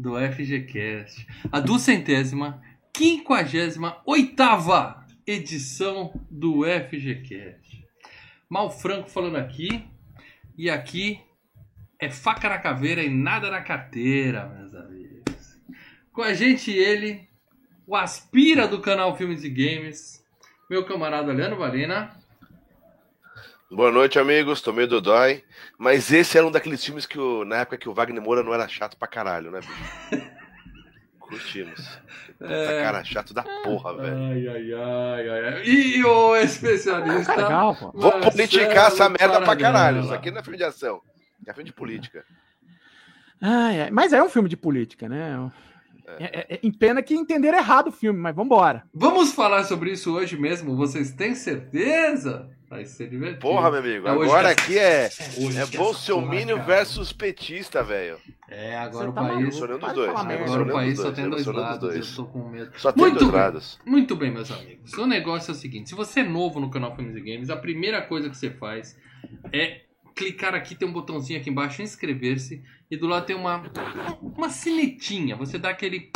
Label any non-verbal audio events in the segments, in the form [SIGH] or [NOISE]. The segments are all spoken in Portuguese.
do FGCast, a duzentésima, quinquagésima, oitava edição do FGCast. Mal Franco falando aqui, e aqui é faca na caveira e nada na carteira, meus amigos. Com a gente ele, o aspira do canal Filmes e Games, meu camarada Leandro Valina. Boa noite, amigos. Tomei Dodói. Mas esse era um daqueles filmes que o- na época que o Wagner Moura não era chato pra caralho, né, bicho? [LAUGHS] Curtimos. Puta É. cara chato da porra, velho. Ai, ai, ai, ai, ai. E o especialista. Tá legal, pô. Vou Marcelo politicar essa merda pra caralho. Isso aqui não é filme de ação. É filme de política. Ai, ai, Mas é um filme de política, né? É, é- é- em pena que entenderam errado o filme, mas vambora. Vamos falar sobre isso hoje mesmo? Vocês têm certeza? Vai ser divertido. Porra, meu amigo. É Agora aqui é, é cara. versus petista, velho. É, agora Você o tá país. dos dois. Agora o país só dois, tem dois lados. Eu dois. tô com medo. Só tem Muito dois bem. lados. Muito bem, meus amigos. O negócio é o seguinte: se você é novo no canal Filmes e Games, a primeira coisa que você faz é clicar aqui, tem um botãozinho aqui embaixo, inscrever-se, e do lado tem uma, uma sinetinha. Você dá aquele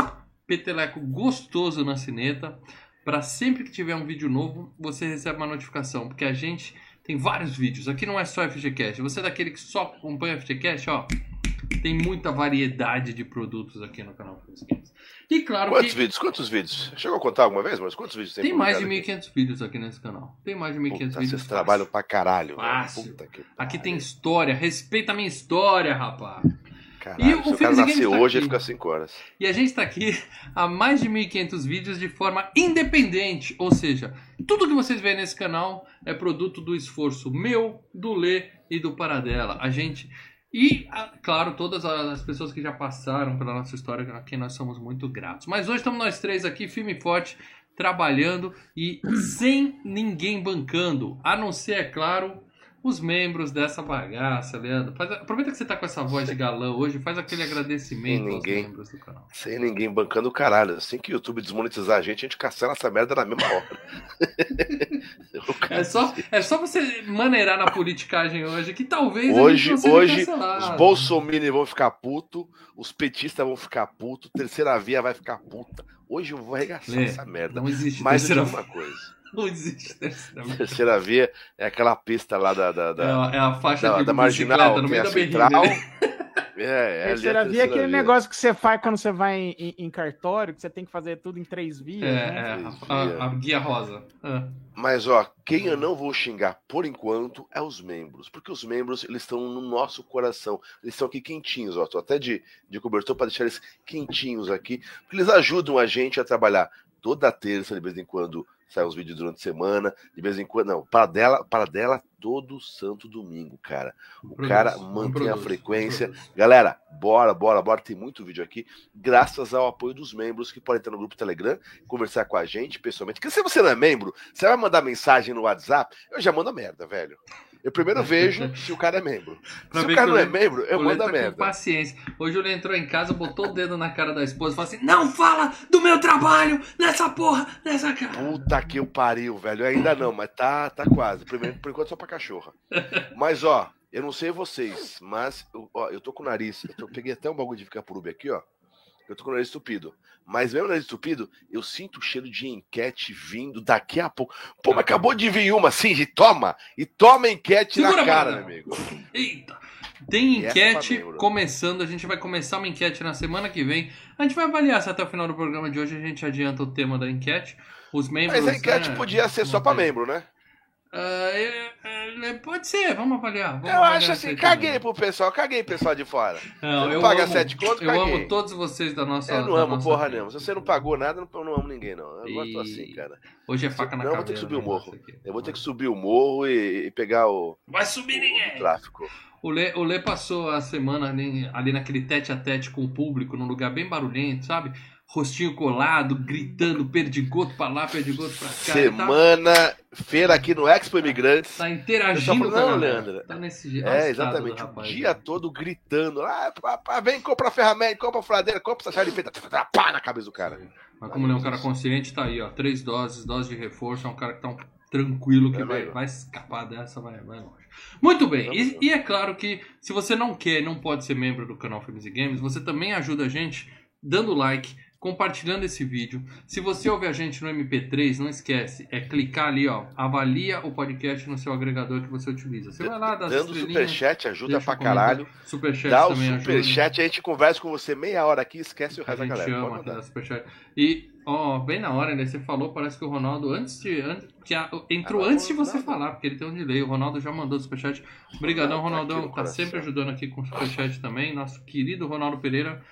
peteleco gostoso na sineta, para sempre que tiver um vídeo novo, você recebe uma notificação, porque a gente tem vários vídeos. Aqui não é só FGCast. Você é daquele que só acompanha FGCast, ó. Tem muita variedade de produtos aqui no canal Filmes e. E claro Quantos que vídeos? Quantos vídeos? Chegou a contar alguma vez, mas quantos vídeos tem tem mais de publicado 1.500 vídeos aqui nesse canal. Tem mais de 1.500 Puta, vídeos. vocês fácil. trabalham pra caralho. Fácil. Aqui tem história. Respeita a minha história, rapaz. Caralho, E o se o cara nasceu tá hoje, ele fica 5 horas. E a gente tá aqui [LAUGHS] há mais de 1.500 vídeos de forma independente. Ou seja, tudo que vocês veem nesse canal é produto do esforço meu, do Lê e do Paradela. A gente. E, claro, todas as pessoas que já passaram pela nossa história, a quem nós somos muito gratos. Mas hoje estamos nós três aqui, firme e forte, trabalhando e sem ninguém bancando. A não ser, é claro, os membros dessa bagaça, Leandro. Faz- aproveita que você tá com essa voz de galã hoje, faz aquele agradecimento aos ninguém. membros do canal. Sem ninguém bancando o caralho. Assim que o YouTube desmonetizar a gente, a gente cancela essa merda na mesma hora. [LAUGHS] [LAUGHS] É só, é só você maneirar na politicagem hoje que talvez Hoje, hoje os bolsominions vão ficar puto, os petistas vão ficar puto, terceira via vai ficar puta. Hoje eu vou arregaçar Lê, essa merda. Não existe Mas eu terceira uma coisa. [LAUGHS] Não existe terceira via. Terceira via é aquela pista lá da, da, É, da, a- é a faixa da- de da marginal, no meio da central. né? [LAUGHS] É, é Terceira via é aquele via. negócio que você faz quando você vai em, em- em cartório, que você tem que fazer tudo em três vias, É, né? é, a, a- a guia rosa. Ah. Mas ó, quem eu não vou xingar por enquanto é os membros, porque os membros eles estão no nosso coração, eles estão aqui quentinhos, ó, tô até de, de cobertor para deixar eles quentinhos aqui, porque eles ajudam a gente a trabalhar toda terça, de vez em quando sai uns vídeos durante a semana, de vez em quando, não, para dela, para dela todo santo domingo, cara. O Produz, cara mantém a produz, frequência. não produz. Galera, bora, bora, bora. Tem muito vídeo aqui, graças ao apoio dos membros que podem entrar no grupo Telegram, conversar com a gente pessoalmente. Porque se você não é membro, você vai mandar mensagem no WhatsApp, eu já mando a merda, velho. Eu primeiro vejo [LAUGHS] se o cara é membro. Pra se o cara não é membro, eu mando a tá com merda. paciência. Hoje ele entrou em casa, botou o dedo na cara da esposa e falou assim: Não fala do meu trabalho nessa porra, nessa cara. Puta que o pariu, velho. Ainda não, mas tá, tá quase. Primeiro, por enquanto só pra cachorra. Mas, ó, eu não sei vocês, mas eu, ó, eu tô com o nariz. Eu, tô- eu peguei até um bagulho de ficar por aqui, ó. Eu tô com o nariz estupido. Mas mesmo nariz estupido, eu sinto o cheiro de enquete vindo daqui a pouco. Pô, mas acabou de vir uma assim, e toma! E toma enquete Segura, na cara, Brandão. meu amigo. Eita! Tem E enquete membro. começando, a gente vai começar uma enquete na semana que vem. A gente vai avaliar se até o final do programa de hoje a gente adianta o tema da enquete. Os membros. Mas a enquete né, podia ser só tem. membro, né? É- pode ser, vamos avaliar. vamos Eu avaliar acho assim, caguei também. pro pessoal, caguei pro pessoal de fora. Não, Você não eu paga amo, sete conto, Eu caguei. amo todos vocês da nossa. Eu não amo nossa porra nenhuma. Se você não pagou nada, eu não amo ninguém, não. Eu E- gosto assim, cara. Hoje é faca na Não, eu cabeça. vou ter que subir o morro. Eu vou ter que subir o morro e, e pegar o, Vai subir o ninguém! tráfico. O Lê, o Lê passou a semana ali, ali naquele tete a tete com o público, num lugar bem barulhento, sabe? Rostinho colado, gritando, perdigoto pra lá, perdigoto pra cá. Semana, feira aqui no Expo Imigrantes. Tá interagindo com a não, Leandro. Tá nesse É, exatamente. O dia todo gritando. Ah, pá, pá, vem, compra ferramenta, compra furadeira, compra essa chave de feita. Pá, na cabeça do cara. Mas como ele é um cara consciente, tá aí, ó. Três doses, dose de reforço. É um cara que tá um tranquilo que é vai, vai escapar dessa, vai, vai longe. Muito bem, e, e, é claro que se você não quer não pode ser membro do canal Filmes e Games, você também ajuda a gente dando like, compartilhando esse vídeo. Se você ouve a gente no MP3, não esquece, é clicar ali, ó, avalia o podcast no seu agregador que você utiliza. Você vai lá, dá Dando superchat ajuda pra caralho. Superchat dá o superchat, a gente conversa com você meia hora aqui, esquece o resto da galera. Chama, dá superchat. E, ó, bem na hora, né, você falou, parece que o Ronaldo, antes de... Antes, que a, entrou ah, antes de você não, falar, porque ele tem um delay. O Ronaldo já mandou superchat. Obrigadão, Ronaldão. Tá, tá sempre ajudando aqui com o superchat também. Nosso querido Ronaldo Pereira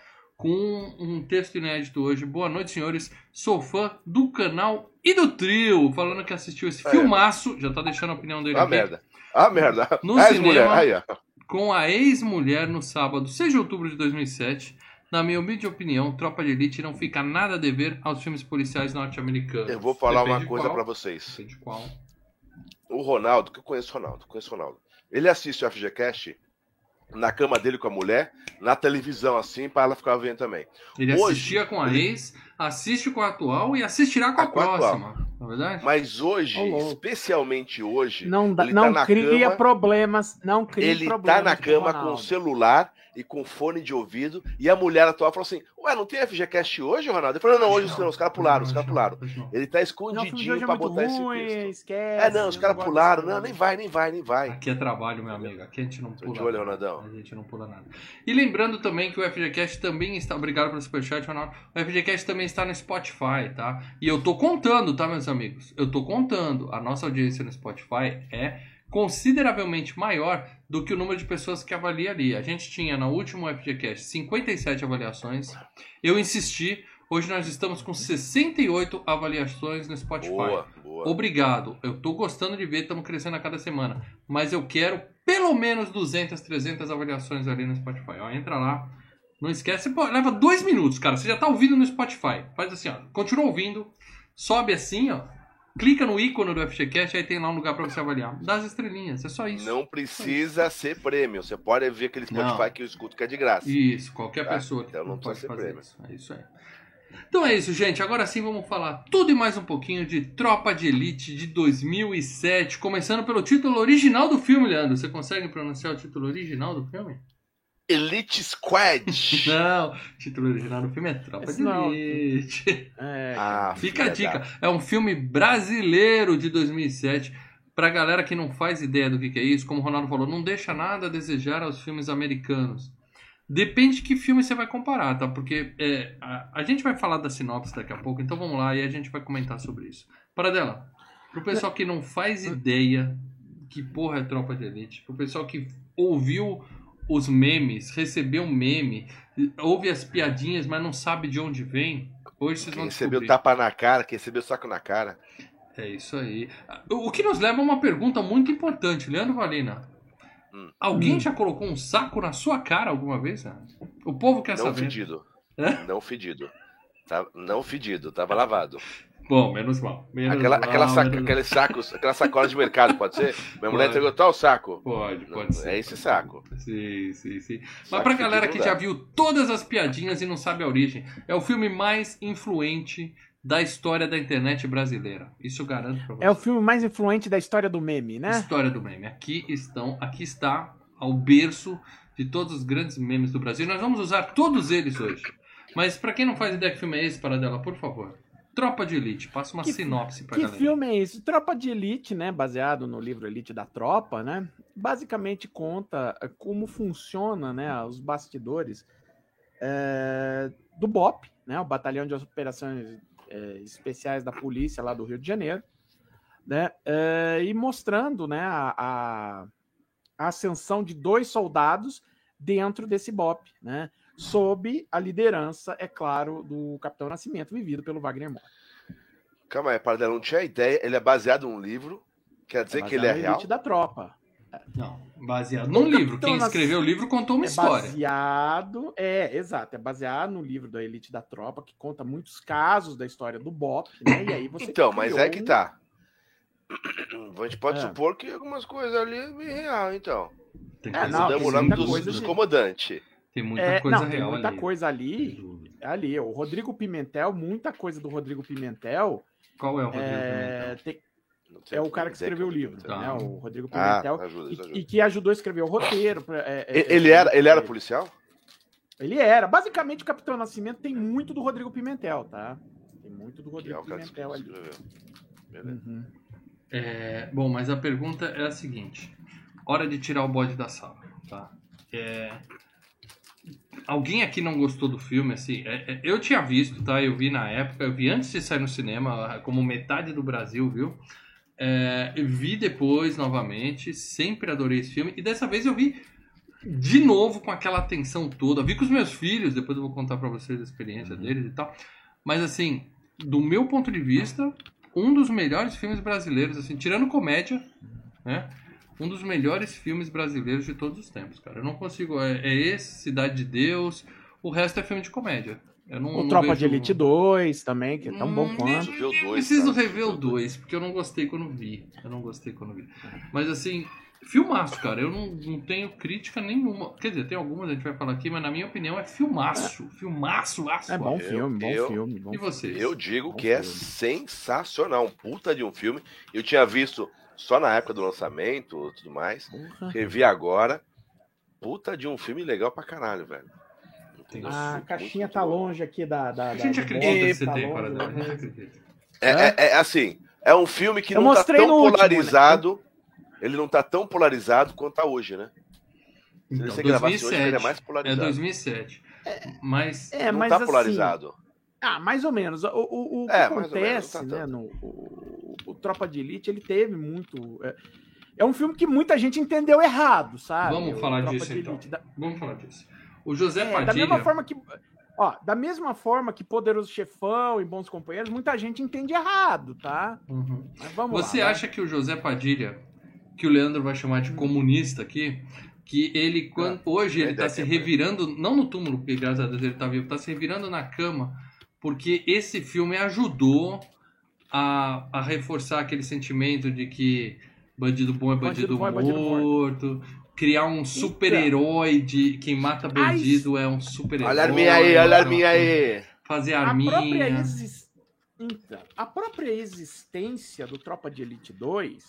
com um texto inédito hoje. Boa noite, senhores. Sou fã do canal e do trio. Falando que assistiu esse é. filmaço. Já tá deixando a opinião dele ah, aqui. merda. Ah, merda. No a cinema, Aí, com a ex-mulher no sábado, 6 de outubro de 2007. Na minha humilde opinião, Tropa de Elite não fica nada a dever aos filmes policiais norte-americanos. Eu vou falar Depende uma coisa para vocês. Depende qual. O Ronaldo, que eu conheço o Ronaldo, conheço o Ronaldo. Ele assiste o FGCast na cama dele com a mulher, na televisão, assim, para ela ficar vendo também. Ele hoje, assistia com a ele... ex, assiste com a atual e assistirá com a, a próxima. Na é verdade? Mas hoje, oh, especialmente hoje, não, dá, não tá cria cama, problemas, não cria ele problemas. Ele tá na cama com o celular e com fone de ouvido, e a mulher atual falou assim: Ué, não tem FGCast hoje, Ronaldo? Ele falou: Não, hoje não, os caras pularam, os caras pularam. Ele tá escondidinho não, pra é botar ruim, esse texto. Esquece, é, não, os caras pularam. Não, nem vai, nem vai, nem vai. Aqui é trabalho, meu amigo. Aqui a gente não pula. De olho, Ronaldão. A gente não pula nada. E lembrando também que o FGCast também está. Obrigado pelo superchat, Ronaldo. O FGCast também está no Spotify, tá? E eu tô contando, tá, meus amigos? Eu tô contando. A nossa audiência no Spotify é consideravelmente maior do que o número de pessoas que avalia ali. A gente tinha no último FGCast 57 avaliações. Eu insisti, hoje nós estamos com 68 avaliações no Spotify. Boa, boa. Obrigado. Eu estou gostando de ver, estamos crescendo a cada semana. Mas eu quero pelo menos 200, 300 avaliações ali no Spotify. Ó, entra lá. Não esquece, pô, leva dois minutos, cara. Você já está ouvindo no Spotify. Faz assim, ó. Continua ouvindo. Sobe assim, ó Clica no ícone do FGCast, aí tem lá um lugar para você avaliar. Dá as estrelinhas, é só isso. Não precisa ser prêmio. Você pode ver aquele Spotify não. que eu escuto que é de graça. Isso, qualquer tá? pessoa que então não pode fazer prêmio. isso. É isso aí. Então é isso, gente. Agora sim vamos falar tudo e mais um pouquinho de Tropa de Elite de 2007. Começando pelo título original do filme, Leandro. Você consegue pronunciar o título original do filme? Elite Squad. [LAUGHS] não, o título original do filme é Tropa Esse de não. Elite. É, ah, Fica a dica. É um filme brasileiro de 2007. Pra galera que não faz ideia do que, que é isso, como o Ronaldo falou, não deixa nada a desejar aos filmes americanos. Depende de que filme você vai comparar, tá? Porque é, a, a, gente vai falar da sinopse daqui a pouco, então vamos lá e a gente vai comentar sobre isso. Para dela, pro pessoal que não faz ideia que porra é Tropa de Elite, pro pessoal que ouviu os memes, recebeu um meme, ouve as piadinhas, mas não sabe de onde vem. Hoje vocês vão recebeu descobrir. tapa na cara, que recebeu saco na cara. É isso aí. O que nos leva a uma pergunta muito importante, Leandro Valina. Hum. Alguém hum. já colocou um saco na sua cara alguma vez? O povo quer não saber. Fedido. É? Não fedido. Tá, não fedido, tava lavado. Bom, menos mal. Menos aquela, mal, aquela saco, menos... aqueles sacos, aquela sacola de mercado, pode ser? [LAUGHS] Minha mulher entregou tal saco? Pode, pode Não, ser. É esse saco. Sim, sim, sim. Mas pra galera que já viu todas as piadinhas e não sabe a origem, é o filme mais influente da história da internet brasileira. Isso eu garanto pra você. É o filme mais influente da história do meme, né? História do meme. Aqui estão, aqui está ao berço de todos os grandes memes do Brasil. Nós vamos usar todos eles hoje. Mas para quem não faz ideia que filme é esse, Paradela, por favor. Tropa de Elite, passa uma que, sinopse pra que galera. Que filme é esse? Tropa de Elite, né, baseado no livro Elite da Tropa, né, basicamente conta eh, como funciona, né, os bastidores é, do BOP, né, o Batalhão de Operações é, Especiais da Polícia lá do Rio de Janeiro, né, é, e mostrando, né, a, a, a ascensão de dois soldados dentro desse BOP, né, sob a liderança, é claro, do Capitão Nascimento, vivido pelo Wagner Moura. Calma aí, Paradela, não tinha ideia. Ele é baseado num livro, quer dizer é que ele é real? da tropa. Não, Baseado num livro. Quem escreveu o livro contou uma é história. Baseado, é, exato, é baseado no livro da Elite da Tropa, que conta muitos casos da história do Bop, né? E aí você Então, mas é que tá. A gente pode É. supor que algumas coisas ali é bem real, então. Tem É, não, muita dos, coisa dos de-. Tem muita É, coisa não, tem real muita ali. coisa ali, dúvida. ali. O Rodrigo Pimentel, muita coisa do Rodrigo Pimentel Qual é o Rodrigo é, Pimentel? tem- é o cara que dizer escreveu o é livro. Tá. né? O Rodrigo Ah, Pimentel. ajuda, isso e, ajuda. e que ajudou a escrever o roteiro. é, é, Ele era, ele era policial? Ele era. Basicamente, o Capitão Nascimento tem muito do Rodrigo Pimentel, tá? Tem muito do Que é Rodrigo que Pimentel ali. Uhum. É, bom, mas a pergunta é a seguinte: hora de tirar o bode da sala, tá? Alguém aqui não gostou do filme? Assim, é- é- eu tinha visto, tá? Eu vi na época, eu vi antes de sair no cinema, como metade do Brasil viu. É, vi depois novamente, sempre adorei esse filme e dessa vez eu vi de novo com aquela atenção toda. Vi com os meus filhos, depois eu vou contar pra vocês a experiência deles e tal. Mas assim, do meu ponto de vista, um dos melhores filmes brasileiros, assim, tirando comédia, né? Um dos melhores filmes brasileiros de todos os tempos, cara. Eu não consigo. É, é esse, Cidade de Deus. O resto é filme de comédia. Eu não, O não Tropa vejo- de Elite 2 também, que é tão bom Hum, quanto. Preciso ver o dois, Preciso cara. rever o 2, porque eu não gostei quando vi. Eu não gostei quando vi. Mas assim, filmaço, cara. Eu não, não tenho crítica nenhuma. Quer dizer, tem algumas a gente vai falar aqui, mas na minha opinião é filmaço. Filmaço, aço. É bom Eu- filme, bom eu- filme. Bom E filme. vocês? Eu digo Bom que é filme. sensacional. Um puta de um filme. Eu tinha visto só na época do lançamento e tudo mais. Porra. Revi agora. Puta de um filme legal pra caralho, velho. A Muito, caixinha muito tá bom. longe aqui da. da A da- gente do acredita bolo, que você tá tem, longe, Paradela. A né? gente. É, é- é assim, é um filme que Eu não tá tão no último, né? polarizado. Ele não tá tão polarizado quanto tá hoje, né? Se ele Então, se gravasse hoje, 2007. ele é mais É polarizado. 2007. Mas. É, não mas tá assim, polarizado. Ah, mais ou menos. O, o, o que É, menos, acontece, não tá né, no o, o Tropa de Elite, ele teve muito... É, é um filme que muita gente entendeu errado, sabe? Vamos O falar Tropa disso, então. Da, Vamos falar disso. O José é, da Padilha. mesma forma que... Ó, da mesma forma que Poderoso Chefão e Bons Companheiros, muita gente entende errado, tá? Uhum. Mas vamos Você lá. vai. acha que o José Padilha, que o Leandro vai chamar de comunista aqui, que ele, quando, hoje, ele Vai dar está se revirando, não no túmulo, porque graças a Deus ele está vivo, está se revirando na cama, porque esse filme ajudou a, a reforçar aquele sentimento de que bandido bom é bandido, Bandido bom é bandido morto, criar um super-herói de quem mata bandido é um super-herói. Olha a arminha aí, olha a então, arminha aí. Fazer A própria, arminha. exis- então, a própria existência do Tropa de Elite 2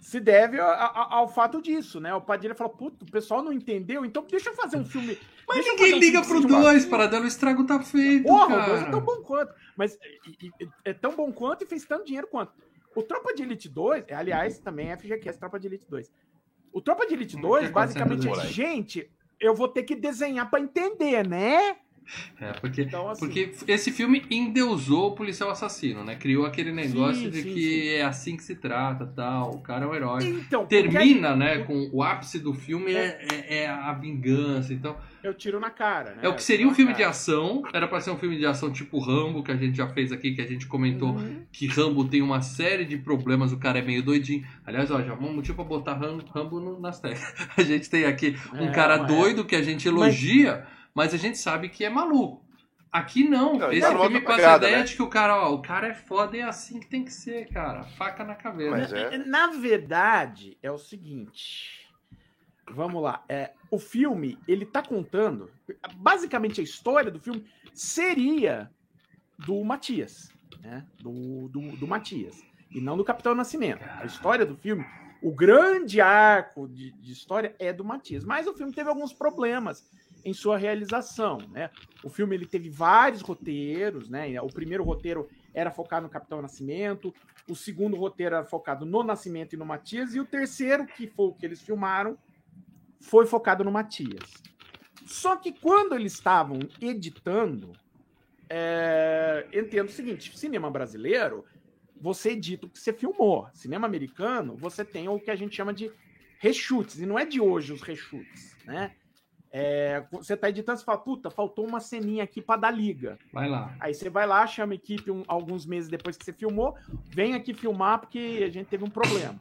se deve a- a- ao fato disso, né? O Padilha falou, puto, o pessoal não entendeu, então deixa eu fazer um filme. Mas deixa ninguém um liga pro de uma- 2, Paradelo, o estrago tá feito, Porra, cara. o 2 é tão bom quanto. Mas e- e- é tão bom quanto e fez tanto dinheiro quanto. O Tropa de Elite 2, é, aliás, também é FGQS Tropa de Elite 2. O Tropa de Elite Hum, 2, que acontecendo basicamente, é, gente, eu vou ter que desenhar pra entender, né? [LAUGHS] É, porque, Então, assim- porque esse filme endeusou o policial assassino, né? Criou aquele negócio Sim, de sim, que sim. é assim que se trata, tal. O cara é um herói. Então, porque aí Termina, né, com o ápice do filme é, é- é a vingança. Então, eu tiro na cara, né? é o que seria um filme de cara. ação. Era pra ser um filme de ação tipo Rambo, que a gente já fez aqui, que a gente comentou Uhum. que Rambo tem uma série de problemas, o cara é meio doidinho. Aliás, ó, já vamos motivo pra botar Ram- Rambo nas teclas. [LAUGHS] A gente tem aqui um É, cara doido que a gente elogia, mas... a gente sabe que é maluco. Aqui não. Não, Esse tá filme outra passa pegada, a ideia né? de que o cara, ó, o cara é foda e é assim que tem que ser, cara. Faca na caveira. Mas é. Na verdade, é o seguinte. Vamos lá. É, o filme, ele tá contando. Basicamente, a história do filme seria do Matias. Né? Do, do, do Matias. E não do Capitão Nascimento. A história do filme, o grande arco de, de história é do Matias. Mas o filme teve alguns problemas em sua realização, né? O filme ele teve vários roteiros, né? O primeiro roteiro era focado no Capitão Nascimento, o segundo roteiro era focado no Nascimento e no Matias, e o terceiro, que foi o que eles filmaram, foi focado no Matias. Só que quando eles estavam editando, é, entendo o seguinte: cinema brasileiro, você edita o que você filmou. Cinema americano, você tem o que a gente chama de reshoots, e não é de hoje os reshoots, né? É, você tá editando, você fala, puta, faltou uma ceninha aqui para dar liga. Vai lá. Aí você vai lá, chama a equipe um- alguns meses depois que você filmou, vem aqui filmar porque a gente teve um problema.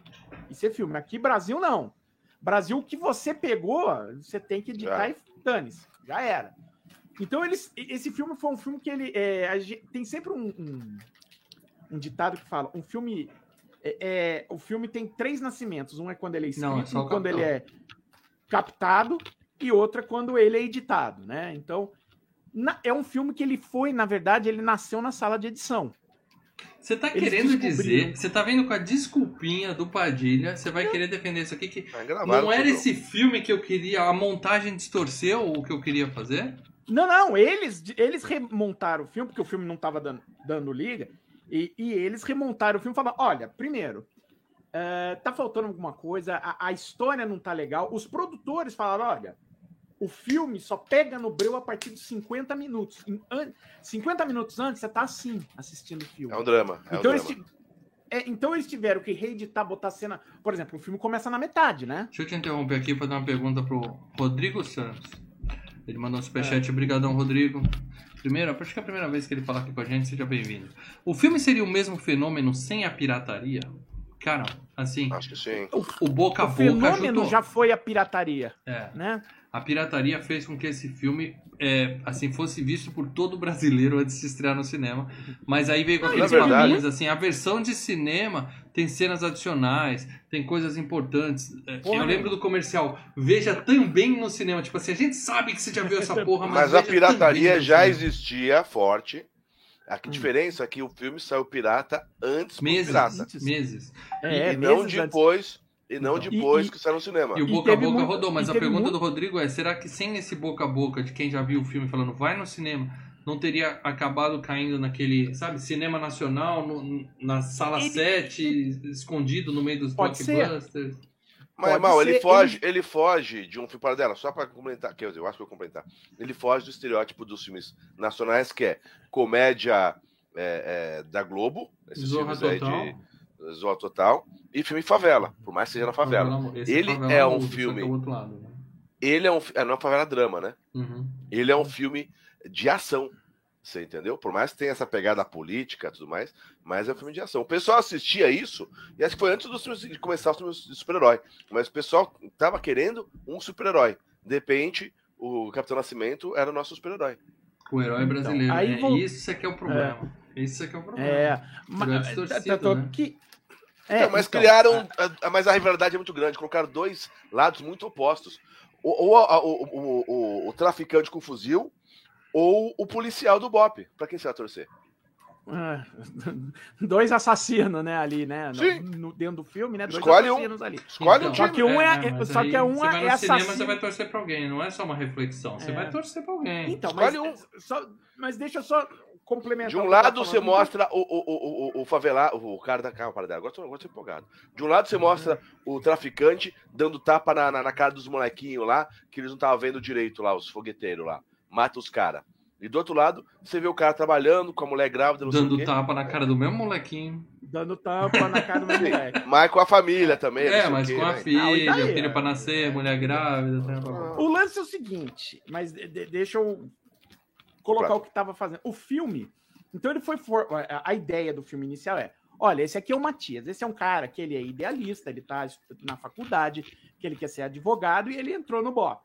e ser filme. Aqui, Brasil, não. Brasil, o que você pegou, você tem que editar É. e dane-se. Já era. Então, eles, esse filme foi um filme que ele. é, a gente- tem sempre um, um, um ditado que fala: um filme. É, é, o filme tem três nascimentos. Um é quando ele é escrito, Não, é só o um quando ele é captado, e outra quando ele é editado, né? Então, na- é um filme que ele foi, na verdade, ele nasceu na sala de edição. Você tá Eles querendo dizer, você tá vendo com a desculpinha do Padilha, você vai querer defender isso aqui que gravado, não era esse filme que eu queria, a montagem distorceu o que eu queria fazer? Não, não, eles, eles remontaram o filme, porque o filme não estava dando, dando liga, e, e eles remontaram o filme e falaram: olha, primeiro, é, tá faltando alguma coisa, a, a história não tá legal. Os produtores falaram: olha, o filme só pega no breu a partir dos 50 minutos. Em an- 50 minutos antes, você tá assim, assistindo o filme. É um drama. É um então, eles drama. é, então eles tiveram que reeditar, botar cena. Por exemplo, o filme começa na metade, né? Deixa eu te interromper aqui para dar uma pergunta pro Rodrigo Santos. Ele mandou um É. superchat, obrigadão Rodrigo. Primeiro, acho que é a primeira vez que ele fala aqui com a gente, seja bem-vindo. O filme seria o mesmo fenômeno sem a pirataria? Cara, assim, Acho que sim. o boca a o boca fenômeno ajudou. já foi a pirataria, É. né? A pirataria fez com que esse filme é, assim fosse visto por todo brasileiro antes de se estrear no cinema. Mas aí veio com aqueles papinhos assim, a versão de cinema tem cenas adicionais, tem coisas importantes. É, Porra, eu lembro do comercial, veja também no cinema. Tipo assim, a gente sabe que você já viu essa porra, mas, Mas a pirataria já existia forte. A que Hum. diferença é que o filme saiu pirata antes do Meses, pirata. Meses. É, e não meses antes. depois, e não Então. depois E- que saiu no cinema. E o E boca a boca muito- rodou, mas a pergunta muito- do Rodrigo é: será que sem esse boca a boca de quem já viu o filme falando vai no cinema, não teria acabado caindo naquele, sabe, cinema nacional, no- na sala Ele- 7, escondido no meio dos Pode ser. blockbusters? Mas, Pode mal, ele foge, ele... foge de um filme para dela, só para complementar, quer dizer, eu acho que eu vou complementar. Ele foge do estereótipo dos filmes nacionais, que é comédia é, é, da Globo, esses Zorra filmes aí Total. de Zorra Total, e filme favela, por mais que seja na favela. Esse Ele Favela é um filme- é outro lado, né? Ele é um é, não é favela drama, né? Uhum. Ele é um filme de ação. Você entendeu? Por mais que tenha essa pegada política e tudo mais, mas é um filme de ação. O pessoal assistia isso, e acho que foi antes dos de começar os filmes de super-herói. Mas o pessoal tava querendo um super-herói. De repente, o Capitão Nascimento era o nosso super-herói. O herói Então, brasileiro. aí é, vol- Isso é que é o problema. Isso é que é o problema. É, Ele é mas, distorcido, tanto né? que, é, Então, mas então, criaram. a- Mas a rivalidade é muito grande. Colocaram dois lados muito opostos. Ou, ou a- o, o, o- o traficante com fuzil, ou o policial do BOP. Pra quem você vai torcer? ah, [LAUGHS] dois assassinos, né, ali, né, no- Sim. no- dentro do filme, né, dois Escolhe um. assassinos ali. Escolhe Então, um Só time. que um é- mas só aí que é um você vai no é cinema, assassino. você vai torcer pra alguém, não é só uma reflexão. Você É. vai torcer pra alguém. Então, mas, Escolhe um. só- mas deixa eu só complementar. De um lado você mostra o, o, o, o, o favela, o cara da calma, para. Agora tô empolgado. De um lado você mostra o traficante dando tapa na, na, na cara dos molequinhos lá, que eles não estavam vendo direito lá, os fogueteiros lá. Mata os caras. E do outro lado, você vê o cara trabalhando com a mulher grávida, Dando tapa na cara do mesmo molequinho. Dando tampa na cara do meu moleque. Mas com a família também. É, mas com a né? filha, daí, filho é? pra nascer, mulher grávida. tá? O lance é o seguinte, mas de- de- deixa eu colocar Claro. o que estava fazendo. O filme, então ele foi for- a- a ideia do filme inicial é, olha, esse aqui é o Matias, esse é um cara que ele é idealista, ele tá estu- na faculdade, que ele quer ser advogado e ele entrou no BOP.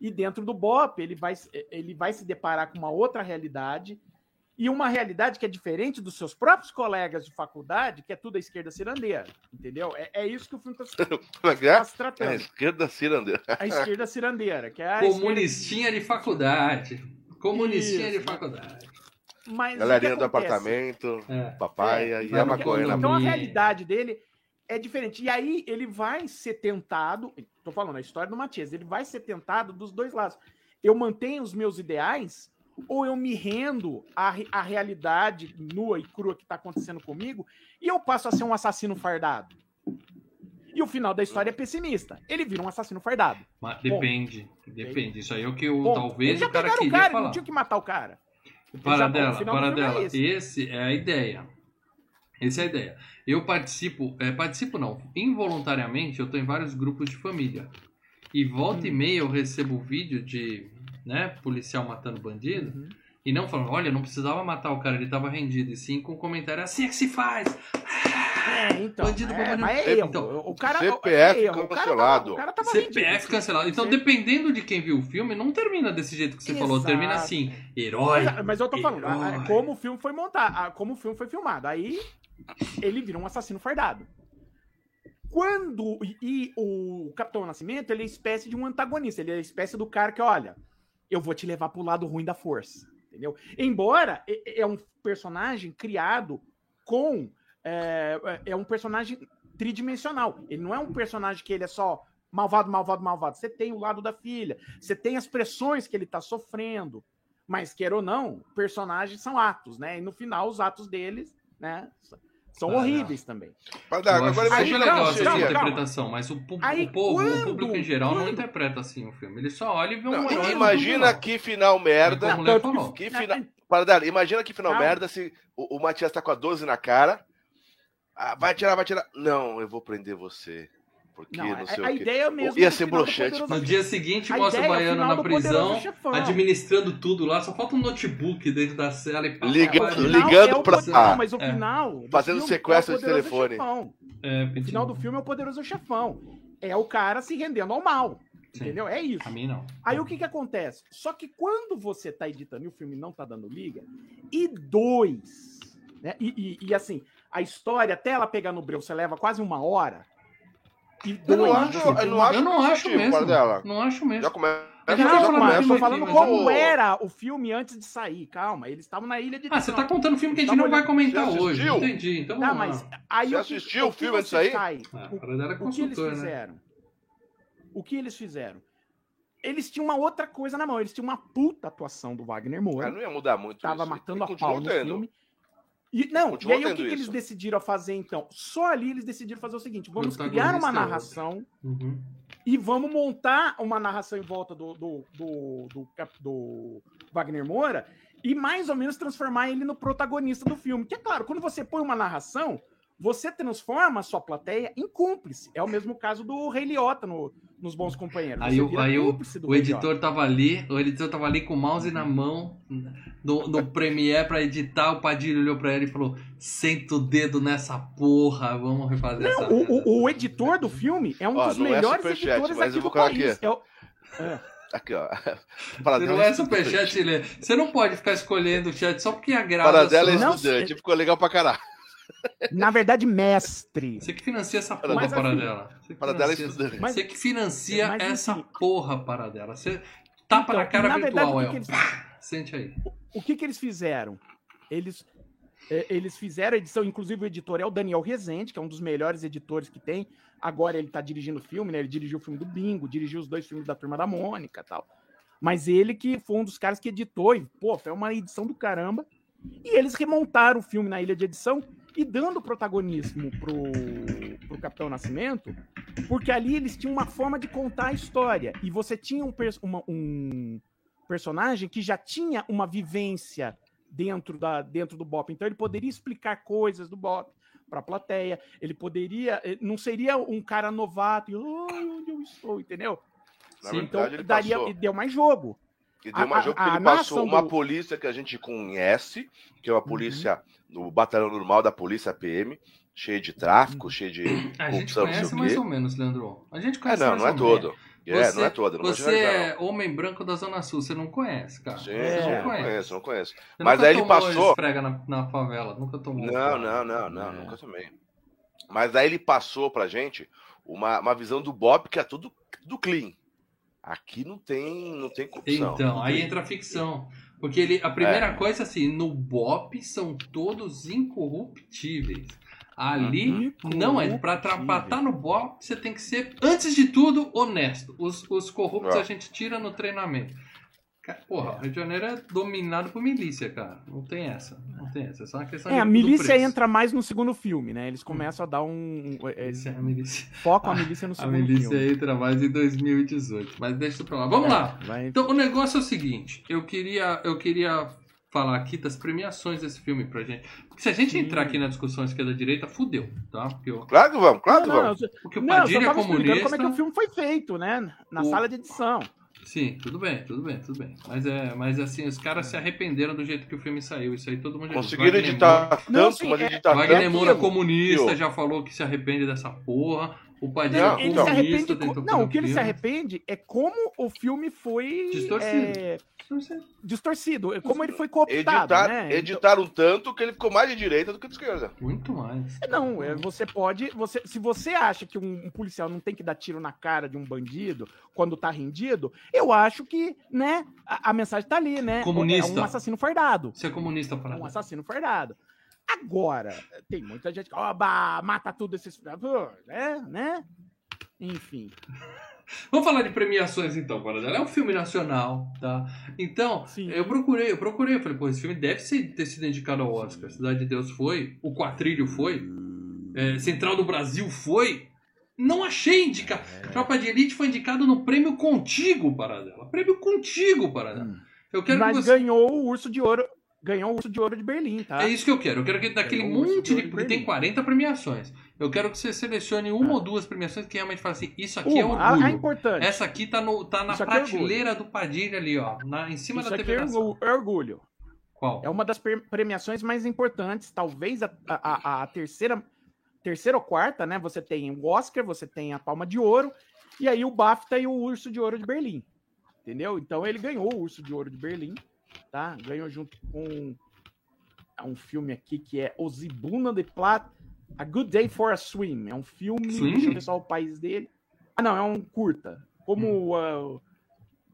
E dentro do BOP, ele vai se- ele vai se deparar com uma outra realidade e uma realidade que é diferente dos seus próprios colegas de faculdade, que é tudo a esquerda cirandeira, entendeu? É, é isso que o filme está [LAUGHS] é é? se tratando. É, esquerda cirandeira. A esquerda cirandeira, que é a esquerda Comunistinha de faculdade. Comunistinha de Isso. faculdade. Mas Galerinha do apartamento, É. papaya É, e a maconha na Então a realidade dele é diferente. E aí ele vai ser tentado. Tô falando a história do Matias. Ele vai ser tentado dos dois lados. Eu mantenho os meus ideais ou eu me rendo à, à realidade nua e crua que está acontecendo comigo e eu passo a ser um assassino fardado. E o final da história é pessimista. Ele vira um assassino fardado. Mas depende, depende. Isso aí é o que eu, Ponto. talvez o cara queria o cara, falar. não tinha que matar o cara. Para dela, para é dela. esse. Esse é a ideia. Essa é a ideia. Eu participo, é, participo não, involuntariamente eu tô em vários grupos de família. E volta e Hum. meia eu recebo vídeo de, né, policial matando bandido. Uhum. E não falando, olha, não precisava matar o cara, ele tava rendido. E sim com o comentário, assim é que se faz. É, então. Bandido é, bandido. mas é erro. Então, o cara, CPF é erro. O cara cancelado. tava- o cara tava CPF vendido. cancelado. Então, dependendo de quem viu o filme, não termina desse jeito que você falou. Exato. Termina assim, herói. Mas, mas eu tô falando, Herói. como o filme foi montado, a- como o filme foi filmado. Aí ele vira um assassino fardado. Quando. E, e o Capitão Nascimento, ele é espécie de um antagonista. Ele é a espécie do cara que, olha, eu vou te levar pro lado ruim da força. Entendeu? Embora é, é um personagem criado com. É, é um personagem tridimensional. Ele não é um personagem que ele é só malvado, malvado, malvado. Você tem o lado da filha, você tem as pressões que ele tá sofrendo. Mas, quer ou não, personagens são atos, né? E no final, os atos deles, né? São Ah, horríveis também. Mas, Eu agora acho legal essa calma, calma. interpretação, mas o, pu- Aí, o povo, quando- o público em geral não quando- interpreta assim o filme. Ele só olha e vê um Não, herói imagina que final merda. O Tanto que- falou. Que final... Paradela, imagina que final Calma. merda se o, o Matias tá com a 12 na cara. Ah, vai tirar, vai tirar. Não, eu vou prender você. Porque Não, não, a, sei a o quê. ideia mesmo. Ia do ser broxante. No dia seguinte A mostra o ideia, baiano na prisão, Chefão. administrando tudo lá, só falta um notebook dentro da cela e pá, Liga- ligando é pra- Não, mas o É. final. do Fazendo filme sequestro é o de Poderoso telefone. É, O final do filme é o Poderoso Chefão. É o cara se rendendo ao mal. Sim. Entendeu? É isso. A mim não. Aí o que que acontece? Só que quando você tá editando e o filme não tá dando liga, e dois, né? E, e- e, assim, a história, até ela pegar no breu, você leva quase uma hora. E Eu não dois, acho, você eu não acho eu não acho mesmo. Paradela. Não acho mesmo. Já começa. Eu Já já tô filme falando como eu- era o filme antes de sair. Calma, eles estavam na ilha de Ah, você tá contando filme que a gente não vai comentar Você hoje. Entendi. Então Tá, vamos mas aí Você o que- assistiu o que filme antes de sair? sai- Ah, o- o que eles consultor, né? fizeram? O que eles fizeram? Eles tinham uma outra coisa na mão. Eles tinham uma puta atuação do Wagner Moura. Cara, não ia mudar muito Tava isso. matando a pau no tendo. filme. E, não, e aí o que, que eles decidiram fazer então? Só ali eles decidiram fazer o seguinte: vamos criar uma é narração Uhum. e vamos montar uma narração em volta do, do, do, do, do Wagner Moura e mais ou menos transformar ele no protagonista do filme. Que é claro, quando você põe uma narração, você transforma a sua plateia em cúmplice. É o mesmo caso do Rei Liotta no, nos Bons Companheiros. Aí o- aí o- O editor tava ali, o editor tava ali com o mouse na mão no, no Premiere pra editar, o Padilha olhou pra ele e falou: senta o dedo nessa porra, vamos refazer essa Liotta. merda." O, o- o editor do filme é um Ó, dos não é melhores superchat, editores mas aqui eu vou do país. aqui. É o- Aqui, ó. [LAUGHS] Você Paradela não é estudante. superchat, Lê. Você não pode ficar escolhendo o chat só porque agrada a Paradela é sua... Não, estudante. Ficou legal pra caralho. Na verdade, mestre. Você que financia essa porra, Mas, assim, Paradela. Você que Paradela financia- estudante. Mas- Você que financia Mas, essa assim- porra, Paradela. Você tapa Então, na cara na verdade, virtual, o que El. que eles- [LAUGHS] Sente aí. O que, que eles fizeram? Eles, é, eles fizeram a edição, inclusive o editor é o Daniel Rezende, que é um dos melhores editores que tem. Agora ele tá dirigindo o filme, né? Ele dirigiu o filme do Bingo, dirigiu os dois filmes da Turma da Mônica e tal. Mas ele que foi um dos caras que editou, e, pô, foi uma edição do caramba. E eles remontaram o filme na ilha de edição e dando protagonismo pro, pro Capitão Nascimento, porque ali eles tinham uma forma de contar a história. E você tinha um, pers- uma- um personagem que já tinha uma vivência dentro, da, dentro do Bop. Então ele poderia explicar coisas do Bop para a plateia. Ele poderia. eh, Não seria um cara novato e "Ai, onde eu estou, entendeu? Na Sim, verdade, então daria, passou. deu mais jogo. E deu uma a- jogo que ele passou uma do- polícia que a gente conhece, que é uma Uhum. polícia no batalhão normal da polícia PM, cheia de tráfico, cheia de A gente corrupção, não conhece o mais ou menos, Leandro. A gente É, conhece não, mais não é todo. É, não é todo, não vou Você é homem branco da Zona Sul, você não conhece, cara. Sim, É. não conhece. conheço, não conheço. Você Mas nunca aí ele tomou passou- esfrega na, na favela, nunca tomou. Não, não, não, não, É. nunca também. Mas aí ele passou pra gente uma, uma visão do Bob que é tudo do clean. Aqui não tem, não tem corrupção. Então, aí entra a ficção. Porque ele, a primeira coisa, assim, no BOP são todos incorruptíveis. Ali Uhum. não é. Pra trapatar no BOP, você tem que ser, antes de tudo, honesto. Os, os corruptos É. a gente tira no treinamento. Porra, o Rio de Janeiro é dominado por milícia, cara. Não tem essa. Não tem essa. É só uma questão É, de- a milícia entra mais no segundo filme, né? Eles começam a dar um. um- é, a milícia, [LAUGHS] Focam a milícia no a segundo milícia filme. entra mais em 2018. Mas deixa isso pra lá. Vamos É, lá. vai- Então, o negócio é o seguinte, eu queria, eu queria falar aqui das premiações desse filme pra gente. Porque se a gente Sim. entrar aqui na discussão esquerda-direita, fudeu, tá? Porque, o- Claro que vamos, claro que Não, não, vamos. eu- porque o Não, eu só Padilha é tava explicando comunista... como é que o filme foi feito, né? Na O- sala de edição. Sim, tudo bem, tudo bem, tudo bem. Mas é, mas assim, os caras se arrependeram do jeito que o filme saiu. Isso aí todo mundo já disse. Conseguiram editar Moura- Não, tanto, sim, mas é- editar Wagner tanto. Moura comunista já falou que se arrepende dessa porra. O Padilha Não, ele então. se comunista arrepende. Não, o que ele se arrepende é como o filme foi Distorcido. é, distorcido, é como ele foi cooptado, Editar, né? Então- editaram tanto que ele ficou mais de direita do que de esquerda. Muito mais. Não, é, você pode. Você, se você acha que um, um policial não tem que dar tiro na cara de um bandido quando tá rendido, eu acho que, né, a, a mensagem tá ali, né? Comunista. É um assassino fardado. Você é comunista, É um parada. assassino fardado. Agora, tem muita gente que, oba, mata tudo esses. Né? né? Enfim. Vamos falar de premiações então, Paradela. É um filme nacional, tá? Então, Sim. eu procurei, eu procurei, eu falei, pô, esse filme deve ser, ter sido indicado ao Oscar. Cidade de Deus foi, o Quatrilho foi, é, Central do Brasil foi. Não achei indicado. É. Tropa de Elite foi indicado no prêmio Contigo, Paradela. Prêmio Contigo, Paradela. Hum. Eu quero Mas que você... ganhou o urso de ouro. Ganhou o urso de ouro de Berlim, tá? É isso que eu quero. Eu quero que daquele Ganhou monte de. Porque Berlim. tem 40 premiações. Eu quero que você selecione uma ou duas premiações que realmente fala assim: isso aqui é Uma, a, orgulho. a importante. Essa aqui tá, no, tá na Isso aqui é prateleira do Padilha ali, ó. Na, em cima Isso da aqui TV é Nação. orgu- orgulho. Qual? É uma das pre- premiações mais importantes, talvez a, a- a- a terceira, terceira ou quarta, né? Você tem o Oscar, você tem a Palma de Ouro, e aí o BAFTA e o Urso de Ouro de Berlim. Entendeu? Então ele ganhou o Urso de Ouro de Berlim, tá? Ganhou junto com um filme aqui que é O Zibuna de Plata, A Good Day for a Swim. É um filme, Swim? deixa eu ver só o país dele. Ah, não, é um curta. Como, ah,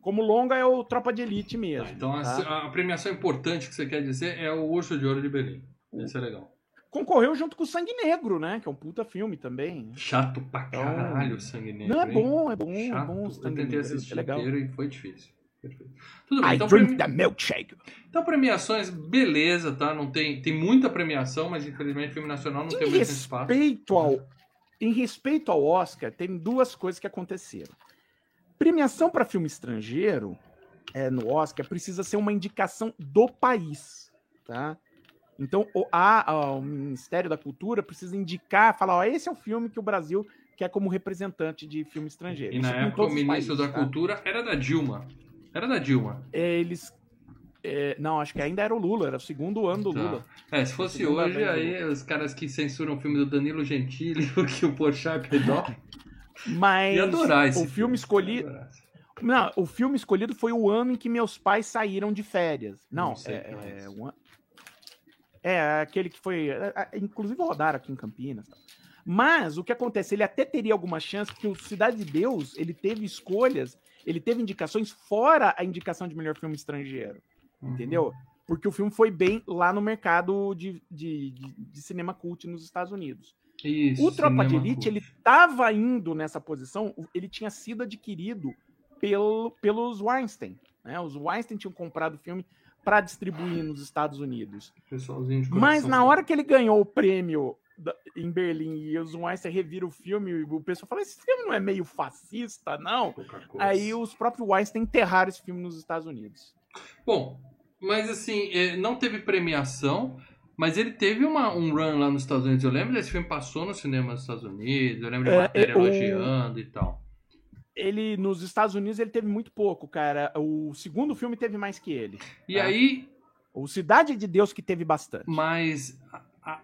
como longa é o Tropa de Elite mesmo. Tá, então a, tá? a premiação importante que você quer dizer é o Urso de Ouro de Berlim. Esse é legal. concorreu junto com o Sangue Negro, né? Que é um puta filme também. Chato pra Então- caralho o sangue negro. Não, é bom, é bom, é Chato. bom. o Eu tentei Negro, assistir é legal. inteiro e foi difícil. Tudo bem, I então, drink premi- the milkshake. então premiações, beleza, tá? Não tem, tem muita premiação, mas infelizmente filme nacional não tem Em o mesmo espaço. ao, em respeito ao Oscar, tem duas coisas que aconteceram. Premiação para filme estrangeiro é, no Oscar precisa ser uma indicação do país, tá? Então o, a- a- o Ministério da Cultura precisa indicar, falar, ó, esse é o filme que o Brasil quer como representante de filme estrangeiro. E Isso na época o ministro países, da tá? Cultura era da Dilma. Era da Dilma. Eles. é, não, acho que ainda era o Lula, era o segundo ano do Tá. Lula. É, se fosse hoje, aí os caras que censuram o filme do Danilo Gentili, [LAUGHS] que o Porchat é pedó, Mas ia adorar esse o filme escolhido. Ia adorar. Não, o filme escolhido foi o ano em que meus pais saíram de férias. Não, Não é, é é, an- é, aquele que foi. é, é, Inclusive rodaram aqui em Campinas. tal. Mas o que acontece? Ele até teria alguma chance, porque o Cidade de Deus ele teve escolhas, ele teve indicações fora a indicação de melhor filme estrangeiro. Uhum. Entendeu? Porque o filme foi bem lá no mercado de, de, de- de cinema cult nos Estados Unidos. Isso, O Tropa de Elite, cult. ele estava indo nessa posição, ele tinha sido adquirido pelo, pelos Weinstein. Né? Os Weinstein tinham comprado o filme para distribuir nos Estados Unidos. Pessoalzinho de Mas na hora que ele ganhou o prêmio em Berlim e os Weinstein reviram o filme, o pessoal falou: esse filme não é meio fascista, não? Aí os próprios Weinstein enterraram esse filme nos Estados Unidos. Bom, mas assim, é, não teve premiação, mas ele teve uma, um run lá nos Estados Unidos. Eu lembro desse filme passou no cinema nos Estados Unidos, eu lembro de É, matéria é, o- elogiando e tal. Ele, nos Estados Unidos, ele teve muito pouco, cara. O segundo filme teve mais que ele. E Ah. aí, O Cidade de Deus que teve bastante. mas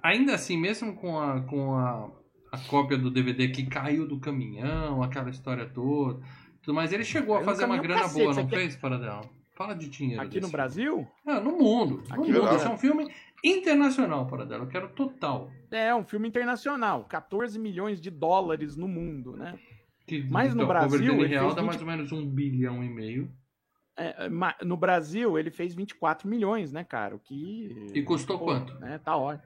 ainda assim, mesmo com a, com a, a cópia do DVD que caiu do caminhão, aquela história toda, tudo mais, ele chegou a fazer uma grana cacete, boa, não quer- fez, Paradela? Fala de dinheiro. Aqui desse no. Brasil, É, no mundo. No Aqui mundo. no Esse é um filme internacional, Paradela. Eu quero total. é um filme internacional. 14 milhões de dólares no mundo, né? Que, Mas no Brasil, ele real fez dá 20 mais ou menos um bilhão e meio. É, ma- no Brasil, ele fez 24 milhões, né, cara? O que. E custou Pô, quanto? Né, tá ótimo.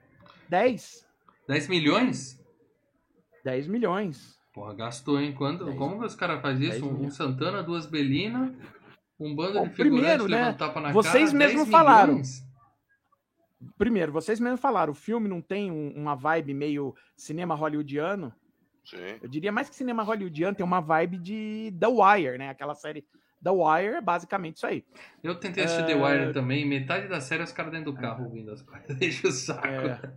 10. 10 milhões? 10 milhões. Porra, gastou, hein? Quando, como que os caras fazem isso? Um, um milhões. Santana, duas Belina, um bando Bom, de figurantes primeiro, né, levando tapa na vocês cara. mesmos 10 falaram. milhões? Primeiro, vocês mesmos falaram, o filme não tem um- uma vibe meio cinema hollywoodiano. Sim. Eu diria mais que cinema hollywoodiano, tem uma vibe de The Wire, né? Aquela série The Wire é basicamente isso aí. Eu tentei assistir The É. Wire também. Metade da série os caras dentro do carro ouvindo as coisas. [LAUGHS] Deixa o saco. É.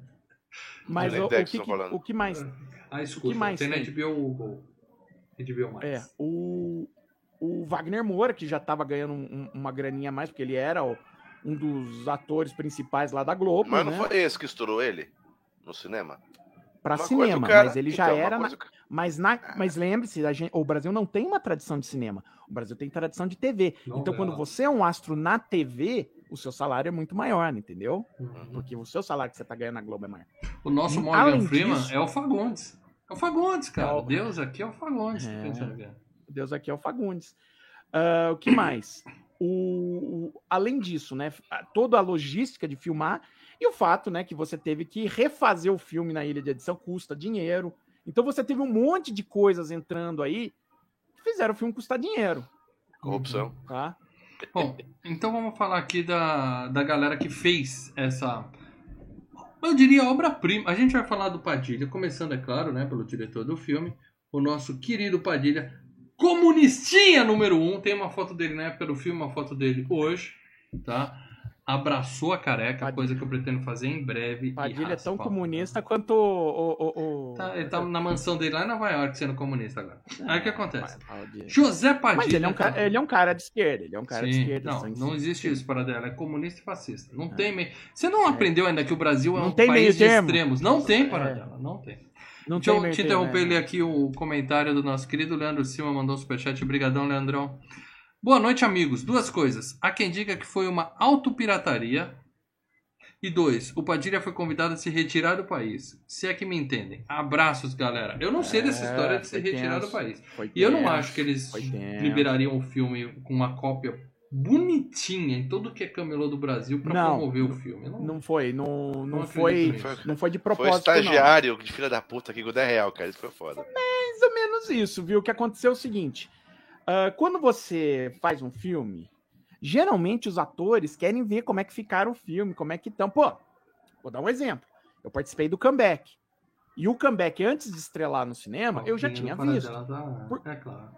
Mas o, o que, que- o que mais Ah, escuta. mais tem tem? HBO, Go. HBO mais. É, o, o Wagner Moura, que já estava ganhando um- uma graninha a mais, porque ele era o- um dos atores principais lá da Globo, Mas não né? foi esse que estourou ele no cinema? Pra Uma coisa cinema, o cara- mas ele já então, era. na- o ca- Mas, na... mas lembre-se, a gente- o Brasil não tem uma tradição de cinema. O Brasil tem tradição de TV. Então, Novela. quando você é um astro na TV, o seu salário é muito maior, entendeu? Uhum. Porque o seu salário que você tá ganhando na Globo é maior. O nosso Morgan além Freeman disso- é o Fagundes. É o Fagundes, cara. É o- Deus aqui é o Fagundes. É. Deus aqui é o Fagundes. Ah, o que mais? O, o- além disso, né? Toda a logística de filmar e o fato, né, que você teve que refazer o filme na ilha de edição custa dinheiro. Então você teve um monte de coisas entrando aí que fizeram o filme custar dinheiro, Corrupção. tá? Bom, então vamos falar aqui da, da galera que fez essa. Eu diria obra-prima. A gente vai falar do Padilha, começando, é claro, né, pelo diretor do filme, o nosso querido Padilha, comunistinha número um. Tem uma foto dele na época do filme, uma foto dele hoje, tá? Abraçou a careca, Padilha. coisa que eu pretendo fazer em breve. Padilha é tão comunista quanto o. o, o- Tá, ele tá na mansão dele lá em Nova York sendo comunista agora. Aí o que acontece? De- José Padilha. Mas ele é, um cara, ele é um cara de esquerda, ele é um cara de Sim, esquerda. Não, sangue não existe isso para dela. É comunista e fascista. Não tem meio. Você não aprendeu ainda que o Brasil é Não um tem país de termo. extremos? Não tem para É. dela. Não tem. Não Deixa tem eu te interromper né? aqui o comentário do nosso querido Leandro Silva, mandou um superchat. Obrigadão, Leandrão. Boa noite, amigos. Duas coisas. Há quem diga que foi uma autopirataria. E dois, o Padilha foi convidado a se retirar do país. Se é que me entendem. Abraços, galera. Eu não sei dessa É, história de se foi retirar do país. Foi E eu não acho que eles foi liberariam o filme com uma cópia bonitinha em tudo que é camelô do Brasil pra Não, promover o filme. Não, Não foi, não, não, Não foi, não foi de Foi propósito, não. estagiário de filha da puta aqui com 10 real, cara. Isso foi foda. Mais ou menos isso, viu? O que aconteceu é o seguinte: ah, quando você faz um filme, geralmente os atores querem ver como é que ficaram o filme, como é que estão. Pô, vou dar um exemplo. Eu participei do comeback. E o comeback, antes de estrelar no cinema, eu já tinha visto. tá- Por- É claro.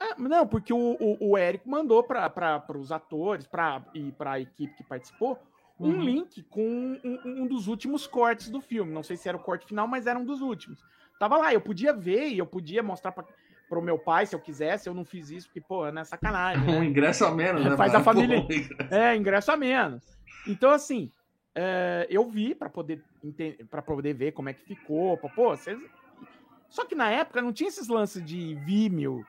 É, não, porque o, o, o Érico mandou para os atores pra, e para a equipe que participou um Uhum. link com um, um dos últimos cortes do filme. Não sei se era o corte final, mas era um dos últimos. Tava lá, eu podia ver e eu podia mostrar para o meu pai se eu quisesse. Eu não fiz isso porque, pô, não é sacanagem. Um Né? [LAUGHS] ingresso a menos, né? Faz pra- a família- Pô, ingresso. É, ingresso a menos. Então, assim, é, eu vi para poder, para poder ver como é que ficou. Pô, pô, vocês... Só que na época não tinha esses lances de Vimeo.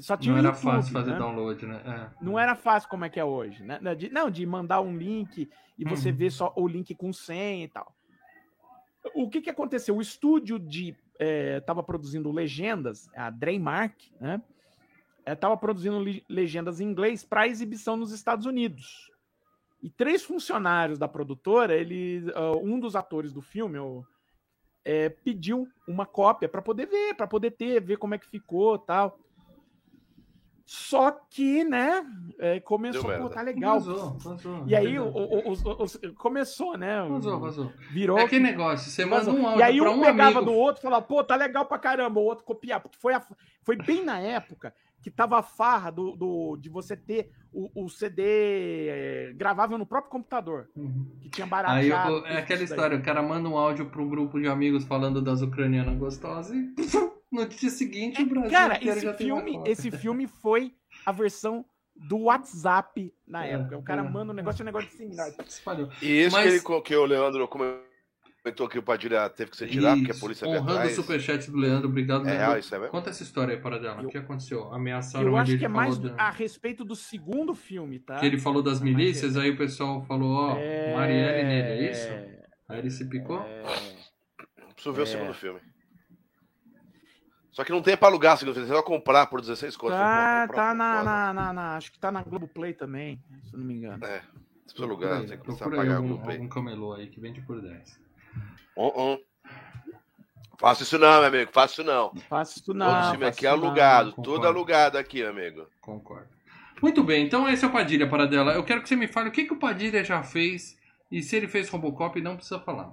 Só tinha Não era YouTube, fácil fazer né? download, né? É. Não era fácil como é que é hoje, né? Não, De, não, de mandar um link e você Uhum. ver só o link com senha e tal. O que que aconteceu? O estúdio de estava produzindo legendas, a Dreymark, né? Estava produzindo li- legendas em inglês para exibição nos Estados Unidos. E três funcionários da produtora, ele, ah, um dos atores do filme, o- é, pediu uma cópia para poder ver, para poder ter, ver como é que ficou, tal. Só que, né, é, começou, merda. tá legal. Vazou, vazou. E aí o- o- os- começou, né? Vazou, vazou. Virou. É aquele negócio, você manda um áudio e aí pra um um pegava amigo. do outro e falava, pô, tá legal pra caramba, o outro copiar. Porque foi, a- foi bem na época que tava a farra do, do- de você ter o, o CD é, gravável no próprio computador, Uhum. que tinha barato. Aí eu- é aquela história, o cara manda um áudio pro grupo de amigos falando das ucranianas gostosas e [LAUGHS] [LAUGHS] no dia seguinte o Brasil Cara, esse já tem uma filme, esse filme foi a versão do WhatsApp na É, época. O cara é. manda um negócio, um negócio assim, ó, Espalhou. E isso Mas- que, ele, que o Leandro comentou que o Padilha teve que ser tirado, porque a polícia veio Honrando o atrás. superchat do Leandro, obrigado, É real isso, é mesmo? Conta essa história aí para dela. Eu- O que aconteceu? Ameaçaram Eu acho que é mais a respeito do segundo filme, tá? Que ele falou das milícias, aí o pessoal falou, ó, É, Marielle nele, é isso? Aí ele se picou? é. Preciso ver o É. segundo filme. Só que não tem pra alugar filme, você vai comprar por 16 contas. Tá, Comprar tá por na, na, na, na- Acho que tá na Globoplay também, se eu não me engano. É, Procura alugar, aí, tem que começar a pagar algum, o Globo algum camelô aí que vende por 10. Uh -uh. Faço isso não, meu amigo, faço isso não. Faço isso Todo não. filme faço aqui é não. alugado, concordo. todo alugado aqui, amigo. Concordo. Muito bem, então esse é o Padilha para dela. Eu quero que você me fale o que, que o Padilha já fez e se ele fez Robocop não precisa falar.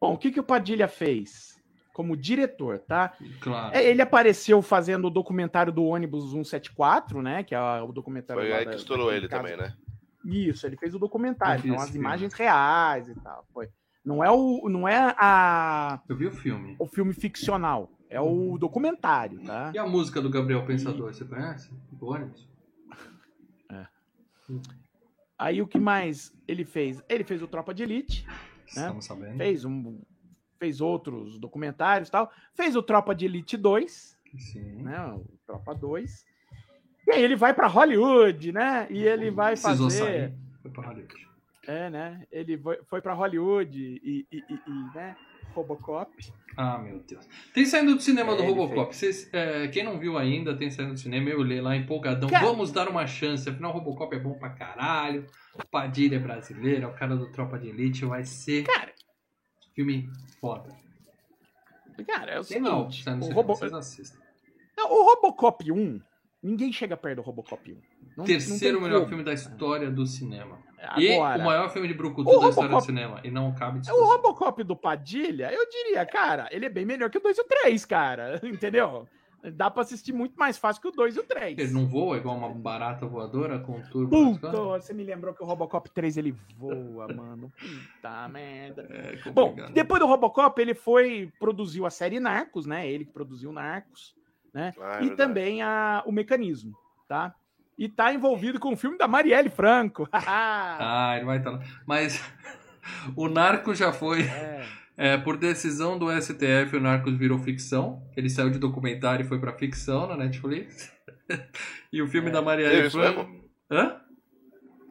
Bom, o que, que o Padilha fez? Como diretor, tá? Claro. É, Ele apareceu fazendo o documentário do ônibus 174, né? Que é o documentário. Foi aí da- que estourou ele caso. também, né? Isso, ele fez o documentário. Então, as filme. imagens reais e tal. Foi. Não é, o, não é a, Eu vi o filme. o filme ficcional. É o documentário, tá? E a música do Gabriel Pensador, você conhece? Do ônibus? [LAUGHS] Aí o que mais ele fez? Ele fez o Tropa de Elite, Estamos sabendo. fez um fez outros documentários e tal, fez o Tropa de Elite 2, Sim. né, o Tropa 2. E aí ele vai pra Hollywood, né? E ele vai Precisou fazer sair. Foi pra Hollywood. É, né? Ele foi, foi para Hollywood e, e, e, e, né? Robocop. Ah, meu Deus. Tem saindo do cinema É, do Robocop. Vocês, é, quem não viu ainda, tem saindo do cinema. Eu li lá empolgadão. Cara- Vamos dar uma chance. Afinal, o Robocop é bom pra caralho. O Padilha é brasileiro. É o cara do Tropa de Elite. Vai ser Cara, filme foda. cara, é o Tem não, seguinte. sai no o, Robo... vocês assistem. Não, o Robocop 1, ninguém chega perto do Robocop 1. Não- não Terceiro tem melhor como. filme da história do cinema. Agora, E o maior filme de Brucutu o da história do cinema. E não cabe o discussão. Robocop do Padilha, eu diria, cara, ele é bem melhor que o 2 e o 3, cara. [LAUGHS] Entendeu? Dá pra assistir muito mais fácil que o 2 e o 3. Ele não voa igual uma barata voadora com turbo. Puta, você me lembrou que o Robocop 3 ele voa, [LAUGHS] mano. Puta merda. É Bom, complicado. depois do Robocop, ele foi, produziu a série Narcos, né? Ele que produziu Narcos, né? Ah, é e verdade. também a, o Mecanismo, tá? E tá envolvido com o filme da Marielle Franco. [LAUGHS] Ah, ele vai estar lá. Mas [LAUGHS] o Narco já foi. É. É, por decisão do STF, o Narcos virou ficção. Ele saiu de documentário e foi pra ficção na Netflix. [LAUGHS] e o filme É. da Marielle Teve isso Franco. Hã?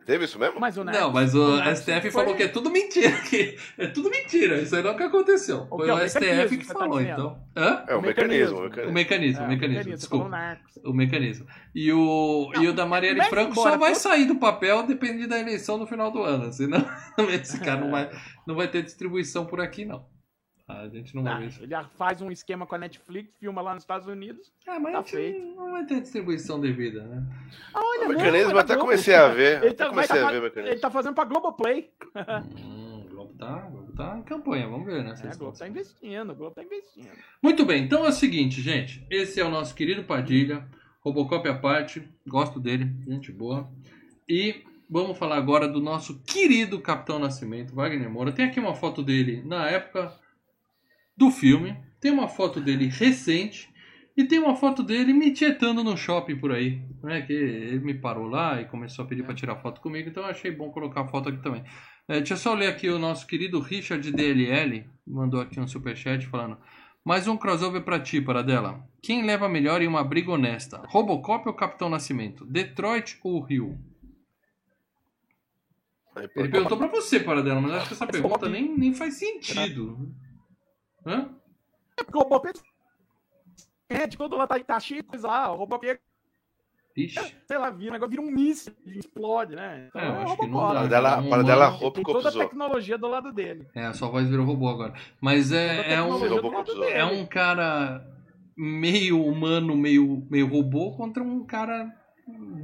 Teve isso mesmo? Mas o Não, Narcos- mas o Narcos STF foi- falou que é tudo mentira. Que é tudo mentira. Isso aí nunca aconteceu. O Foi que é o o STF que que tá falou, dizendo? então. Hã? É o O mecanismo. mecanismo. o O mecanismo. mecanismo, É, o mecanismo, desculpa. Narcos. O mecanismo. E o, Não, e o da Marielle Franco embora só vai todo- sair do papel dependendo da eleição no final do ano. Senão, [LAUGHS] esse cara não vai, não vai ter distribuição por aqui, não. A gente não vai Ah, ver isso. ele já faz um esquema com a Netflix, filma lá nos Estados Unidos. É, mas tá feito. não vai ter distribuição devida, né? Olha, O mecanismo é até Globo. comecei a ver. [LAUGHS] Ele tá, comecei tá a ver o mecanismo. ele tá fazendo pra Globoplay. Hum, o Globo tá, o Globo tá em campanha, vamos ver, né? É, a eles Globo tá investindo, a Globo tá investindo. Muito bem, então é o seguinte, gente. Esse é o nosso querido Padilha. Robocop à parte. Gosto dele, gente boa. E vamos falar agora do nosso querido Capitão Nascimento, Wagner Moura. Tem aqui uma foto dele na época do filme. Tem uma foto dele recente. E tem uma foto dele me tietando no shopping por aí. Né? Que ele me parou lá e começou a pedir para tirar foto comigo. Então eu achei bom colocar a foto aqui também. É, deixa eu só ler aqui o nosso querido Richard DLL. Mandou aqui um superchat falando. Mais um crossover pra ti, Paradela. Quem leva melhor em uma briga honesta? Robocop ou Capitão Nascimento? Detroit ou Rio? Ele perguntou pra você, Paradela, mas acho que essa pergunta nem, nem faz sentido. Hã? É porque o Robocop é de todo lá tá, tá cheio de coisa lá. O Robocop, Ixi. sei lá, vira, negócio vira um míssil, explode, né? Então, É, eu o acho que não dá. Para dela, Um para dela roupa Tem toda a tecnologia do lado dele. É, a sua voz virou robô agora. Mas é, é, um, é um cara meio humano, meio, meio robô contra um cara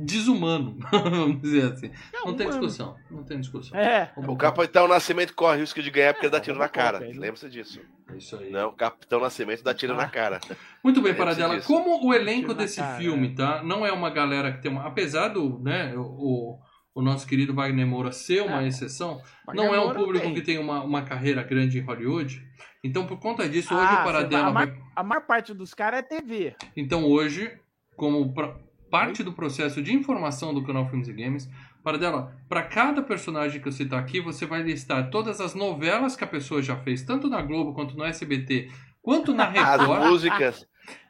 desumano, [LAUGHS] vamos dizer assim. É Não tem discussão, não tem discussão. É. O Capitão Nascimento corre risco de ganhar porque ele dá É, tiro na cara. Lembra-se disso. É isso aí. Não, o Capitão Nascimento dá tiro Ah. na cara. Muito bem, Paradela. disso. Como o elenco desse cara, filme, tá? Não é uma galera que tem uma. Apesar do, né, o, o nosso querido Wagner Moura ser uma É. exceção, Wagner não é um Moura público tem. que tem uma, uma carreira grande em Hollywood. Então, por conta disso, hoje Ah, o Paradela vai- a, maior, a maior parte dos caras é TV. Então, hoje, como pra- parte do processo de informação do canal Filmes e Games, Paradela, para cada personagem que eu citar aqui, você vai listar todas as novelas que a pessoa já fez, tanto na Globo quanto no SBT, quanto na [LAUGHS] As Record. músicas,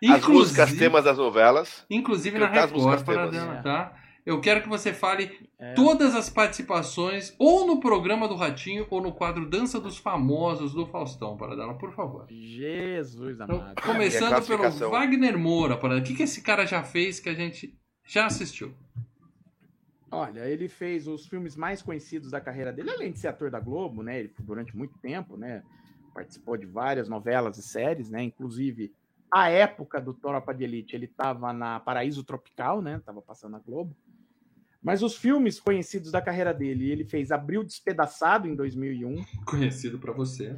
as músicas temas das novelas. Inclusive na as Record, músicas para dela, tá? Eu quero que você fale É. todas as participações, ou no programa do Ratinho, ou no quadro Dança dos Famosos do Faustão, para dela, por favor. Jesus Então, amado. E a começando pelo? Wagner Moura, para o que, que esse cara já fez que a gente já assistiu? Olha, ele fez os filmes mais conhecidos da carreira dele, além de ser ator da Globo, né? Ele foi durante muito tempo, né? Participou de várias novelas e séries, né? Inclusive, a época do Tropa de Elite, ele estava na Paraíso Tropical, né? Tava passando na Globo. Mas os filmes conhecidos da carreira dele, ele fez Abril Despedaçado em 2001. Conhecido para você.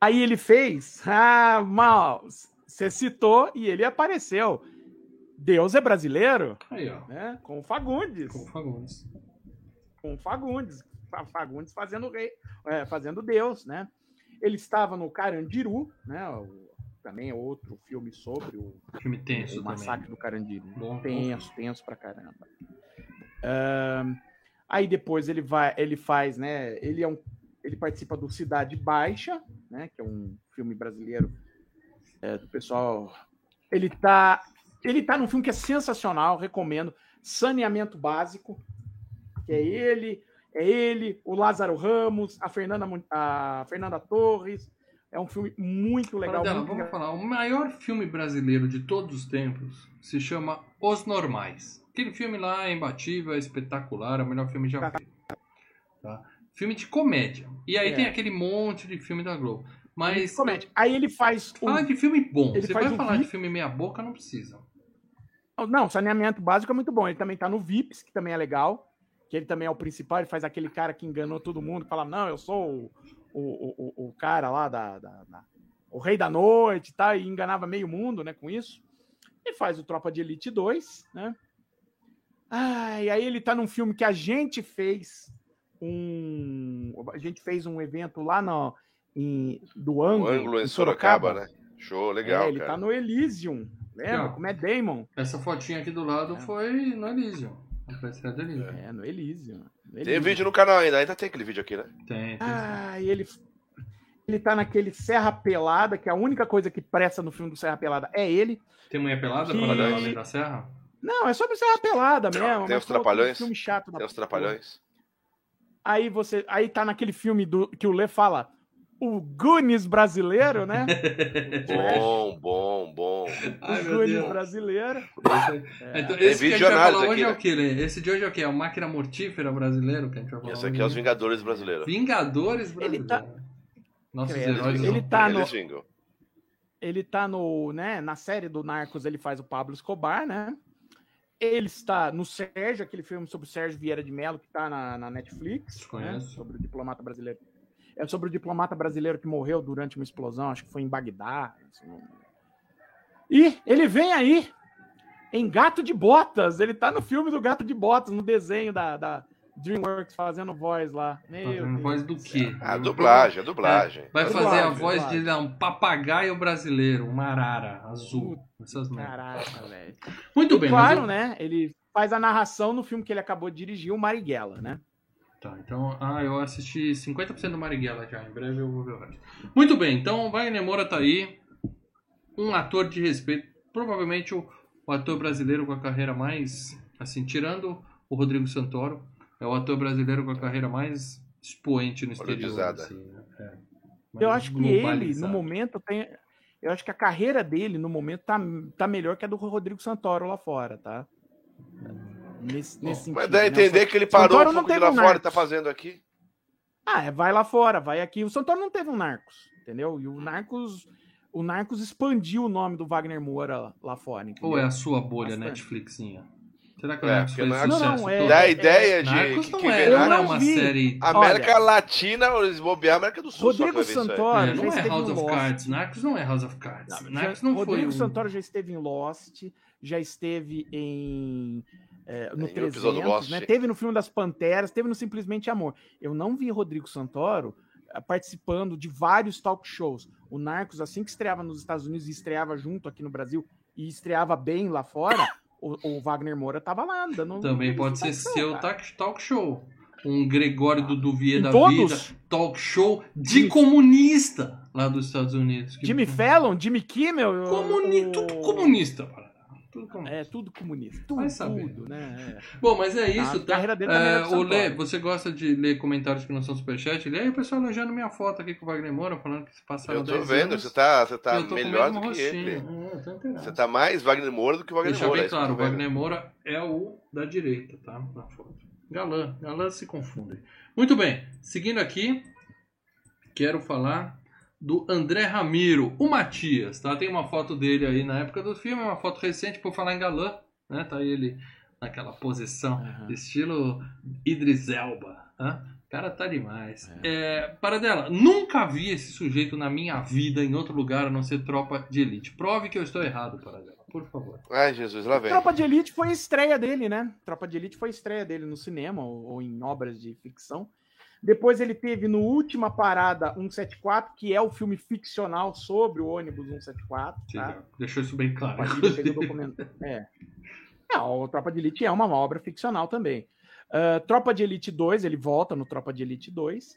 Aí ele fez, ah, mal, você citou e ele apareceu. Deus é brasileiro, Aí, ó. né? Com o Fagundes. Com o Fagundes. com o Fagundes, Fa- Fagundes fazendo rei, é, fazendo Deus, né? Ele estava no Carandiru, né? O também, é outro filme sobre o, Filme tenso o massacre também. do Carandiru. Bom, tenso, tenso pra caramba. Ahn, aí depois ele vai, ele faz, né? Ele é um, ele participa do Cidade Baixa, né? Que é um filme brasileiro é, do pessoal. Ele tá, ele tá num filme que é sensacional, recomendo. Saneamento Básico, que é ele, é ele, o Lázaro Ramos, a Fernanda, a Fernanda Torres. É um filme muito legal. Paradela, muito vamos falar. O maior filme brasileiro de todos os tempos se chama Os Normais. Aquele filme lá é imbatível, é espetacular, é o melhor filme já feito. Tá? Filme de comédia. E aí É. tem aquele monte de filme da Globo. Mas Comédia. Aí ele faz o fala de filme bom. Ele Você vai um falar de VIP. filme meia boca, não precisa. Não, saneamento básico é muito bom. Ele também tá no VIPs, que também é legal. Que ele também é o principal, ele faz aquele cara que enganou todo mundo, que fala, não, eu sou o, o, o, cara lá da, da- da- O rei da noite e tal, e enganava meio mundo, né, com isso. Ele faz o Tropa de Elite 2, né? Ah, e aí ele tá num filme que a gente fez um. A gente fez um evento lá no, em, do ângulo, ângulo em Sorocaba, né? Show, legal, É, ele cara. tá no Elysium. Lembra? Como é Damon? Essa fotinha aqui do lado É. foi no Elysium. É do Elysium. É, no Elysium. No Tem vídeo no canal ainda, ainda tem aquele vídeo aqui, né? Tem, tem. Ah, e ele, ele tá naquele Serra Pelada, que a única coisa que presta no filme do Serra Pelada é ele. Tem Mulher Pelada Que- para dar além da serra? Não, é sobre Serra Pelada mesmo. Tem mas os Trapalhões? filme chato da Tem os trapalhões. Aí você, aí tá naquele filme do que o Lê fala, o Goonies brasileiro, né? [LAUGHS] Bom, bom, bom. Ai, o meu Goonies Deus. brasileiro. É, Então, esse que hoje é né? o que, Lê? Esse de hoje é o quê? É o Máquina Mortífera brasileiro que a gente vai falar Esse aqui é os Vingadores brasileiros. Vingadores Ele brasileiros. tá- Nossos Credo, heróis. ele são- tá no-. Ele tá no, né, na série do Narcos, ele faz o Pablo Escobar, né? Ele está no Sérgio, aquele filme sobre o Sérgio Vieira de Mello, que tá na, na Netflix, né? Sobre o diplomata brasileiro. É sobre o diplomata brasileiro que morreu durante uma explosão, acho que foi em Bagdá. assim. E ele vem aí em Gato de Botas. Ele tá no filme do Gato de Botas, no desenho da, da DreamWorks, fazendo voz lá. Meu voz do quê? A dublagem, a dublagem. Vai Dublagem, fazer a voz dublagem. de um papagaio brasileiro, uma arara azul. Essas. Caraca, velho. Muito E bem, claro, mas né? Ele faz a narração no filme que ele acabou de dirigir, o Marighella, né? Tá, então, ah, eu assisti 50% do Marighella já, em breve eu vou ver o resto. Muito bem, então Wagner Moura tá aí, um ator de respeito, provavelmente o, o ator brasileiro com a carreira mais, assim, tirando o Rodrigo Santoro, é o ator brasileiro com a carreira mais expoente no exterior. Assim, né? É, Eu acho que ele, no momento, tem. Eu acho que a carreira dele, no momento, tá, tá melhor que a do Rodrigo Santoro lá fora, tá? Nesse, nesse sentido. Mas dá a né? entender que ele parou Santoro um não pouco de teve lá um fora e Narcos. tá fazendo aqui. Ah, é, vai lá fora, vai aqui. O Santoro não teve um Narcos, entendeu? E o Narcos. O Narcos expandiu o nome do Wagner Moura lá fora. Entendeu? Ou é a sua bolha Bastante. Netflixinha? Será que o É, Narcos fez Narcos- Não, sucesso? não, é-? Dá a ideia de Narcos que, não que é, não é não uma vi. série... América Olha- Latina, eles bobear América do Sul. Rodrigo. Santoro É, já não é House of Lost. Cards. Narcos não é House of Cards. Narcos não Rodrigo foi um... Santoro já esteve em Lost, já esteve em. É, no episódio 300, Lost. né? Teve no filme das Panteras, teve no Simplesmente Amor. Eu não vi Rodrigo Santoro eh, participando de vários talk shows. O Narcos, assim que estreava nos Estados Unidos e estreava junto aqui no Brasil e estreava bem lá fora, o, o Wagner Moura tava lá dando. Também pode ser show, seu cara. talk, show. Um Gregório do Duvier da todos? vida. Talk show de Jimmy- comunista lá dos Estados Unidos. Que- Jimmy Fallon, Jimmy Kimmel. Comuni... o- Tudo comunista. para. Tudo comunista. É, tudo comunista. Tudo, tudo, né? É. Bom, mas é isso, A tá? carreira dele É, que o Lê, você gosta de ler comentários que não são superchat? Lê aí o pessoal elogiando minha foto aqui com o Wagner Moura, falando que se passaram Eu tô 10 vendo, anos, você tá, você tá melhor do que rostinho. ele. É. Você tá mais Wagner Moura do que o Wagner Deixa Moura. bem é eu claro, o. Wagner Moura é o da direita, tá? Na foto. Galã, galã se confundem. Muito bem, seguindo aqui, quero falar do André Ramiro, o Matias, tá? Tem uma foto dele aí na época do filme, uma foto recente por falar em galã, né? Tá ele naquela posição, Aham. estilo Idris Elba, né? O cara tá demais. É, Paradela, nunca vi esse sujeito na minha vida em outro lugar a não ser tropa de elite. Prove que eu estou errado, Paradela, por favor. Ai, Jesus, lá vem. Tropa de Elite foi a estreia dele, né? Tropa de Elite foi a estreia dele no cinema ou, ou em obras de ficção. Depois ele teve no Última Parada 174, que é o filme ficcional sobre o ônibus 174. Tá? Deixou isso bem claro. É. Não, o Tropa de Elite é uma obra ficcional também. Uh, Tropa de Elite 2, ele volta no Tropa de Elite 2.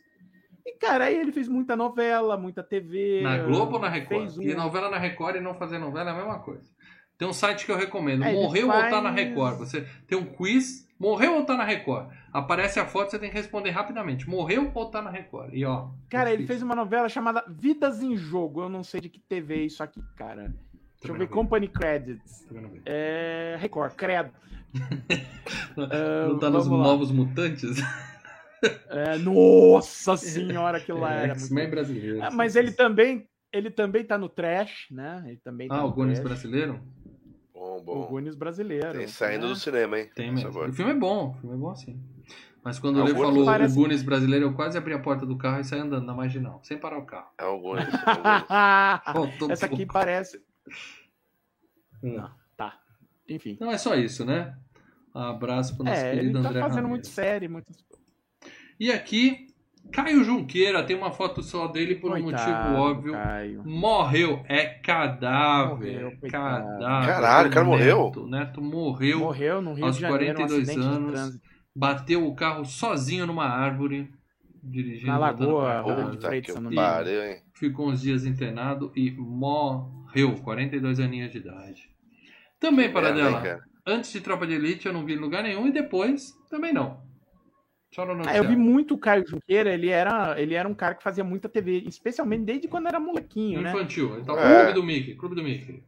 E, cara, aí ele fez muita novela, muita TV. Na Globo ou na Record? Um... E novela na Record e não fazer novela é a mesma coisa. Tem um site que eu recomendo. É, Morreu faz... ou tá na Record? Você tem um quiz. Morreu ou tá na Record? Aparece a foto, você tem que responder rapidamente. Morreu ou tá na Record? E ó. Cara, ele fez uma novela chamada Vidas em Jogo. Eu não sei de que TV é isso aqui, cara. Deixa eu ver. Company Credits. É. Record, credo. [LAUGHS] não tá nos Novos Mutantes? [LAUGHS] É, nossa senhora, aquilo lá é, era. X-Men brasileiro. Ah, mas ele também, ele também tá no Trash, né? Ele também ah, tá o Gones brasileiro? Bom, bom. O Goonies brasileiro. Tem saindo né? do cinema, hein? Tem mesmo. O filme é bom, o filme é bom assim. Mas quando é ele falou parece... o Goonies brasileiro, eu quase abri a porta do carro e saí andando na marginal, sem parar o carro. É o Goonies. É [LAUGHS] Essa aqui parece. Hum. Não, tá. Enfim. Não é só isso, né? Um abraço pro nosso é, querido ele tá André fazendo Ramirez. muito série, muito. E aqui Caio Junqueira tem uma foto só dele por Coitado, um motivo óbvio. Caio. Morreu. É cadáver. Morreu, cadáver. Caralho, o cara morreu? Neto, Neto morreu. Morreu no Rio aos de Janeiro, 42 um anos. Bateu o carro sozinho numa árvore. Dirigindo na lagoa. Ficou uns dias internado e morreu. 42 aninhos de idade. Também, para dela. Antes de Tropa de Elite eu não vi em lugar nenhum e depois também não. Ah, eu vi muito o Caio Junqueira, ele era, ele era um cara que fazia muita TV, especialmente desde quando era molequinho, Infantil. né? Infantil, então é. Clube do Mickey, Clube do Mickey.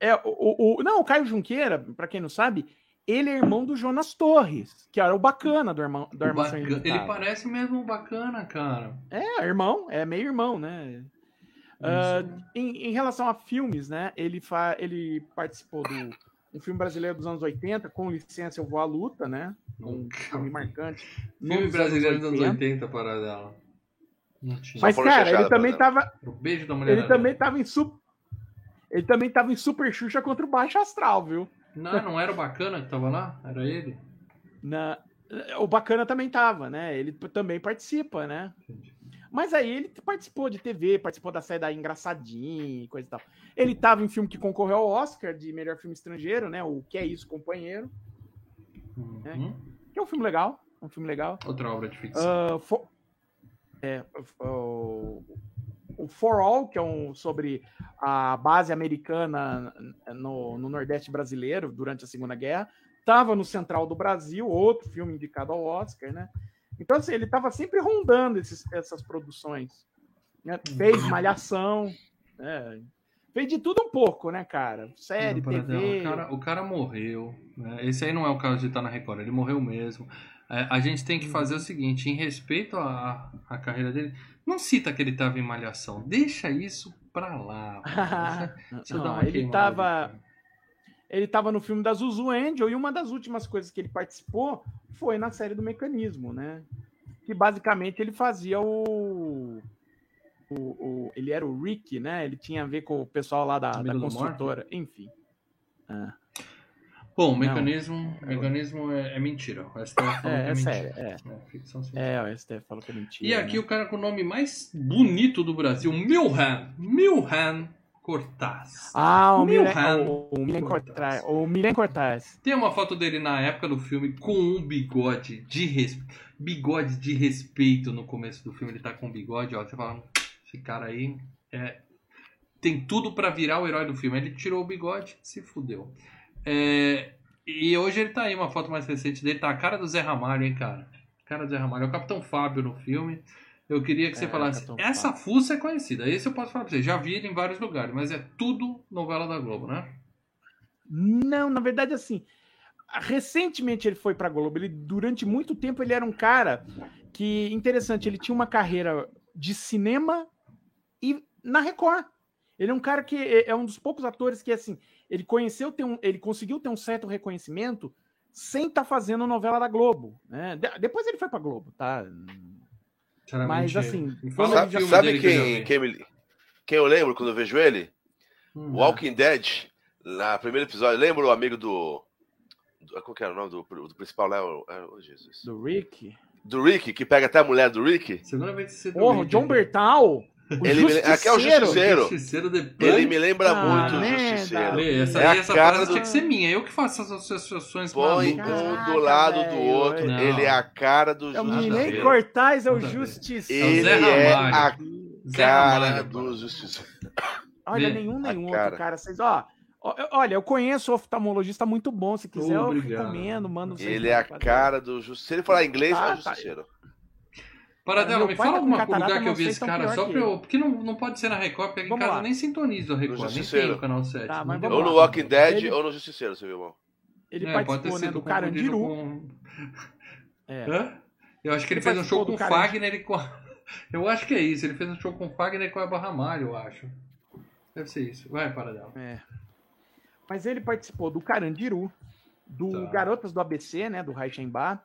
É, o, o, não, o Caio Junqueira, para quem não sabe, ele é irmão do Jonas Torres, que era o bacana do irmão do Armação Ele parece mesmo bacana, cara. É, irmão, é meio irmão, né? Uh, em, em, relação a filmes, né? Ele, fa, ele participou do um filme brasileiro dos anos 80, com licença eu vou à luta, né? Um filme marcante. Filme brasileiro dos anos 80, para dela. Mas, cara, ele também tava. O beijo da mulher. Ele também tava em super. Ele também tava em Super Xuxa contra o Baixo Astral, viu? Não, não era o Bacana que tava lá? Era ele? Na... O Bacana também tava, né? Ele também participa, né? Entendi. Mas aí ele participou de TV, participou da série da Engraçadinho e coisa e tal. Ele tava em filme que concorreu ao Oscar de melhor filme estrangeiro, né? O Que é Isso, Companheiro. Uhum. Né? Que é um filme legal. Um filme legal. Outra obra de ficção. Uh, for... é, uh, o For All, que é um sobre a base americana no, no Nordeste brasileiro durante a Segunda Guerra. Tava no Central do Brasil, outro filme indicado ao Oscar, né? Então, assim, ele estava sempre rondando esses, essas produções. Né? Fez Malhação, né? fez de tudo um pouco, né, cara? Série, não, TV... O cara, o cara morreu. Né? Esse aí não é o caso de estar na Record, ele morreu mesmo. É, a gente tem que fazer o seguinte, em respeito à, à carreira dele, não cita que ele estava em Malhação, deixa isso pra lá. [LAUGHS] Deixa, não, ele estava ele estava no filme da Zuzu Angel e uma das últimas coisas que ele participou foi na série do Mecanismo, né? Que basicamente ele fazia o. o, o ele era o Rick, né? Ele tinha a ver com o pessoal lá da, da construtora, enfim. Ah. Bom, o mecanismo, Não, mecanismo é, é, mentira. O STF falou é, que é, é sério, é. É, é, o STF falou que é mentira. E aqui né? o cara com o nome mais bonito do Brasil, Milhan. Milhan Cortaz. Ah, o Milen, o, o Milen Cortaz. O Milen Cortaz. Tem uma foto dele na época do filme com um bigode de respeito. Bigode de respeito no começo do filme. Ele tá com um bigode, ó. Você fala, esse cara aí é, tem tudo para virar o herói do filme. Ele tirou o bigode, se fudeu. É, e hoje ele tá aí, uma foto mais recente dele. Tá a cara do Zé Ramalho, hein, cara? Cara do Zé Ramalho. É o Capitão Fábio no filme. Eu queria que você é, falasse. Essa fuça é conhecida. Esse eu posso falar pra você. Já vi ele em vários lugares, mas é tudo novela da Globo, né? Não, na verdade, assim. Recentemente ele foi pra Globo. Ele, durante muito tempo, ele era um cara que, interessante, ele tinha uma carreira de cinema e na Record. Ele é um cara que é, é um dos poucos atores que, assim, ele conheceu, ter um, ele conseguiu ter um certo reconhecimento sem estar tá fazendo novela da Globo. Né? De, depois ele foi pra Globo, tá? Mas assim, sabe, sabe quem, quem, me, quem eu lembro quando eu vejo ele? Hum, Walking Dead, na primeiro episódio, lembra o amigo do Qual que era o nome do, do principal lá? Oh, Jesus. Do Rick? Do Rick, que pega até a mulher do Rick? Segunda vez que você Porra, o John Bertal. O ele me, aqui é o Justiceiro. Justiceiro ele me lembra Ah, muito o merda. Justiceiro. Lê, essa, É a essa cara frase do- tinha que ser minha. Eu que faço essas associações Põe malucas. um do lado do outro. Não. Ele é a cara do É o. Justiceiro. Cortaz, é o. Justiceiro. Ele é a cara Ramalho, do. Justiceiro. Olha, Vê. nenhum nem A outro, cara. Vocês, ó, eu- olha, eu conheço o oftalmologista muito bom. Se quiser, eu Obrigado. recomendo, mando Ele é a fazer. cara do Justiceiro. Se ele falar inglês, é Ah, o tá. Justiceiro. Paradela, Meu me pai fala tá alguma lugar que eu vi esse se é cara, só pra eu. Porque não, não pode ser na Record, porque aqui em Vamos casa lá. nem sintonizo a Record, nem tem o canal 7. Tá, Ou vamos no lá. Walking Dead Ele- ou no Justiceiro, seu irmão. Ele É, pode ter participou, né, sido do confundido Carandiru. com... É. Hã? Eu acho que ele, Ele fez um show com o. Fagner e com a... [LAUGHS] Eu acho que é isso, ele fez um show com o Fagner e com a Barra Malho, eu acho. Deve ser isso. Vai, Paradela. É. Mas ele participou do Carandiru, do Tá. Garotas do ABC, né, do Reichenbach,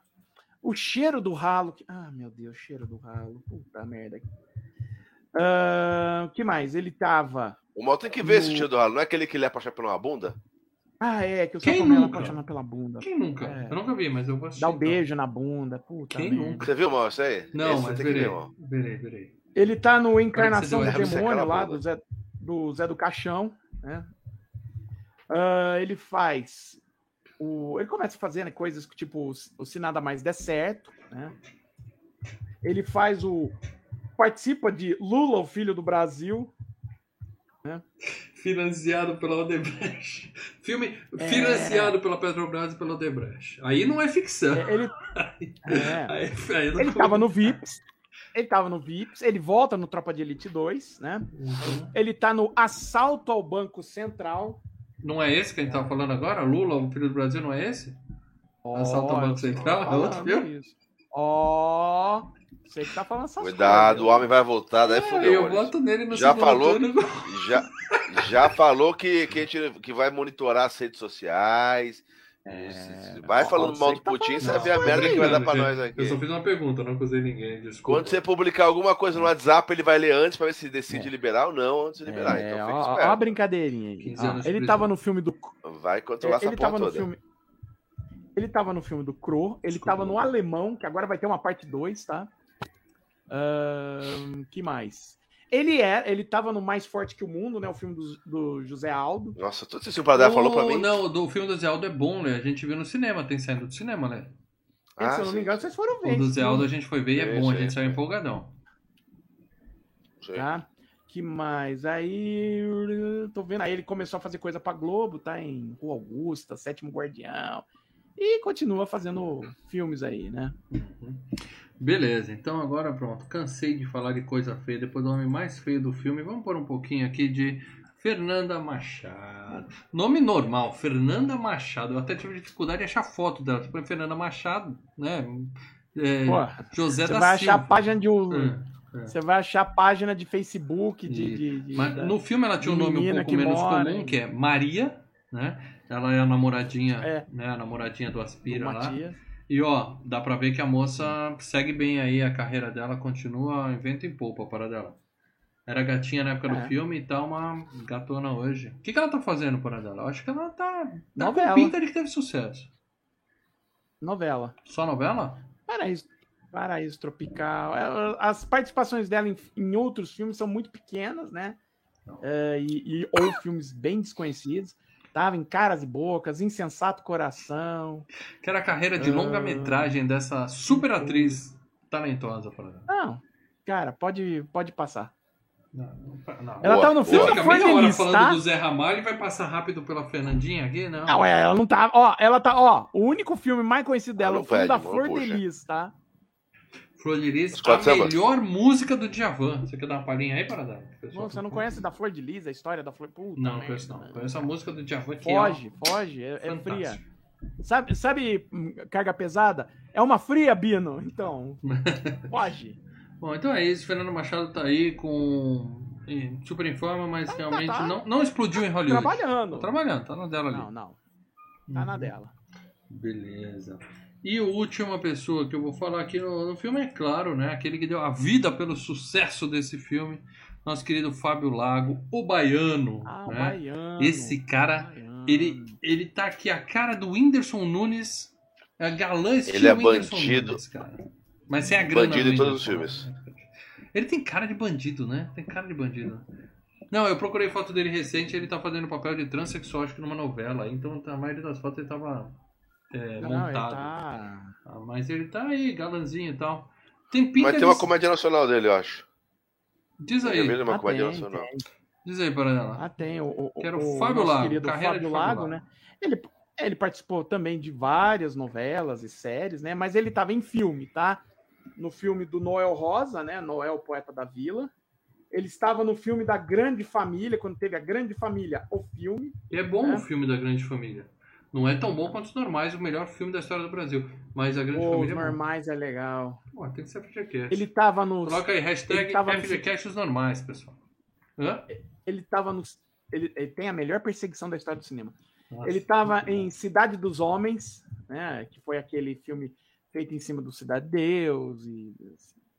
o Cheiro do Ralo. que- Ah, meu Deus, Cheiro do Ralo. Puta merda. O que mais? Ele tava... O mal tem que ver esse No- tio do ralo. Não é aquele que ele é apaixonado uma bunda? Ah, é, que o Quem Samuel nunca? apaixonado pela bunda. Quem nunca? É. Eu nunca vi, mas eu assistir. Dá um então. beijo na bunda. Puta Quem merda. nunca? Você viu, mal, isso aí? Não, Esse mas você tem que ver, mal. Verei, verei. Ele tá no Encarnação do Demônio lá, do Zé do, Zé do Caixão, né? Ah, ele faz. O, ele começa fazer né, coisas que, tipo, o Se Nada Mais Der Certo, né? Ele faz o. Participa de Lula, o Filho do Brasil. Financiado pela Odebrecht. Filme É. financiado pela Petrobras e pela Odebrecht. Aí não é ficção. É, Ele, [LAUGHS] é, Aí, aí não- ele tava no VIPs. Ele tava no VIPs. Ele volta no Tropa de Elite 2, né? Uhum. Ele tá no Assalto ao Banco Central. Não é esse que a gente tava falando agora? Lula, o filho do Brasil, não é esse? Assalto ao Ó, Banco Central? É outro filme? Ó, você que tá falando essas Cuidado, o coisas. homem vai voltar, daí É, fudeu. eu voto nele no Já segundo falou? turno. Já, já falou que, que, a gente, que vai monitorar as redes sociais. É, vai falando mal do tá Putin, falando você vai ver a merda que vai dar pra gente. nós aqui. Eu só fiz uma pergunta, não acusei ninguém. Desculpa. Quando você publicar alguma coisa no WhatsApp, ele vai ler antes pra ver se decide É. liberar ou não antes de liberar. É, então ó, fica ó, ó a brincadeirinha aí. 15 Ó, anos de ele tava no filme do. Vai controlar ele essa tava porra no toda. filme. Ele tava no filme do Crow, ele Desculpa, tava no. Alemão, que agora vai ter uma parte 2, tá? Ahn, que mais? Ele é, ele tava no Mais Forte que o Mundo, né? O filme do, do José Aldo. Nossa, tudo isso que o Pradar falou pra mim. Não, do filme do Zé Aldo é bom, né? A gente viu no cinema, tem saindo do cinema, né? Ah, se eu não me engano, vocês foram ver. O do esse Zé filme. Aldo a gente foi ver e é bom, a gente saiu empolgadão. Tá? Que mais? Aí. Tô vendo. Aí ele começou a fazer coisa pra Globo, tá? Em Rua Augusta, Sétimo Guardião. E continua fazendo filmes aí, né? Beleza, então agora pronto. Cansei de falar de coisa feia. Depois do homem mais feio do filme, vamos pôr um pouquinho aqui de Fernanda Machado. Nome normal, Fernanda Machado. Eu até tive dificuldade de achar foto dela. Põe Fernanda Machado, né? É, José você da vai Silva. achar página de. um- É, é. Você vai achar página de Facebook de. De- de- Mas da- no filme ela tinha um nome um pouco menos mora comum, em- que é Maria, né? Ela é a namoradinha, É. né? A namoradinha do do Aspira lá. Matias. E ó, dá pra ver que a moça segue bem aí a carreira dela, continua em vento em polpa para dela. Era gatinha na época do É. filme e tá uma gatona hoje. O que, que ela tá fazendo para dela? Eu acho que ela tá, tá com Novela. pinta de que teve sucesso. Novela. Só novela? Paraíso, Paraíso Tropical. É, As participações dela em, em outros filmes são muito pequenas, né? É, e, e- ou filmes bem desconhecidos. Tava em Caras e Bocas, Insensato Coração. Que era a carreira de Ah. longa-metragem dessa super atriz talentosa para. Não, cara, pode, pode passar. Não, não, não. Ela Boa, tava no Você filme boa. da fica meia hora falando tá? do Zé Ramalho e vai passar rápido pela Fernandinha aqui? Não. Não, é, ela não tá. Ó, ela tá. Ó, o único filme mais conhecido dela é o filme pede, da Flor puxa. de Lis, tá? Flor de Lis, a samba. melhor música do Djavan. Você quer dar uma palhinha aí, para dar? Não, você não conhece da Flor de Lis, a história da Flor. Puta Não, merda, conheço não. né? Conheço a música do Djavan que Foge, foge, é, é é fria. Sabe, sabe hum, carga pesada? É uma fria, Bino. Então, [LAUGHS] foge. Bom, então é isso. Fernando Machado tá aí com super em forma, mas realmente tá. não, não explodiu em Hollywood. Trabalhando. Tá trabalhando, tá na dela ali. Não, não. Tá na Uhum. dela. Beleza. E a última pessoa que eu vou falar aqui no, no filme é claro, né? Aquele que deu a vida pelo sucesso desse filme, nosso querido Fábio Lago, o baiano. Ah, o né? baiano. Esse cara, Baiano. Ele, ele tá aqui a cara do Whindersson Nunes, é galã estilo Ele é Whindersson bandido. Nunes, cara. Mas sem a grana Bandido do em todos os Whindersson. Ele tem cara de bandido, né? Tem cara de bandido. Não, eu procurei foto dele recente, ele tá fazendo papel de transexual, acho que numa novela. Então a maioria das fotos ele tava é, Não, ele montado. tá... Ah, Mas ele tá aí, galanzinho e tal. Tem pinta Mas tem uma de... comédia nacional dele, eu acho. Diz aí, vi uma Ah, comédia tem, nacional. tem. diz aí, Paradela. Ah, tem. O, o, Que era o o Fábio Lago, querido carreira Fábio de Fábio Lago, Lago. né? Ele, ele participou também de várias novelas e séries, né? Mas ele tava em filme, tá? No filme do Noel Rosa, né? Noel, Poeta da Vila. Ele estava no filme da Grande Família, quando teve a Grande Família, o filme. E é bom É. o filme da Grande Família. Não é tão bom quanto os normais, o melhor filme da história do Brasil. Mas a Grande Os Família é bom. normais é legal. Pô, tem que ser FGCast. Ele tava no. Coloca aí, hashtag tava no- FGCast os normais, pessoal. Hã? Ele tava no. Ele, ele tem a melhor perseguição da história do cinema. Nossa, Ele bom. em Cidade dos Homens, né? Que foi aquele filme feito em cima do Cidade de Deus. E,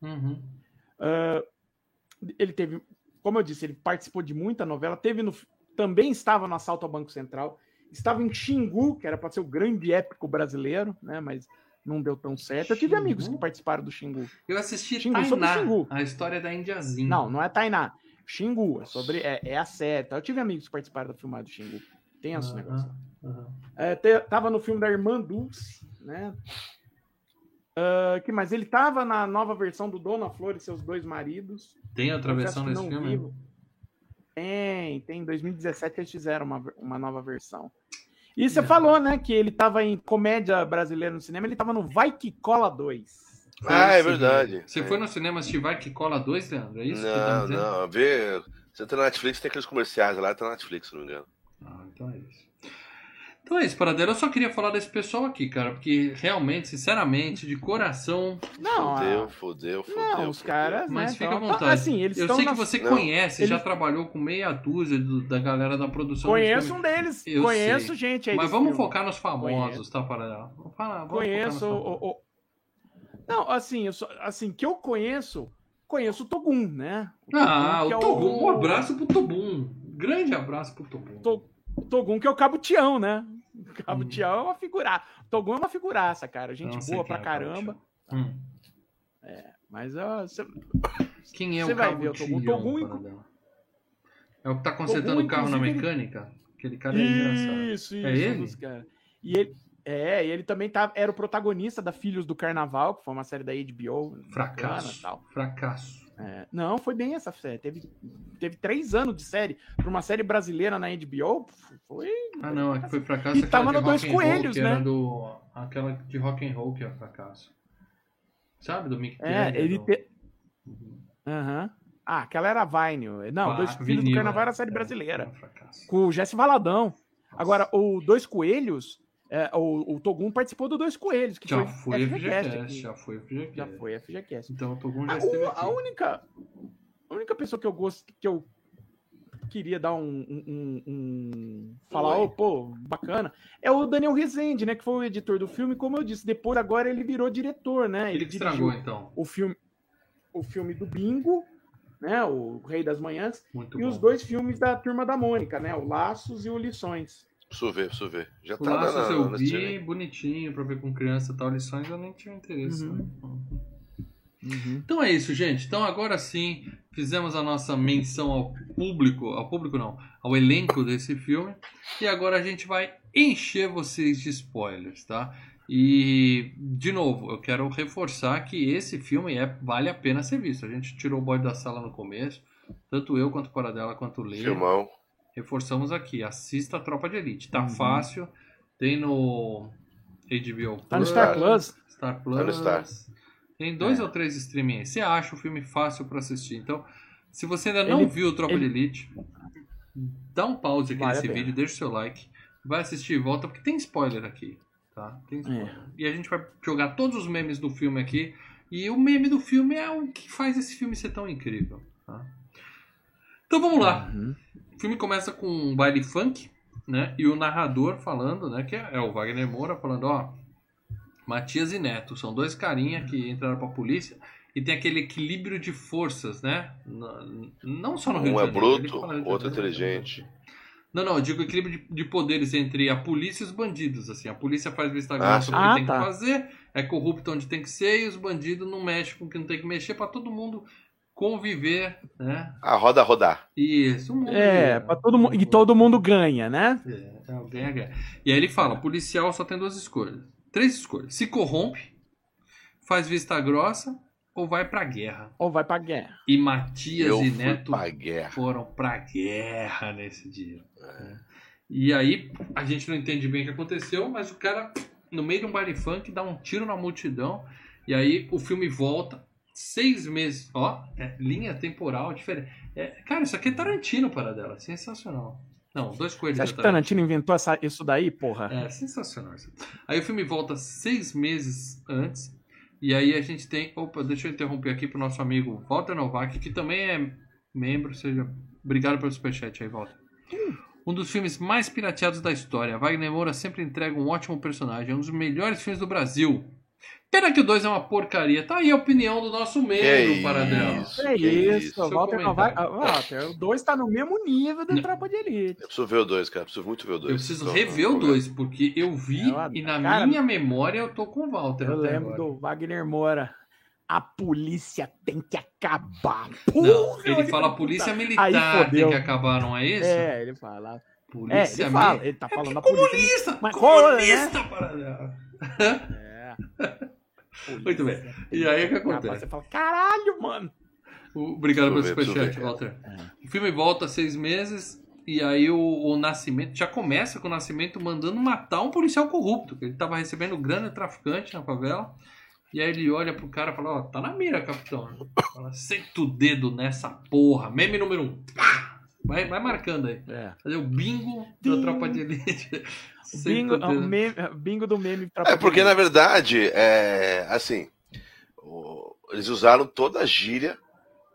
Uhum. ah, ele teve, como eu disse, ele participou de muita novela. Teve no, também estava no Assalto ao Banco Central. Estava em Xingu, que era para ser o grande épico brasileiro, né? Mas não deu tão certo. Eu tive Xingu? amigos que participaram do Xingu. Eu assisti Xingu, Tainá, Xingu. a história da Indiazinha. Não, não é Tainá. Xingu, é sobre é, é a tá? Eu tive amigos que participaram da filmagem do Xingu. Tenso Aham, negócio. aham. É, te- tava no filme da Irmã Dulce, né? Ah, que mais? Ele tava na nova versão do Dona Flor e seus dois maridos. Tem outra versão desse não filme? vi. Tem, tem. Em 2017 eles fizeram uma, uma nova versão. E você É. falou, né, que ele tava em comédia brasileira no cinema, ele tava no Vai Que Cola 2. Ah, é verdade. Você É. foi no cinema assistir Vai Que Cola 2, Leandro? É isso que você tá Não, dizendo? não. Vê. Você tá na Netflix, tem aqueles comerciais lá, tá na Netflix, se não me engano. Ah, então é isso. Então é isso, Paradela. Eu só queria falar desse pessoal aqui, cara, porque realmente, sinceramente, de coração. Não, Fudeu, fudeu, fudeu. não, os caras, Mas né? fica à vontade. Assim, eles eu sei que você Não, conhece, já eles- trabalhou com meia dúzia do- da galera da produção Conheço um deles, Eu conheço sei. gente aí Mas vamos filme. focar nos famosos, tá, Paradela? Vamos falar, vamos conheço o, o- Não, assim, eu só- assim, que eu conheço, conheço o Togum, né? Ah, que o é Togum. Um abraço pro Togum. Grande abraço pro Togum. To- O Togum, que é o Cabo Tião, né? O [LAUGHS] Cabo Hum. Tião é uma figura. O Togum é uma figuraça, cara. Gente Não boa pra é o caramba. Hum. Mas ó, cê- Quem é Você o vai Cabo ver o Togum. Tião, Togum, Paradela? É o que tá consertando o carro na inclusive, ele- mecânica? Aquele cara é engraçado. Isso, isso. É ele? cara. E ele. É, e ele também tá, era o protagonista da Filhos do Carnaval, que foi uma série da HBO. bacana Fracasso. e Tal. Fracasso. É, não, foi bem essa série. Teve, teve três anos de série. Pra uma série brasileira na HBO, foi. Ah, não, é que foi fracasso. E tava no Dois roll, Coelhos, era né? do, aquela de rock and roll que é fracasso. Sabe, do Mick É, Jagger, ele do- te... Uhum. Aham. Ah, aquela era Vine. Não, Ah, Dois Filhos do Carnaval é. era a série É, brasileira. é um fracasso. Com o Jesse Valadão. Nossa. Agora, o Dois Coelhos, é, o, o Togum participou do Dois Coelhos, que Já foi foi FGCast FGCast, já foi FGCast. Já foi FGCast. Então o Togum A, já esteve o- aqui. a única, a única pessoa que eu gosto, que eu queria dar um, um- um- um- falar, Oi. ô, pô, bacana, é o Daniel Rezende, né, que foi o editor do filme, como eu disse, depois agora ele virou diretor, né, Ele que estragou, então. o filme, o filme do Bingo, né, o Rei das Manhãs, Muito e bom. os dois filmes da Turma da Mônica, né, o Laços e o Lições. Preciso ver, preciso ver. Já tá na, Laços na, eu na vi, streaming. bonitinho, pra ver com criança e tal, lições eu nem tinha interesse. Uhum. né? Então é isso, gente. Então agora sim fizemos a nossa menção ao público, ao público não, ao elenco desse filme. E agora a gente vai encher vocês de spoilers, tá? E de novo, eu quero reforçar que esse filme é, vale a pena ser visto. A gente tirou o bode da sala no começo, tanto eu quanto o Paradela quanto o Lê. Filmão. Reforçamos aqui, assista a Tropa de Elite. Tá Uhum. fácil, tem no HBO Tá no Plus, Star Plus. Star Plus. Tá no Star. Tem dois É. ou três streaming aí. Você acha o filme fácil pra assistir. Então, se você ainda não Ele- viu o Tropa ele- de Elite, dá um pause aqui Vale a nesse vídeo, deixa o seu like, vai assistir e volta, porque tem spoiler aqui. Tá? Tem spoiler. É. E a gente vai jogar todos os memes do filme aqui. E o meme do filme é o que faz esse filme ser tão incrível. Tá? Então vamos lá. Uhum. O filme começa com um baile funk, né? E o narrador falando, né? Que é o Wagner Moura falando, ó. Matias e Neto são dois carinha que entraram pra polícia e tem aquele equilíbrio de forças, né? Não só no Rio Um de é Janeiro, bruto, fala Rio de outro é Janeiro, inteligente. Não, não, eu digo equilíbrio de, de poderes entre a polícia e os bandidos. Assim, a polícia faz vista Ah, grossa sim. no que Ah, tem tá. que fazer, é corrupto onde tem que ser, e os bandidos não mexem com o que não tem que mexer, pra todo mundo conviver, né? A roda rodar. Isso, mundo É, pra todo mundo. E todo mundo ganha, né? É, é, ganha, ganha. E aí ele fala: policial só tem duas escolhas. Três escolhas. Se corrompe, faz vista grossa ou vai pra guerra. Ou vai pra guerra. E Matias Eu e Neto pra guerra. foram pra guerra nesse dia. né? E aí a gente não entende bem o que aconteceu, mas o cara, no meio de um baile funk, dá um tiro na multidão. E aí o filme volta. Seis meses, ó, é, linha temporal diferente. É, cara, isso aqui é Tarantino para dela, sensacional. Não, dois coelhos. Você acha que Tarantino inventou essa- isso daí, porra? é sensacional. isso. Aí o filme volta seis meses antes. E aí a gente tem. Opa, deixa eu interromper aqui pro nosso amigo Walter Novak, que também é membro. Seja, obrigado pelo superchat aí, Walter. Um dos filmes mais pirateados da história. Wagner Moura sempre entrega um ótimo personagem. É um dos melhores filmes do Brasil. Pena que o 2 é uma porcaria. Tá aí a opinião do nosso Paradela. isso, É que isso, Seu Walter comentário. Novaes. Ah, Walter, o 2 tá no mesmo nível do Não. Tropa de Elite. Eu preciso ver o 2, cara. Eu preciso muito ver o 2. Eu preciso rever o 2, porque eu vi Eu adoro. e na Cara, minha memória eu tô com o Walter. Eu até lembro agora. do Wagner Moura. A polícia tem que acabar. Não, Porra, ele olha fala que polícia puta- militar tem que acabar, não é isso? É, ele fala. É, Polícia ele fala. Ele tá É falando da polícia. comunista! Mas né? comunista, Paradela. [LAUGHS] É. Muito bem. Polícia E aí o que acontece? Você fala, caralho, mano. Obrigado pelo superchat, Walter. O filme volta seis meses e aí o, o Nascimento já começa com o Nascimento mandando matar um policial corrupto, que ele tava recebendo grana traficante na favela. E aí ele olha pro cara e fala, ó, tá na mira, capitão. Fala, senta o dedo nessa porra. Meme número um. Vai, vai marcando aí. É. Fazer o bingo da tropa de elite. Bingo, o meme- bingo do meme pra É porque, na verdade, é, assim, o- eles usaram toda a gíria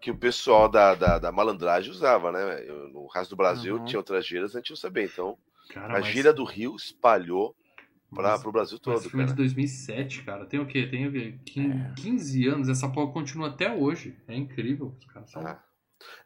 que o pessoal da, da, da malandragem usava, né? Eu, no resto do Brasil Uhum. tinha outras gírias, a gente não sabia. Então, Cara, a gíria do Rio espalhou para mas- o Brasil Mas todo, filme é de cara. 2007, cara. Tem o quê? Tem o quê? Quin- É. 15 anos. Essa porra continua até hoje. É incrível. Os caras são... Ah.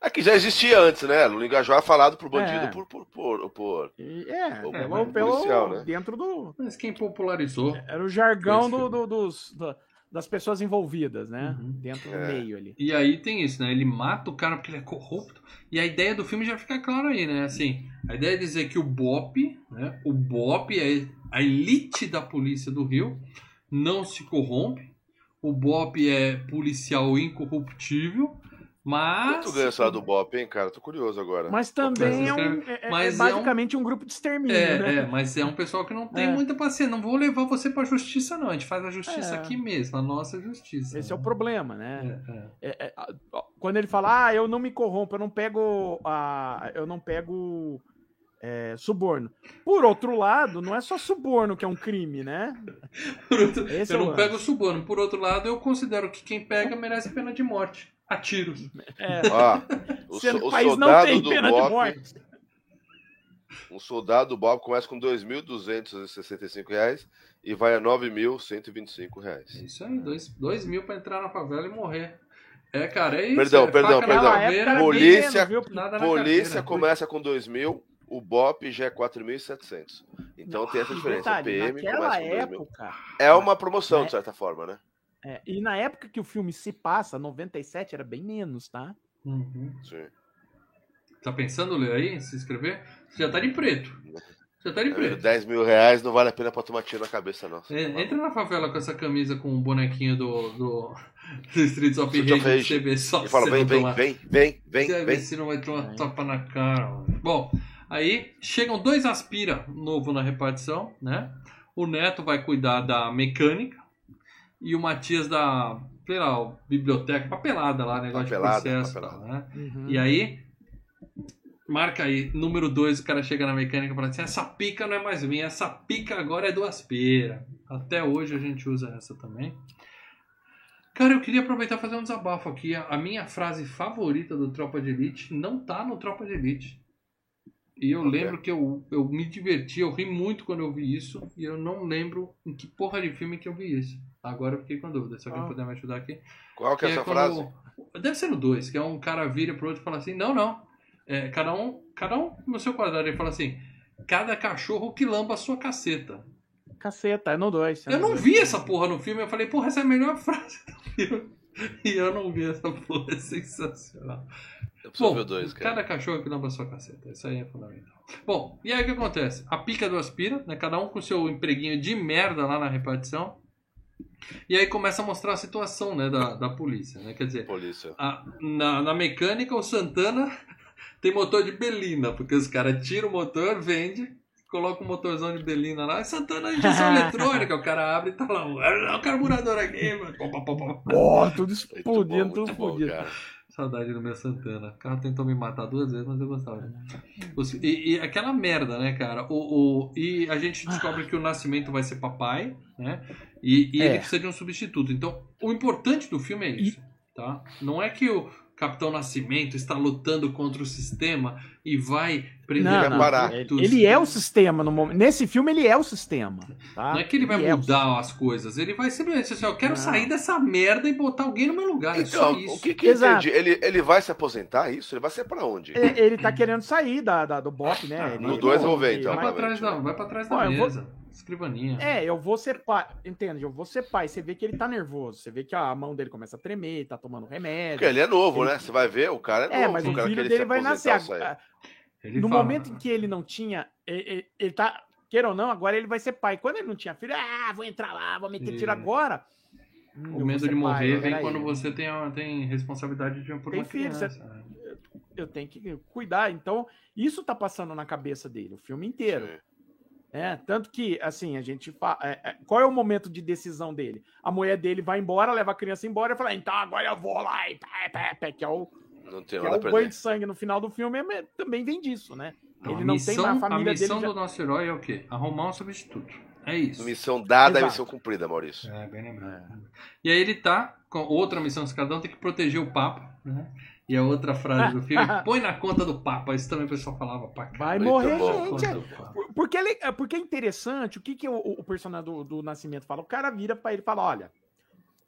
É que já existia antes, né? Lula é falado pro bandido É. por, por, por, por- E- É, O- pelo, o pelo- policial, né? dentro do. Mas quem popularizou... Era o jargão do, do- dos, da- das pessoas envolvidas, né? Uhum. Dentro do É. meio ali. E aí tem isso, né? Ele mata o cara porque ele é corrupto. E a ideia do filme já fica clara aí, né? Assim, a ideia é dizer que o BOP, né? O BOP é a elite da polícia do Rio, não se corrompe. O BOP é policial incorruptível, mas... Quanto ganha essa do Bop, hein, cara? Tô curioso agora. Mas também é, um, é- é mas é basicamente um... grupo de extermínio, É, né? é, mas é um pessoal que não tem É. muita paciência. Não vou levar você pra justiça, não. A gente faz a justiça É. aqui mesmo, a nossa justiça. Esse é o né? problema, né? É, é. É, é, quando ele fala, ah, eu não me corrompo, eu não pego a, eu não pego é, suborno. Por outro lado, não é só suborno que é um crime, né? [LAUGHS] Outro- eu é não lance. pego suborno. Por outro lado, eu considero que quem pega merece pena de morte. A tiros. É, Ó, o, [LAUGHS] so- o o país não soldado tem do pena de Bop, morte. um soldado do Bob começa com 2.265 reais e vai a R$ 9.125 É reais. isso aí, dois, dois mil pra entrar na favela e morrer. É, cara, é isso. Perdão, é perdão, perdão. caveira, Polícia- menos, Polícia começa com 2 mil, o BOP já é 4.700. Então tem essa diferença. PM naquela começa com 2 mil. época, É uma promoção, né? de certa forma, né? É, e na época que o filme se passa, 97 era bem menos, tá? Uhum. Sim. Tá pensando, Leo, aí, se inscrever? Você já tá de preto. Já tá de preto. 10 mil reais não vale a pena pra tomar tiro na cabeça, não. É, entra na favela com essa camisa com o bonequinho do, do, [LAUGHS] do Streets of Rage, Rage. você vê só se fala, vem, não vem, tomar- vem, vem, vem, Você ver vem. se não vai tomar Vem. tapa na cara. mano. Bom, aí chegam dois aspira novo na repartição, né? O Neto vai cuidar da mecânica e o Matias da, sei lá, biblioteca, papelada lá, negócio Papelada, de processo. papelada. Né? Uhum. E aí, marca aí, número 2, o cara chega na mecânica e fala assim, essa pica não é mais minha, essa pica agora é do aspira. Até hoje a gente usa essa também. Cara, eu queria aproveitar e fazer um desabafo aqui. A minha frase favorita do Tropa de Elite não tá no Tropa de Elite. E eu Ok. lembro que eu, eu me diverti, eu ri muito quando eu vi isso. E eu não lembro em que porra de filme que eu vi isso. Agora eu fiquei com dúvida. Se alguém Ah. puder me ajudar aqui. Qual que é Que essa quando- frase? Deve ser no 2, que é um cara vira pro outro e fala assim: Não, não. é, cada, um, cada um no seu quadrado. Ele fala assim: cada cachorro que lamba a sua caceta. Caceta, é no 2. Eu não vi essa porra no filme. Eu falei, porra, essa é a melhor [LAUGHS] frase do filme. E eu não vi essa porra, é sensacional. Eu Bom, ver dois, cara. cada cachorro que lamba a sua caceta. Isso aí é fundamental. Bom, e aí o que acontece? A pica do aspira, né? Cada um com seu empreguinho de merda lá na repartição. E aí começa a mostrar a situação, né, da, da polícia, né? Quer dizer, Polícia. a- na, na mecânica, o Santana [LAUGHS] tem motor de Belina, porque os caras tiram o motor, vende, coloca o motorzão de Belina lá, e Santana injeção [LAUGHS] eletrônica, o cara abre e tá lá, "Ah, o carburador aqui, mano. [LAUGHS] Ó, tudo explodindo, tudo explodindo. Saudade do meu Santana. O cara tentou me matar duas vezes, mas eu gostava. E, e aquela merda, né, cara? O, o- e a gente descobre que o Nascimento vai ser papai, né? E, e É. ele precisa de um substituto. Então, o importante do filme é isso, tá? Não é que o Capitão Nascimento está lutando contra o sistema e vai prever Não, ele, ele é o sistema no momento. Nesse filme ele é o sistema. Tá? Não é que ele vai é mudar as coisas, ele vai simplesmente assim, eu quero Não. sair dessa merda e botar alguém no meu lugar. é só Então, isso. o que que entendi? Ele, ele vai se aposentar, isso? Ele vai ser pra onde? Ele, ele tá querendo sair da, da- do BOP, né? Ele- No dois eu vou ver, ele então, Vai pra trás da, vai pra trás da Ó, mesa. Escrivaninha. É, eu vou ser pai. Entende? Eu vou ser pai. Você vê que ele tá nervoso. Você vê que a mão dele começa a tremer, tá tomando remédio. Porque ele é novo, Ele- né? Você vai ver, o cara é novo. É, mas o cara filho dele vai nascer. aí. Ele no fala, momento em que ele não tinha. Ele, ele- tá. Queira ou não, agora ele vai ser pai. Quando ele não tinha filho, ah, vou entrar lá, vou meter tiro É. agora. Hum, O vou medo de pai, morrer vem peraí. quando você tem, a- tem responsabilidade de por Tem uma filho, você- criança. Eu tenho que cuidar. Então, isso tá passando na cabeça dele, o filme inteiro. Sim. É, tanto que, assim, a gente fala. qual é o momento de decisão dele? A mulher dele vai embora, leva a criança embora e fala: então agora eu vou lá e pé, pé, pé, que é o, Não que tem é nada a o banho de sangue no final do filme, é- também vem disso, né? Então, Ele a não missão, tem mais a a família missão dele. do nosso herói é o quê? Arrumar um substituto. É isso. Missão dada, Exato. missão cumprida, Maurício. É, bem lembrado. E aí ele tá com outra missão do Escadão, tem que proteger o Papa, né? E a outra frase do filme, [LAUGHS] põe na conta do Papa. Isso também o pessoal falava pra cá. Vai morrer bom. gente. Conta é. do Papa. Por- Porque, ele, é- porque é interessante, o que, que o, o personagem do, do Nascimento fala? O cara vira pra ele e fala: olha,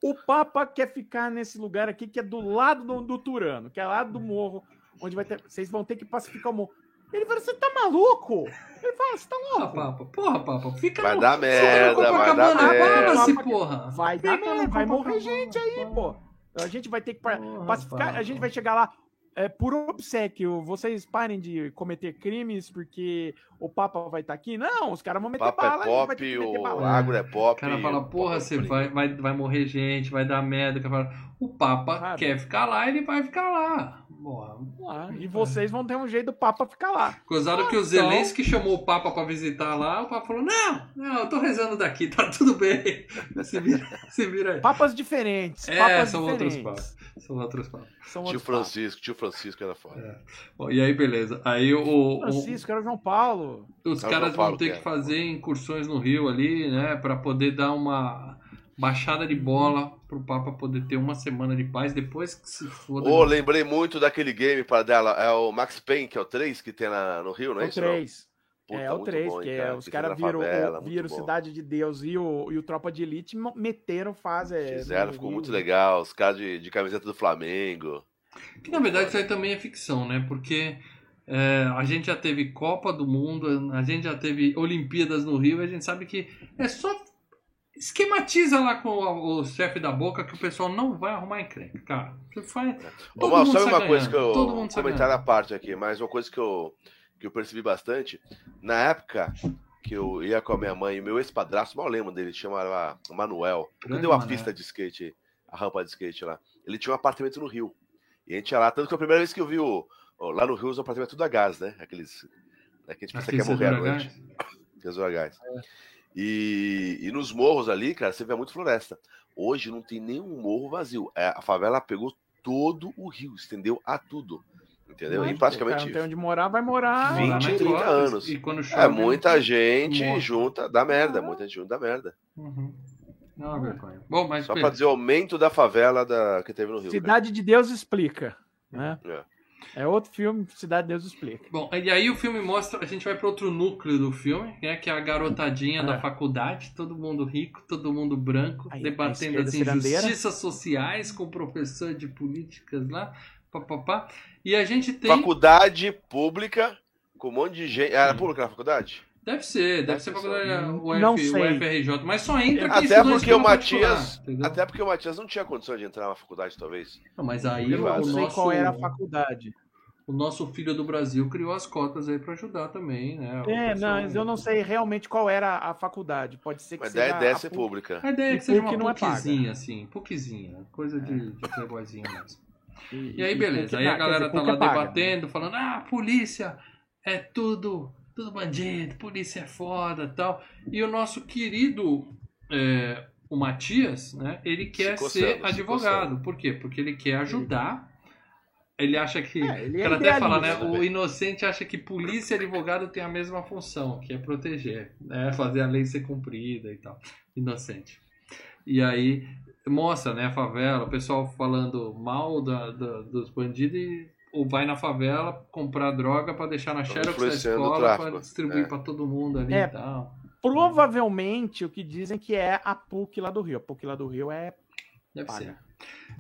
o Papa quer ficar nesse lugar aqui que é do lado do, do Turano, que é lá do morro, onde vai ter. Vocês vão ter que pacificar o morro. Ele fala: você tá maluco? Ele fala: você tá Porra, louco? Papa. Porra, Papa. Fica Vai no- dar merda, vai dar merda. Porra. Vai dar merda, vai morrer gente aí, pô. A gente vai ter que pacificar, a gente vai chegar lá. É, por obsequio, vocês parem de cometer crimes porque o Papa vai estar aqui? Não, os caras vão meter Papo é bala, vai ter pop, que meter o bala. agro é pop. O cara fala, porra, é você vai, vai, vai morrer gente, vai dar merda. O cara fala, O Papa Sabe? quer ficar lá, ele vai ficar lá. Porra. Ah, e vocês vão ter um jeito do Papa ficar lá. Gozado que o então- Zelensky chamou o Papa pra visitar lá, o Papa falou, não, não, eu tô rezando daqui, tá tudo bem. [LAUGHS] Se vira, se vira aí. Papas diferentes. É, papas são outros diferentes. papos. São outros papos. São Tio outros papas. Francisco, tio Francisco era foda. Bom, e aí, beleza. Aí o, o- Francisco, era o João Paulo. os É o caras Paulo vão ter que que é. fazer incursões no Rio ali, né? Pra poder dar uma baixada de bola pro Papa poder ter uma semana de paz depois que se foda. Ô, lembrei muito daquele game para dela. É o Max Payne, que é o 3 que tem na, no Rio, não É é o isso? não? 3. Puta, É o muito 3, bom, que é, cara? os caras viram, favela, o- viram. Cidade de Deus e o, e o Tropa de Elite meteram fase. é, Fizeram, ficou Rio. muito legal. Os caras de, de camiseta do Flamengo. Que na verdade isso aí também é ficção, né? Porque é, a gente já teve Copa do Mundo, a gente já teve Olimpíadas no Rio, e a gente sabe que é só esquematiza lá com o, chefe da boca que o pessoal não vai arrumar encrenca, cara. Você faz. Ô, Todo Mal, mundo sabe uma coisa que ganhando, eu. todo mundo à ganhando. parte aqui, mas uma coisa que eu, que eu percebi bastante. Na época que eu ia com a minha mãe e meu ex-padrasto, mal lembro dele, chamava Manuel. Quando deu a pista de skate, a rampa de skate lá. Ele tinha um apartamento no Rio. E a gente ia lá, tanto que a primeira vez que eu vi o, o- lá no Rio os apartamentos tudo a gás, né? Aqueles. né, que a gente pensa que é morrer à noite. Tesouro a gás. E, e nos morros ali, cara, você vê muito floresta. Hoje não tem nenhum morro vazio. É, a favela pegou todo o rio, estendeu a tudo. Entendeu? Mas, E o cara praticamente não tem onde morar, vai morar. Morar 20, na 30 Europa, anos. E quando chove, É muita gente morre. junta da merda, Ah. muita gente junta da merda. Uhum. Não, é uma vergonha. Bom, mas Só pra beleza. dizer o aumento da favela da, que teve no Rio. cara. Cidade de Deus explica. Né? É. É outro filme, Cidade de Deus explica. Bom, e aí o filme mostra, a gente vai para outro núcleo do filme, né, que é a garotadinha É. da faculdade, todo mundo rico, todo mundo branco, Aí, debatendo as cirandeira. injustiças sociais com o professor de políticas lá, papapá. E a gente tem. Faculdade pública, com um monte de gente. Era pública na faculdade? Deve ser, deve Deve ser só. o, Não F, o sei. FRJ, mas só entra quem Até porque o particular, Matias. Até porque o Matias não tinha condição de entrar na faculdade, talvez. Não, mas aí Eu o, não sei nosso, qual era a faculdade. o nosso filho do Brasil criou as cotas aí pra ajudar também, né? O É, não, mas eu não sei realmente qual era a faculdade. Pode ser que Mas seja daí deve a ser PUC. pública. A ideia é que seja uma não é assim, PUCzinha, coisa de, de playboyzinho mesmo. E, E aí, beleza. Aí a galera dizer, tá lá é né? debatendo, falando: ah, a polícia é tudo, tudo bandido, polícia é foda tal. E o nosso querido, é, o Matias, né, ele quer Se ser coçando, se advogado. coçando. Por quê? Porque ele quer ajudar. Ele acha que. É, ele o é até fala, né? idealista. O inocente acha que polícia e advogado têm a mesma função, que é proteger, né? Fazer a lei ser cumprida e tal. Inocente. E aí mostra, né, a favela, o pessoal falando mal da, da- dos bandidos e ou vai na favela comprar droga pra deixar na xerox da escola tráfico. pra distribuir É. pra todo mundo ali É. e tal. Provavelmente o que dizem que é a PUC lá do Rio. A PUC lá do Rio é. Deve Paga. ser.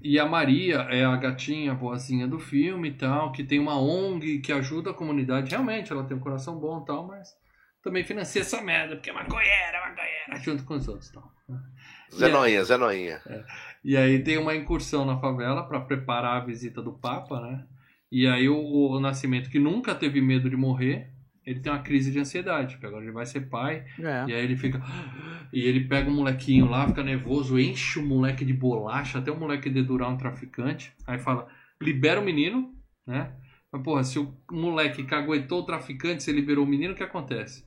E a Maria é a gatinha boazinha do filme e tal, que tem uma ONG que ajuda a comunidade. Realmente, ela tem um coração bom e tal, mas também financia essa merda, porque é maconheira, maconheira, junto com os outros e tal. Zé Noinha, Zé Noinha. E aí tem uma incursão na favela para preparar a visita do Papa, né? E aí o, o Nascimento, que nunca teve medo de morrer, ele tem uma crise de ansiedade, porque agora ele vai ser pai, é. e aí ele fica. [GASPS] E ele pega o molequinho lá, fica nervoso, enche o moleque de bolacha, até o moleque dedurar um traficante. Aí fala: libera o menino, né? Mas, porra, se o moleque caguetou o traficante, você liberou o menino, o que acontece?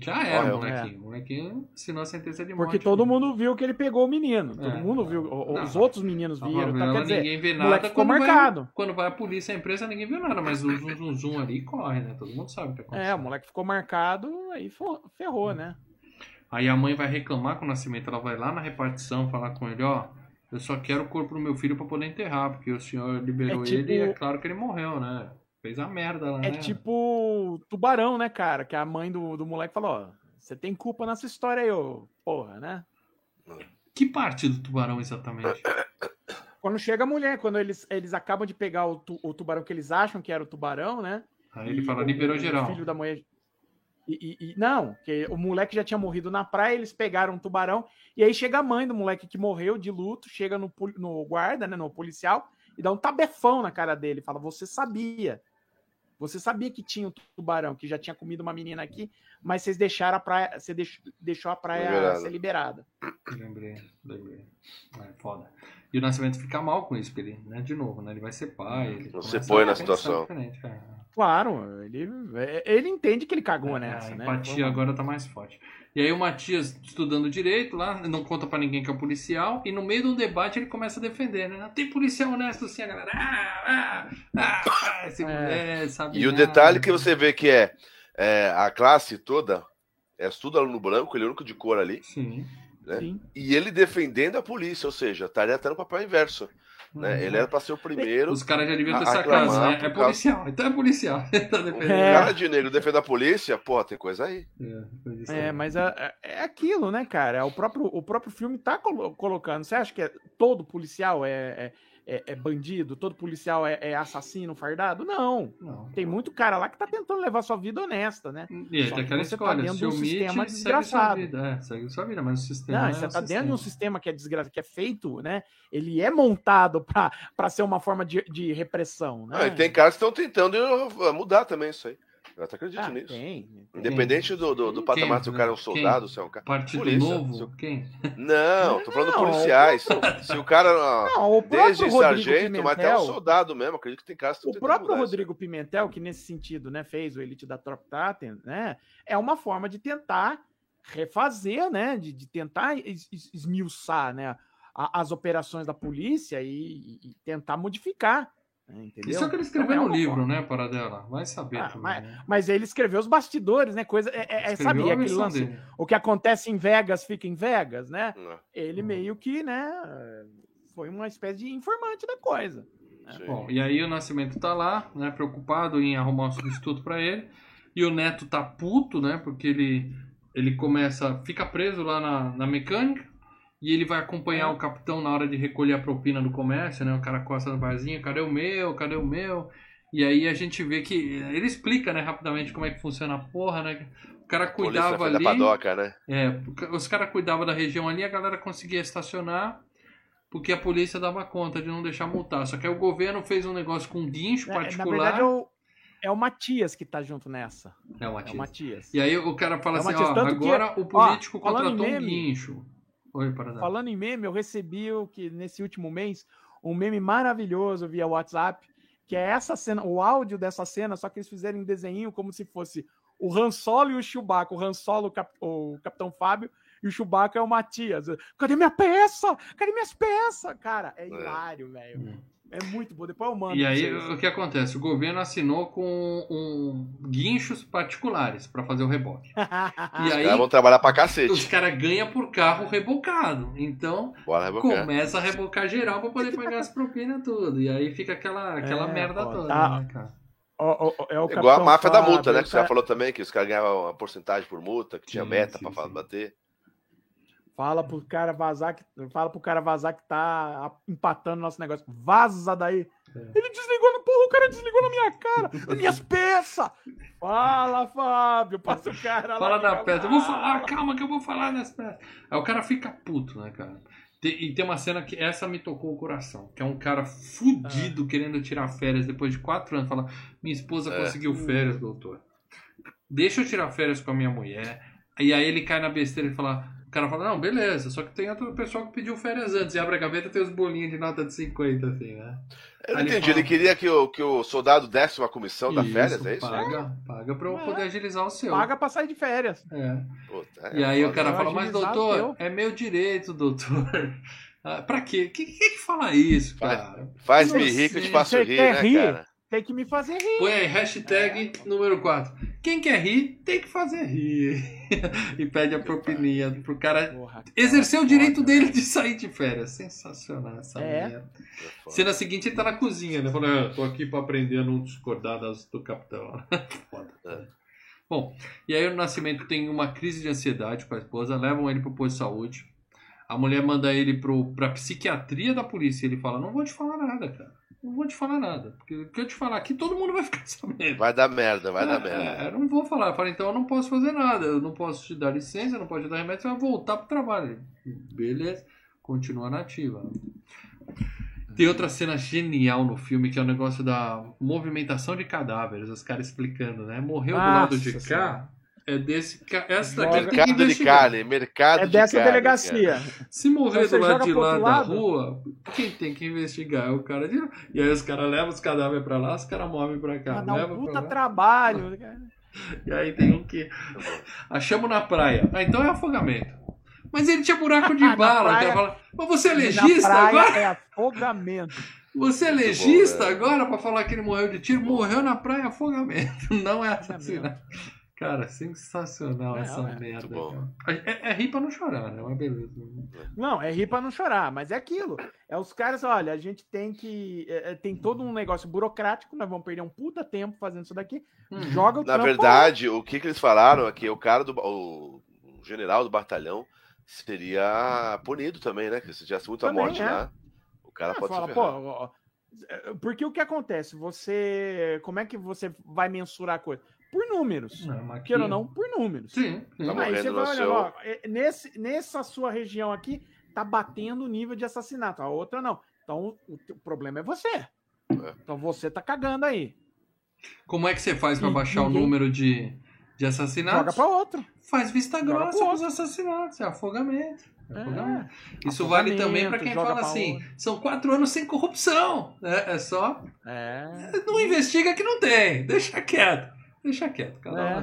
Já era, Morreu. molequinho. O molequinho assinou a sentença de morte. Porque todo mundo viu que ele pegou o menino. Todo É. mundo viu. Não. Os outros meninos viram. Tá? Quer dizer, ninguém vê nada. moleque ficou vai- marcado. quando vai a polícia, a empresa, ninguém viu nada, mas o zum, zum, zum ali corre, né? Todo mundo sabe o que aconteceu. É, o moleque ficou marcado, aí ferrou, né? Aí a mãe vai reclamar com o nascimento, ela vai lá na repartição falar com ele, ó, eu só quero o corpo do meu filho pra poder enterrar, porque o senhor liberou É tipo- ele e é claro que ele morreu, né? Fez a merda lá, né? É tipo tubarão, né, cara? Que a mãe do, do moleque falou: ó, você tem culpa nessa história aí, ô porra, né? Que parte do tubarão exatamente? Quando chega a mulher, quando eles, eles acabam de pegar o, tu- o tubarão que eles acham que era o tubarão, né? Aí ele E fala, liberou o geral. filho da mulher. E, e- e- não, que o moleque já tinha morrido na praia, eles pegaram um tubarão, e aí chega a mãe do moleque que morreu de luto, chega no, no guarda, né, no policial, e dá um tabefão na cara dele, fala: Você sabia. Você sabia que tinha um tubarão, que já tinha comido uma menina aqui, mas vocês deixaram a praia, você deix- deixou a praia Liberada. ser liberada. Lembrei, lembrei. É foda. E o Nascimento fica mal com isso, porque ele, né, de novo, né? Ele vai ser pai. Ele começa põe na situação. é. Claro, ele, ele entende que ele cagou É, nessa, a né? empatia agora tá mais forte. E aí o Matias estudando direito lá, não conta pra ninguém que é policial, e no meio de um debate ele começa a defender, né? Tem policial honesto assim, a galera. Ah, ah, ah, ah, esse É. sabe E o nada. detalhe que você vê que é, é, a classe toda é tudo aluno branco, ele é o único de cor ali, Sim. né? Sim. e ele defendendo a polícia, ou seja, estaria até no papel inverso. Né? Uhum. Ele era pra ser o primeiro. Os caras já deviam ter a- sacado, aclamar né? É causa- policial, então é policial. [LAUGHS] tá O defendendo. É. cara de negro defende a polícia, porra, tem coisa aí. É, É, mas é, é aquilo, né, cara? O próprio, o próprio filme tá colo- colocando. Você acha que é- todo policial é, é, é- é bandido? Todo policial é, é assassino fardado? Não. Não. Tem muito cara lá que tá tentando levar sua vida honesta, né? E aí Só tem que aquela você tá escolha, dentro se de um omite, sistema segue sua desgraçado. vida. É, segue sua vida, mas o sistema Não, é você tá dentro de um sistema. sistema que é desgraçado, que é feito, né? Ele é montado pra ser uma forma de, de repressão, né? Ah, e tem caras que estão tentando uh, mudar também isso aí. Eu até acredito Ah, nisso. tem. Independente do, do, do Quem? patamar, se o cara é um Quem? soldado, se é um cara. Partido Polícia, Novo? Quem? Não, tô falando Não, policiais. Se o cara. Não, o próprio Desde Rodrigo sargento, mas até um Pimentel- soldado mesmo. Acredito que tem caras que O próprio Rodrigo Pimentel, que nesse sentido né, fez o Elite da Trop Taten, né, é uma forma de tentar refazer, né, de, de tentar es- es- esmiuçar né, a- as operações da polícia e, e tentar modificar. Né, entendeu? Isso é o que ele escreveu Então, é no livro, forma. né, Paradela? Vai saber Ah, também. mas- né? Mas ele escreveu os bastidores, né? Coisa. É, é, é, Escreveu sabe a aquele lance? dele. O que acontece em Vegas fica em Vegas, né? aí. Ele Uhum. meio que, né? Foi uma espécie de informante da coisa. Sim. Bom, e aí o Nascimento tá lá, né, preocupado em arrumar um substituto pra ele. E o Neto tá puto, né, porque ele, ele começa, fica preso lá na, na mecânica. E ele vai acompanhar o capitão na hora de recolher a propina do comércio, né? O cara costa no barzinho, cadê o meu? Cadê o meu? E aí a gente vê que. Ele explica, né, rapidamente como é que funciona a porra, né? O cara cuidava ali. da padoca, né? É, os caras cuidavam da região ali, a galera conseguia estacionar porque a polícia dava conta de não deixar multar. Só que aí o governo fez um negócio com um guincho É, na particular. verdade, é o, é o Matias que tá junto nessa. É o É Matias. o Matias. E aí o cara fala É o assim, Matias, ó, tanto que- agora o ó, político em contratou um meme- guincho. Oi, para Falando em meme, eu recebi o que nesse último mês um meme maravilhoso via WhatsApp, que é essa cena, o áudio dessa cena, só que eles fizeram em desenho como se fosse o Han Solo e o Chewbacca. O Han Solo, o, Cap- o Capitão Fábio, e o Chewbacca é o Matias. Cadê minha peça? Cadê minhas peças? Cara, é hilário, velho. É muito bom. Depois eu mando. E pra aí o que acontece? O governo assinou com um, guinchos particulares para fazer o reboque. [LAUGHS] E Os aí caras vão trabalhar pra os cacete. caras ganham por carro rebocado. Então começa a rebocar geral para poder pagar as propinas tudo. E aí fica aquela, aquela É, merda pô, toda, tá. né, cara? Ó, ó, ó, é o Igual a máfia da Fábio, multa, né? o Que você já cara- falou também, que os caras ganhavam uma porcentagem por multa, que tinha Sim, meta sim, pra sim. bater. Fala pro cara vazar que fala pro cara vazar que tá empatando nosso negócio. Vaza daí. É. Ele desligou no porra, o cara desligou na minha cara. Nas minhas [LAUGHS] peças. Fala, Fábio. Passa o cara lá. Fala da que peça. Eu vou falar, calma que eu vou falar das peças. Aí o cara fica puto, né, cara? E tem uma cena que essa me tocou o coração. Que é um cara Ah. fudido querendo tirar férias depois de quatro anos. Fala, minha esposa É. conseguiu férias, doutor. Deixa eu tirar férias com a minha mulher. E aí ele cai na besteira e fala. O cara fala, não, beleza, só que tem outro pessoal que pediu férias antes. E abre a gaveta e tem os bolinhos de nota de 50, assim, né? Eu não Aí ele entendi, fala- ele queria que o, que o soldado desse uma comissão da Isso, férias, é isso? Paga, paga pra eu É. poder agilizar o seu. Paga pra sair de férias. É. Puta, é E aí o cara fala, mas doutor, teu." é meu direito, doutor. [LAUGHS] Ah, pra quê? Quem que, que fala isso, cara? Faz-me rir que eu te faço rir, né, rir? cara? Tem que me fazer rir. Põe aí, hashtag número 4. Quem quer rir, tem que fazer rir. [LAUGHS] e pede a propininha pro cara Porra, cara, exercer o foda, direito dele de sair de férias. Sensacional essa É. merda. É foda. Cena seguinte, ele tá na cozinha, né? Falando, "Ah, tô aqui pra aprender a não discordar das do capitão. [LAUGHS] Foda. É. Bom, e aí o Nascimento tem uma crise de ansiedade com a esposa, levam ele pro posto de saúde. A mulher manda ele pro, pra psiquiatria da polícia. Ele fala, não vou te falar nada, cara. Não vou te falar nada. Porque o que eu te falar aqui, todo mundo vai ficar [LAUGHS] sabendo. Vai dar merda, vai dar É, merda. é, eu não vou falar. Eu falei, então eu não posso fazer nada. Eu não posso te dar licença, eu não posso te dar remédio, você vai voltar pro trabalho. Beleza. Continua nativa. Tem outra cena genial no filme, que é o negócio da movimentação de cadáveres, os caras explicando, né? Morreu do lado de Nossa cá, é desse ca- Essa daqui tem que Mercado de investigar. carne, mercado É de dessa carne, delegacia. Se morrer Você do lado de lá da rua, quem tem que investigar é o cara de E aí os caras levam os cadáveres pra lá, os caras movem pra cá. Pra dar um levam pra puta trabalho. [LAUGHS] E aí tem um que. Achamos na praia. Ah, então é afogamento. Mas ele tinha buraco de [LAUGHS] bala. Praia- cara fala, mas você é Na legista praia agora? é afogamento. [LAUGHS] Você é Muito bom, legista velho. agora pra falar que ele morreu de tiro? Morreu na praia afogamento. Não é assassinato. Cara, sensacional É, essa é. merda. É, é rir pra não chorar, né? Uma beleza. Não, é rir pra não chorar, mas é aquilo. É os caras, olha, a gente tem que. é, é, tem todo um negócio burocrático, nós vamos perder um puta tempo fazendo isso daqui. Uhum. Joga o Na verdade, o que, que eles falaram é que o cara do. O, o general do batalhão seria punido também, né? Que se tivesse muita Também, morte é. lá, o cara Ah, pode fala, se pô, ferrar. ó, ó, é, porque o que acontece? Você. Como é que você vai mensurar a coisa? Por números. Não, mas Queira ou não, por números. Sim, sim. Tá Aí você vai olhando, seu- ó, é, nesse, nessa sua região aqui, tá batendo o nível de assassinato. A outra não. Então, o, teu problema é você. Então você tá cagando aí. Como é que você faz pra E baixar o ninguém- número de, de assassinatos? Joga pra outro. Faz vista Joga grossa pro pros assassinatos, é afogamento. É afogamento. Isso Afogamento, vale também pra quem fala pra assim: outro. são quatro anos sem corrupção. É, é só. É. Não investiga que não tem. Deixa quieto. Deixa quieto, cada um É.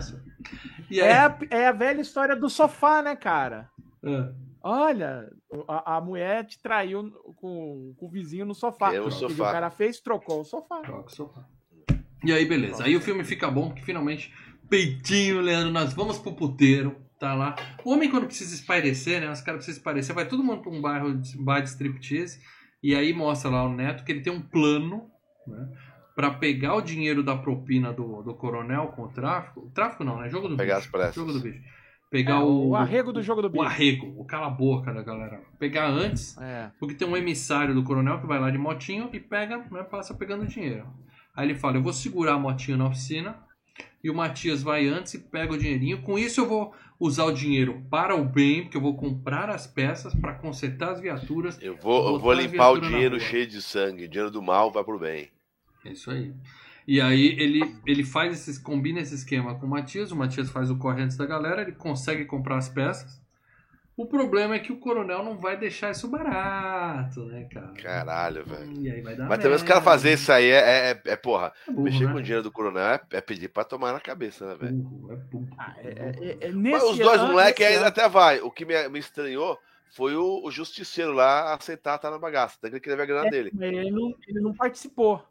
E. É, a, é a velha história do sofá, né, cara? É. Olha, a, a mulher te traiu com, com o vizinho no sofá. É o sofá. o cara fez, trocou o sofá. Troca o sofá. E aí, beleza. Aí o filme fica bom, porque finalmente, peitinho, Leandro, nós vamos pro puteiro, tá lá. O homem, quando precisa espairecer, né? Os caras precisam espairecer, vai todo mundo pra um bairro de, bar de striptease, e aí mostra lá o Neto que ele tem um plano, né? Pra pegar o dinheiro da propina do, do coronel com o tráfico. O tráfico não, né? Jogo do Pegar bicho. as pressas. Jogo do bicho. pegar É, o, o arrego do jogo do o bicho. arrego, o cala a boca da galera. Pegar antes, É. porque tem um emissário do coronel que vai lá de motinho e pega, né, passa pegando dinheiro. Aí ele fala, eu vou segurar a motinha na oficina e o Matias vai antes e pega o dinheirinho. Com isso eu vou usar o dinheiro para o bem, porque eu vou comprar as peças para consertar as viaturas. Eu vou, eu vou limpar o dinheiro cheio de sangue. Dinheiro do mal vai pro bem. É isso aí. E aí ele, ele faz esses, combina esse esquema com o Matias, o Matias faz o corre antes da galera, ele consegue comprar as peças. O problema é que o coronel não vai deixar isso barato, né, cara? Caralho, velho. E aí vai dar Mas também os caras fazer isso aí é, é, é, porra. É burro, mexer né? com o dinheiro do coronel é, é pedir pra tomar na cabeça, né, velho? É burro. Ah, é- é- é- é Mas os dois moleques ainda até vai. O que me, me estranhou foi o, o justiceiro lá aceitar estar na bagaça. Ele queria ver a grana dele. Ele não, ele não participou.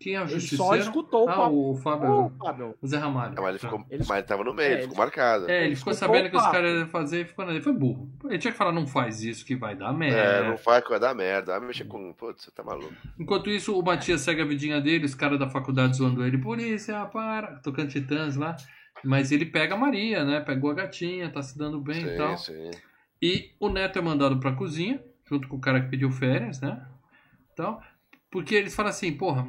Quem é o Ele só escutou o ah, o Fábio. Fábio. O Zé Ramalho. Ah, mas ele ficou, Ele- mas ele tava no meio, É, ele ele- ficou marcado. É, ele ficou escutou sabendo o que os caras iam fazer e ficou nele. Foi burro. Ele tinha que falar, não faz isso que vai dar É, merda. não faz que vai dar merda. Vai mexer com. Putz, você tá maluco. Enquanto isso, o Matias segue a vidinha dele, os caras da faculdade zoando ele, polícia, para, tocando titãs lá. Mas ele pega a Maria, né? Pegou a gatinha, tá se dando bem e tal. Sim, sim. E o Neto é mandado pra cozinha, junto com o cara que pediu férias, né? Então, porque eles falam assim, porra,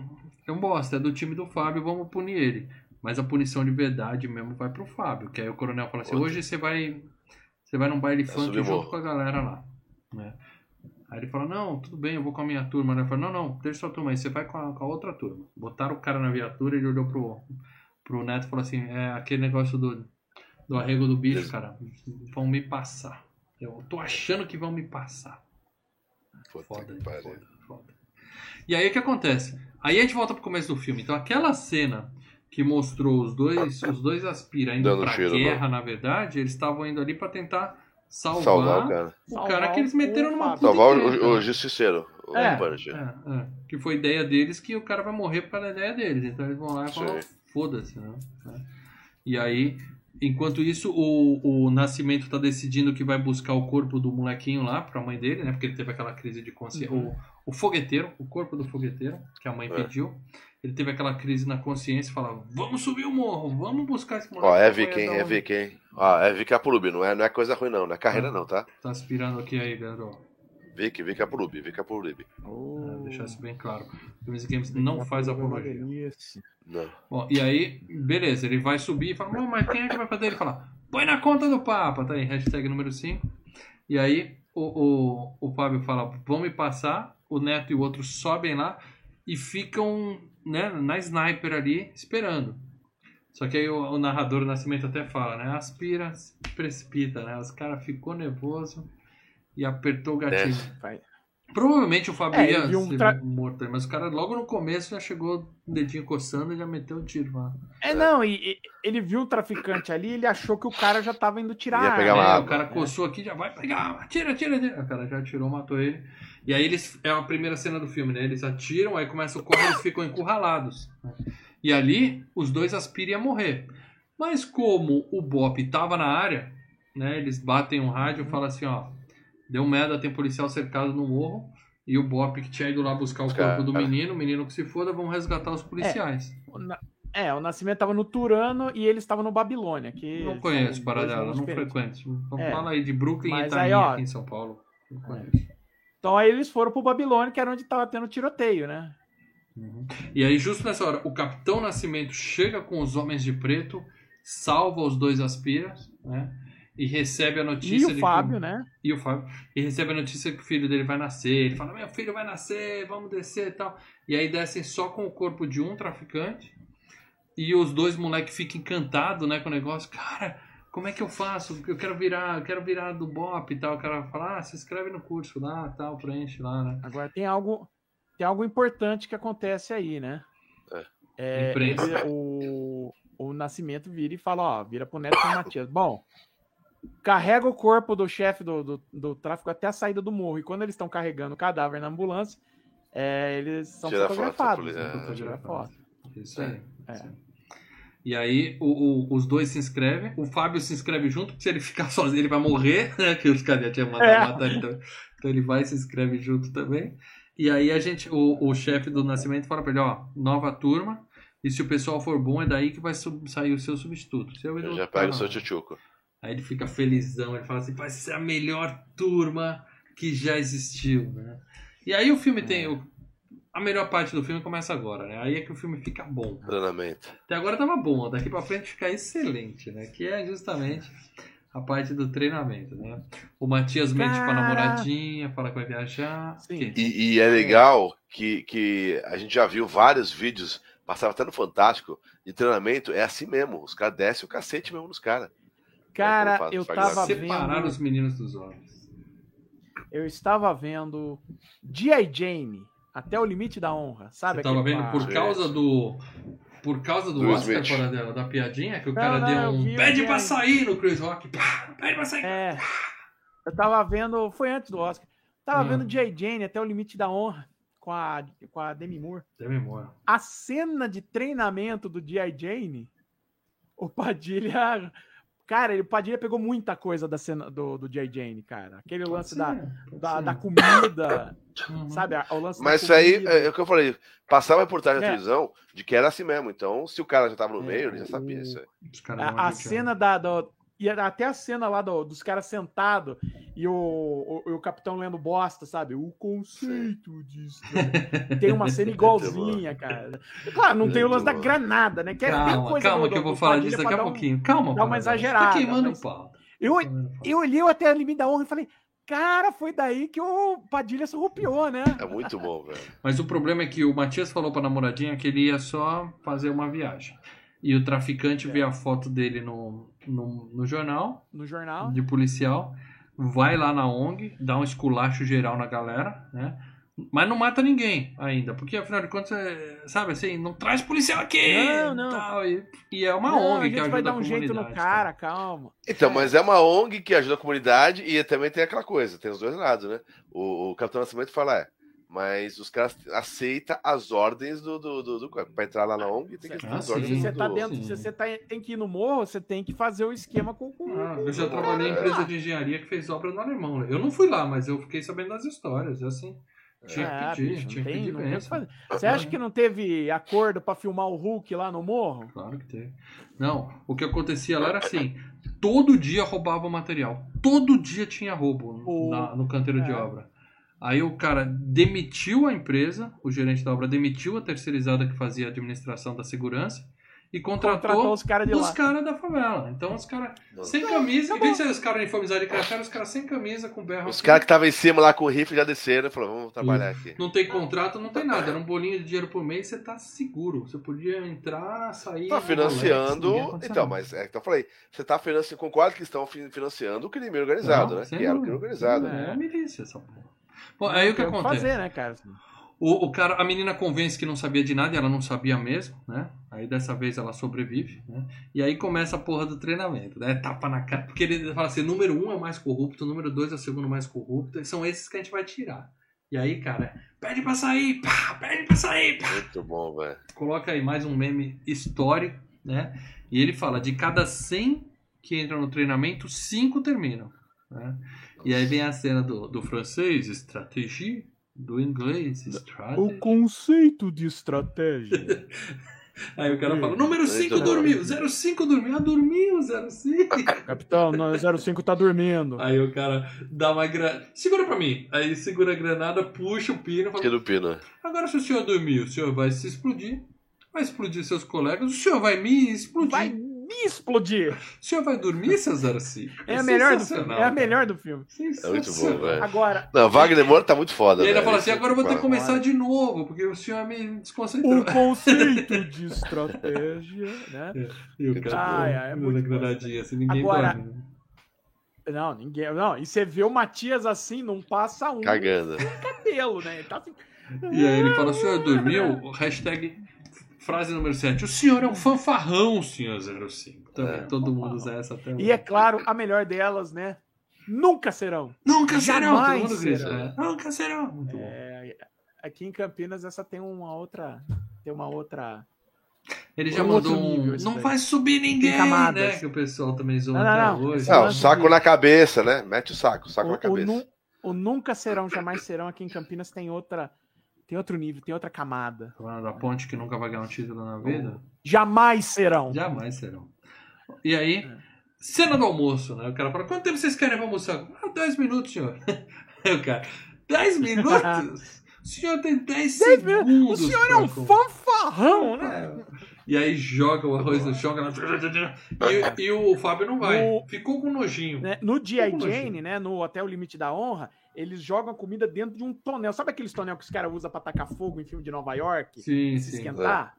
é um bosta, é do time do Fábio, vamos punir ele. Mas a punição de verdade mesmo vai pro Fábio, que aí o coronel fala assim, Outra. hoje você vai. Você vai num baile É funk junto morro. com a galera lá. Né? Aí ele fala, não, tudo bem, eu vou com a minha turma. Ele fala, não, não, deixa sua turma aí, você vai com a, com a outra turma. Botaram o cara na viatura, ele olhou pro, pro Neto e falou assim, é aquele negócio do, do arrego do bicho, Des- cara, vão me passar. Eu tô achando que vão me passar. Puta Foda, que foda. E aí o que acontece? Aí a gente volta pro começo do filme. Então aquela cena que mostrou os dois, os dois aspira indo Dando pra tiro, guerra, na verdade, eles estavam indo ali pra tentar salvar, Salvar o cara. o Salvar cara que eles o meteram numa puta Salvar o, o justiceiro. O É. É, é. Que foi ideia deles que o cara vai morrer por causa da ideia deles. Então eles vão lá e falam, foda-se, né? E aí, enquanto isso, o, o Nascimento tá decidindo que vai buscar o corpo do molequinho lá pra mãe dele, né? Porque ele teve aquela crise de consciência. Uhum. O, o fogueteiro, o corpo do fogueteiro, que a mãe É. pediu. Ele teve aquela crise na consciência e fala: Vamos subir o morro, vamos buscar esse moleque. Ó, é Viking, é Viking. Ó, é Viking Apurub, não é, não é coisa ruim não, não é carreira Ah. não, tá? Tá aspirando aqui aí, Leandro. Viking, Viking Apurub, Viking Apurub. É, deixar isso bem claro. Games Games não faz apologia. Não. Bom, e aí, beleza, ele vai subir e fala, não, mas quem é que vai fazer? Ele fala, põe na conta do Papa, tá aí, hashtag número 5. E aí o, o, o Fábio fala, vão me passar, o Neto e o outro sobem lá e ficam né, na sniper ali esperando. Só que aí o, o narrador do Nascimento até fala, né? Aspira, precipita, né? Os caras ficou nervoso e apertou o gatilho. Vai. Provavelmente o Fábio É, um tra- morto aí, mas o cara logo no começo já chegou o dedinho coçando e já meteu o tiro lá. É, não, e, e ele viu o traficante ali, ele achou que o cara já tava indo tirar Ia a pegar arma. uma É, o cara coçou aqui, já vai pegar, atira, atira, atira. O cara já atirou, matou ele. E aí eles. É a primeira cena do filme, né? Eles atiram, aí começa o corre eles ficam encurralados. né? E ali, os dois aspiram a morrer. Mas como o Bop tava na área, né? Eles batem um rádio e falam assim, ó. Deu merda, tem policial cercado no morro. E o Bop que tinha ido lá buscar o corpo cara- do menino, o menino que se foda, vão resgatar os policiais. O Na- É, o Nascimento tava no Turano e eles estavam no Babilônia. Que Não conheço Paradela, não frequento. Então É. fala aí de Brooklyn Mas e aí, Itaim ó, aqui em São Paulo. Não É. conheço. Então aí eles foram pro Babilônia, que era onde tava tendo tiroteio, né? Uhum. E aí, justo nessa hora, o Capitão Nascimento chega com os homens de preto, salva os dois aspiras, né? E recebe a E notícia o de Fábio, que... né? E o Fábio. E recebe a notícia que o filho dele vai nascer. Ele fala, meu filho vai nascer, vamos descer e tal. E aí descem só com o corpo de um traficante. E os dois moleques ficam encantados, né, com o negócio. Cara, como é que eu faço? Eu quero virar, eu quero virar do BOP e tal. O cara fala, ah, se inscreve no curso lá, tal, preenche lá, né? Agora tem algo, tem algo importante que acontece aí, né? É, ele- o, o Nascimento vira e fala, ó, vira pro Neto e pro Matias. Bom, carrega o corpo do chefe do, do, do tráfico até a saída do morro. E quando eles estão carregando o cadáver na ambulância, é, eles são Tira foto, fotografados. polícia- né? é, Tira foto. Isso aí. É. Isso aí. E aí o- o- os dois se inscrevem, o Fábio se inscreve junto, porque se ele ficar [LAUGHS] sozinho ele vai morrer, né? Que os caras já tinham mandado É. matar ele também. Então ele vai e se inscreve junto também. E aí a gente, o, o chefe do Nascimento fala pra ele, ó, nova turma, e se o pessoal for bom, é daí que vai sub- sair o seu substituto. Seu Eu já pego cara o seu tchutchuco. Aí ele fica felizão, ele fala assim, vai ser a melhor turma que já existiu, né? E aí o filme tem. o- a melhor parte do filme começa agora, né? Aí é que o filme fica bom. Treinamento. Até agora tava bom, daqui pra frente fica excelente, né? Que é justamente a parte do treinamento, né? O Matias mente com a namoradinha, fala que vai viajar. Sim. E, e é legal que, que a gente já viu vários vídeos, passava até no Fantástico, de treinamento, é assim mesmo. Os caras descem o cacete mesmo nos caras. Cara, Faz- eu tava Separar vendo. os meninos dos homens. Eu estava vendo G.I. Jane, até o limite da honra, sabe? Você tava vendo a- por causa do. Por causa do Do Oscar, Smith. fora dela, da piadinha, que o Não, cara não, deu eu um. eu Pede pra sair no Chris Rock. Pá, pede pra sair. É. Eu tava vendo. Foi antes do Oscar. Tava Hum. vendo G.I. Jane até o limite da honra com a, com a Demi Moore. Tem memória. A cena de treinamento do G.I. Jane, o Padilha. Cara, ele- o Padilha pegou muita coisa da cena do, do G.I. Jane, cara. Aquele lance da, da, da comida, Uhum. sabe? O lance Mas da isso aí é, é o que eu falei. Passava a reportagem na É. televisão de que era assim mesmo. Então, se o cara já tava no É, meio, ele já sabia o- isso aí. A, a cena da. do- e até a cena lá do- dos caras sentados e o, o, o capitão lendo bosta, sabe? O conceito disso. tem uma cena [LAUGHS] igualzinha, cara. Claro, não tem o lance da granada, né? Que é- Calma, coisa calma do- que eu vou falar disso daqui a dar um- pouquinho. Calma, dar uma Paulo. exagerada, Tá queimando mas- o pau. Eu, Tá eu olhei até a limite da honra e falei, cara, foi daí que o Padilha surrupiou, né? É muito bom, velho. Mas o problema é que o Matias falou pra namoradinha que ele ia só fazer uma viagem. E o traficante É. vê a foto dele no, no, no jornal No jornal. de policial, vai lá na ONG, dá um esculacho geral na galera, né? Mas não mata ninguém ainda, porque afinal de contas, é, sabe assim, não traz policial aqui! Não, não. tal, e, e é uma Não, ONG a que gente ajuda vai dar a um jeito no comunidade, cara, calma. Então, mas é uma ONG que ajuda a comunidade e também tem aquela coisa, tem os dois lados, né? O, o Capitão Nascimento fala, é, mas os caras aceitam as ordens do, do, do, do- Pra entrar lá na ONG, tem que Se seguir as sim, ordens você do... tá do- dentro, sim. se você tá, tem que ir no morro, você tem que fazer o esquema com, com Ah, com- eu já trabalhei em empresa de engenharia que fez obra no alemão. né? Eu não fui lá, mas eu fiquei sabendo das histórias. Assim, tinha É, que pedir, bicho, tinha que tem- pedir que fazer. Você acha que não teve acordo pra filmar o Hulk lá no morro? Claro que teve. Não, o que acontecia lá era assim: todo dia roubava material. Todo dia tinha roubo O- na- no canteiro de É. obra. Aí o cara demitiu a empresa, o gerente da obra demitiu a terceirizada que fazia a administração da segurança e contratou, Contratou os caras de os lá. caras da favela. Então os caras sem camisa, em vez de ser os caras uniformizados de crachá, os caras sem camisa, com berro. Os aqui. caras que estavam em cima lá com o rifle já desceram e falaram, vamos trabalhar aqui. Não tem contrato, não tem nada. Era um bolinho de dinheiro por mês, você tá seguro. Você podia entrar, sair. Tá no financiando. Então, mas é que eu falei, você tá financiando, concordo que estão fin- financiando o crime organizado, Não, né? Que era o crime organizado. É, né? é milícia essa porra. Bom, aí o que acontece? fazer, né, cara? O, o cara, a menina convence que não sabia de nada e ela não sabia mesmo, né? Aí dessa vez ela sobrevive, né? E aí começa a porra do treinamento, né? Tapa na cara. Porque ele fala assim: número um é o mais corrupto, número dois é o segundo mais corrupto, e são esses que a gente vai tirar. E aí, cara, pede pra sair, pá, pede pra sair, pá. Muito bom, velho. Coloca aí mais um meme histórico, né? E ele fala: de cada 100 que entram no treinamento, 5 terminam. Né? E aí vem a cena do, do francês, estratégia, do inglês, strategy. conceito de estratégia. [LAUGHS] Aí o cara fala, número Muito 5 bom. dormiu, 05 dormiu, ah, dormiu, 05. [LAUGHS] Capitão, no 05 tá dormindo. Aí o cara dá uma granada, segura pra mim. Aí segura a granada, puxa o pino e fala, Que do Pino. agora se o senhor dormir, o senhor vai se explodir, vai explodir seus colegas, o senhor vai me explodir. Vai me explodir. O senhor vai dormir, seu 05? É a melhor do filme. É a melhor do filme. É muito bom, velho. Agora, Não, Wagner Moura tá muito foda, E ainda velho. fala assim, agora eu vou ter que começar de novo, porque o senhor me desconcentrou. o conceito de estratégia, né? E o cara, Ai, ai, é dando muito granadinha, assim, ninguém Agora- dorme. né? Não, ninguém. Não, e você vê o Matias assim, não passa um Cagando. cabelo, né? Ele tá assim. E aí ele fala, o senhor dormiu? Hashtag frase número 7. O senhor é um fanfarrão, senhor 05. Também, É. todo mundo usa essa até E é claro, a melhor delas, né? Nunca serão. Nunca serão! Todo Jamais mundo grita. serão. é, Nunca serão! Muito bom. É, aqui em Campinas essa tem uma outra. Tem uma outra. Ele já um mandou um. Não daí. vai subir ninguém, né? Que o pessoal também Não, não, até não. hoje. Não, lance saco na cabeça, né? Mete o saco, saco O, na o, cabeça. nu- o nunca serão, jamais serão aqui em Campinas tem outra. Tem outro nível, tem outra camada. Falando da ponte que nunca vai ganhar um título na vida. Jamais serão. Jamais serão. E aí, cena do almoço, né? O cara fala, quanto tempo vocês querem pra almoçar? Ah, 10 minutos, senhor. [LAUGHS] Aí o cara, 10 [LAUGHS] minutos? O senhor tem 10 segundos. O senhor é um comer." fanfarrão, né? E aí joga o arroz no chão. E, e o Fábio não vai. No- Ficou com nojinho. Né? No G.I. Jane, né? No Hotel Limite da Honra, eles jogam a comida dentro de um tonel. Sabe aqueles tonel que os caras usam pra tacar fogo em filme de Nova York? Sim, se sim. esquentar?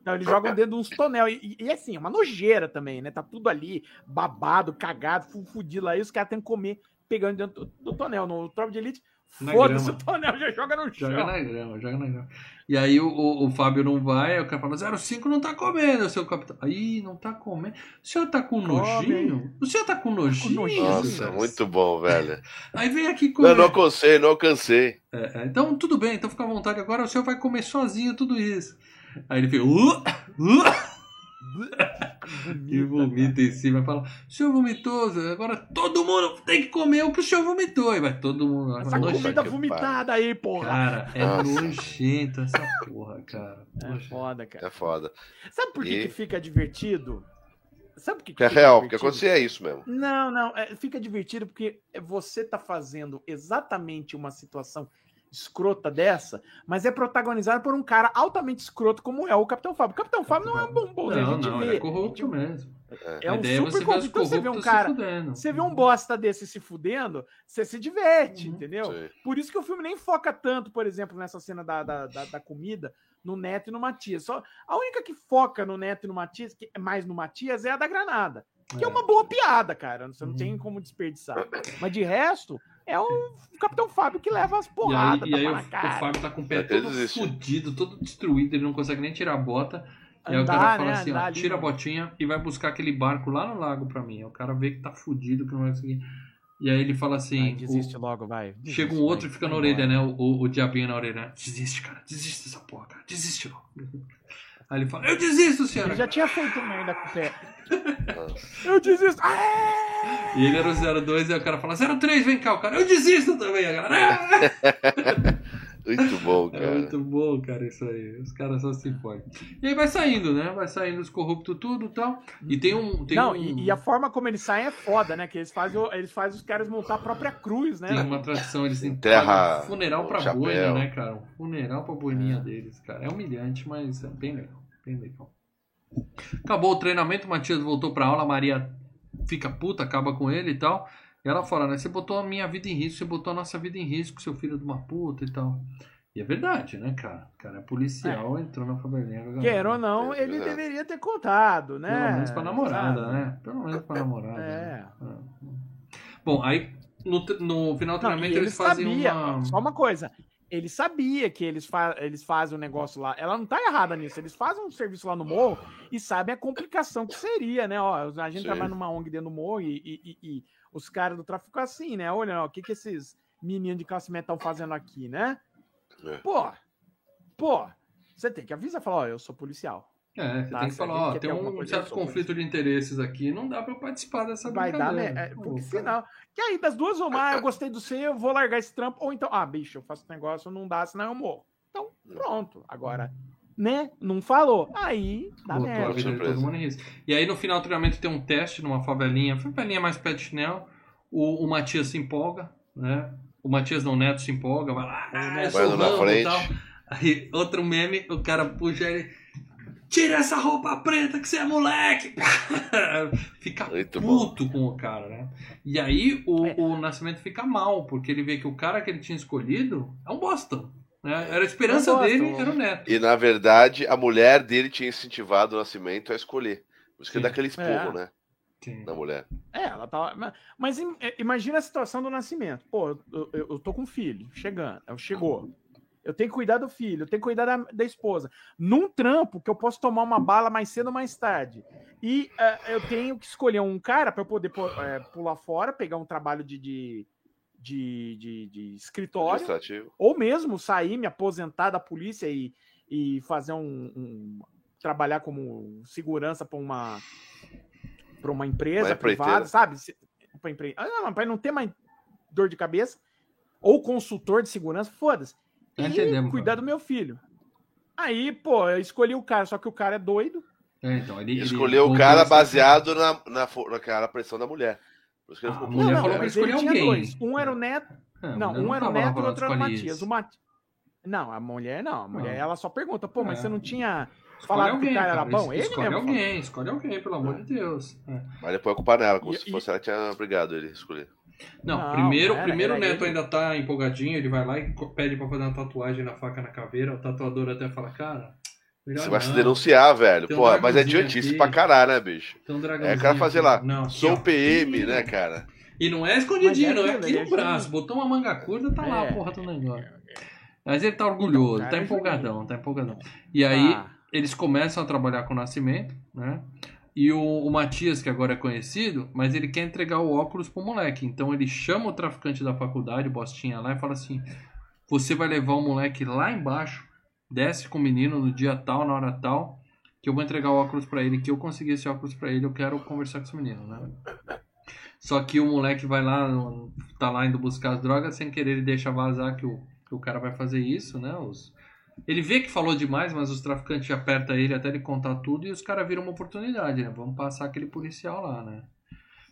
Então, eles jogam dentro de uns tonel. E, e, assim, é uma nojeira também, né? Tá tudo ali, babado, cagado, fu- fudido lá. E os caras têm que comer pegando dentro do, tonel. No Tropa de Elite, foda-se o tonel, já joga no chão. Joga na grama, joga na grama. E aí o, o, o Fábio não vai, o cara fala, 05 não tá comendo, seu capitão. Aí, não tá comendo. O senhor tá com nojinho? O senhor tá com nojinho? nojinho. Nossa, muito bom, velho. Aí vem aqui Não, comer. não alcancei, não alcancei. É, é, então, tudo bem, então fica à vontade. Agora o senhor vai comer sozinho tudo isso. Aí ele fica. "Uh, uh", e vomita em cima e fala: O senhor vomitou, agora todo mundo tem que comer o que o senhor vomitou. E vai todo mundo. Essa comida vomitada aí, porra. Cara, é Nossa. nojento essa porra, cara. É foda, cara. É foda. Sabe por que, E- que fica divertido? Sabe por que, que É real, porque acontecia isso mesmo. Não, não, é, fica divertido porque você tá fazendo exatamente uma situação escrota dessa, mas é protagonizado por um cara altamente escroto como é o Capitão Fábio. O Capitão Fábio não é um bombom, né? A Não, gente não, vê. ele é corrupto mesmo. É a um é super você corrupto. Então você vê um cara. se fudendo. Você vê um bosta desse se fudendo, você se diverte, Uhum. entendeu? Sim. Por isso que o filme nem foca tanto, por exemplo, nessa cena da, da, da, da comida, no Neto e no Matias. Só, a única que foca no Neto e no Matias, que é mais no Matias, é a da Granada. Que é, uma boa piada, cara. Você não Uhum. tem como desperdiçar. Mas de resto, é o Capitão Fábio que leva as E aí, porradas, e aí o, o. Fábio tá com o pé todo desiste. fudido, todo destruído, ele não consegue nem tirar a bota. E aí o Andar, cara fala né, assim, ó, andar tira a botinha e vai buscar aquele barco lá no lago pra mim. Aí O cara vê que tá fudido, que não vai conseguir. E aí ele fala assim. Vai, desiste o- logo, vai. Chega um Desiste, outro vai, e fica na orelha, embora. né? O, o, o diabinho na orelha. né? Desiste, cara. Desiste dessa porra, cara. Desiste logo. Aí ele fala, eu desisto, senhora. Ele já tinha feito merda com o pé. Eu desisto. Ah! E ele era o 02 e aí o cara fala, 03, vem cá, o cara. Eu desisto também, a galera. [LAUGHS] Muito bom, É cara. muito bom, cara, isso aí. Os caras só se podem. E aí vai saindo, né? Vai saindo os corruptos tudo e tal. E tem um. Tem Não, um, e, e a forma como eles saem é foda, né? Que eles fazem, eles fazem os caras montar a própria cruz, né? Tem uma tradição, eles têm Enterra fazem um funeral pra chapéu. boina, né, cara? Um funeral pra boininha deles, cara. É humilhante, mas é bem legal. Bem legal. Acabou o treinamento, o Matias voltou pra aula, a Maria fica puta, acaba com ele e tal. E ela fala, né? Você botou a minha vida em risco, você botou a nossa vida em risco, seu filho de uma puta e tal. E é verdade, né, cara? O cara é policial, entrou na favelinha. com a galera. Quer ou não, É ele deveria ter contado, né? Pelo menos pra namorada, Sabe? né? Pelo menos pra namorada. É. né? Bom, aí no, no final do treinamento eles fazem sabia, uma. Só uma coisa. Ele sabia que eles, fa eles fazem o negócio lá. Ela não tá errada nisso. Eles fazem um serviço lá no morro e sabem a complicação que seria, né? Ó, a gente Sim. trabalha numa ONG dentro do morro e, e- e- e os caras do tráfico assim, né? Olha, ó, o que, que esses meninos de classe metal estão fazendo aqui, né? É. Pô, pô, você tem que avisar e falar, ó, eu sou policial. É, você Tá, tem que falar, ó, tem um certo conflito de interesses aqui, não dá pra eu participar dessa Vai dar, né? É, porque senão. Que aí, das duas, uma, ah, eu gostei do C, eu vou largar esse trampo. Ou então, ah, bicho, eu faço negócio, não dá, senão eu morro. Então, pronto. Agora, né? Não falou. Aí, dá Botou a merda. Surpresa. todo mundo. E aí no final do treinamento tem um teste numa favelinha, favelinha mais pé de chinelo. O, o Matias se empolga, né? O Matias não, Neto se empolga, vai lá, ah, eu sou na e frente. tal. Aí outro meme, o cara puxa ele, tira essa roupa preta que você é moleque! [LAUGHS] fica Muito bom. puto com o cara, né? E aí o, É. o Nascimento fica mal, porque ele vê que o cara que ele tinha escolhido é um bosta. Né? Era a esperança É bosta, dele, um- era o Neto. E na verdade, a mulher dele tinha incentivado o Nascimento a escolher. Por isso que Sim. dá aquele esporro, É. né? Sim. Na mulher. É, ela tá. mas- é, imagina a situação do nascimento. Pô, eu, eu, eu tô com um filho, chegando. é, Chegou. Eu tenho que cuidar do filho, eu tenho que cuidar da, da esposa. Num trampo que eu posso tomar uma bala mais cedo ou mais tarde. E é, eu tenho que escolher um cara para eu poder pu- é, pular fora, pegar um trabalho de, de, de, de- de escritório, ou mesmo sair, me aposentar da polícia e, e fazer um, um- trabalhar como segurança para uma para uma empresa Uma privada, sabe? Pra empre... ah, não, para não ter mais dor de cabeça, ou consultor de segurança, foda-se. Tá E cuidar do meu filho. Aí, pô, eu escolhi o cara, só que o cara é doido. É, então, ele, ele Escolheu o botou cara baseado na, na, naquela pressão da mulher. Por isso que ele Ah, ficou a puto. mulher não, falou pra escolher alguém. dois. Um era o Neto. É, não, um era o Neto e falando, outro era o "Escolhe Matias. isso". O Mati... Não, a mulher não. A mulher Não. ela só pergunta, pô, mas É. você não tinha Escolhe falado que alguém, o cara era bom? Ele escolhe mesmo. falou. alguém, escolhe alguém, pelo amor de Deus. É. Mas depois a culpa nela, como E- se fosse ela que tinha obrigado ele a escolher. Não, Não, primeiro, era- primeiro o era Neto ele. ainda tá empolgadinho, ele vai lá e pede pra fazer uma tatuagem na faca na caveira. O tatuador até fala, cara, melhor Você vai se não. denunciar, velho. Tem um Pô, mas é idiotice aqui. pra caralho, né, bicho? É o cara fazer aqui. lá. Não, aqui, Sou. PM, né, cara? E não é escondidinho, Mas é não é aqui no é braço. gênio. Botou uma manga curta, tá lá É. a porra do negócio. Mas ele tá orgulhoso, Então, tá cara, é empolgadão, tá empolgadão. E aí, Ah, eles começam a trabalhar com o Nascimento, né? E o, o Matias, que agora é conhecido, mas ele quer entregar o óculos pro moleque. Então ele chama o traficante da faculdade, o Bostinha, lá e fala assim: Você vai levar o moleque lá embaixo, desce com o menino no dia tal, na hora tal, que eu vou entregar o óculos pra ele, que eu consegui esse óculos pra ele, eu quero conversar com esse menino, né? Só que o moleque vai lá, tá lá indo buscar as drogas, sem querer ele deixa vazar que o, que o cara vai fazer isso, né? Os, ele vê que falou demais, mas os traficantes apertam ele até ele contar tudo e os caras viram uma oportunidade, né? Vamos passar aquele policial lá, né?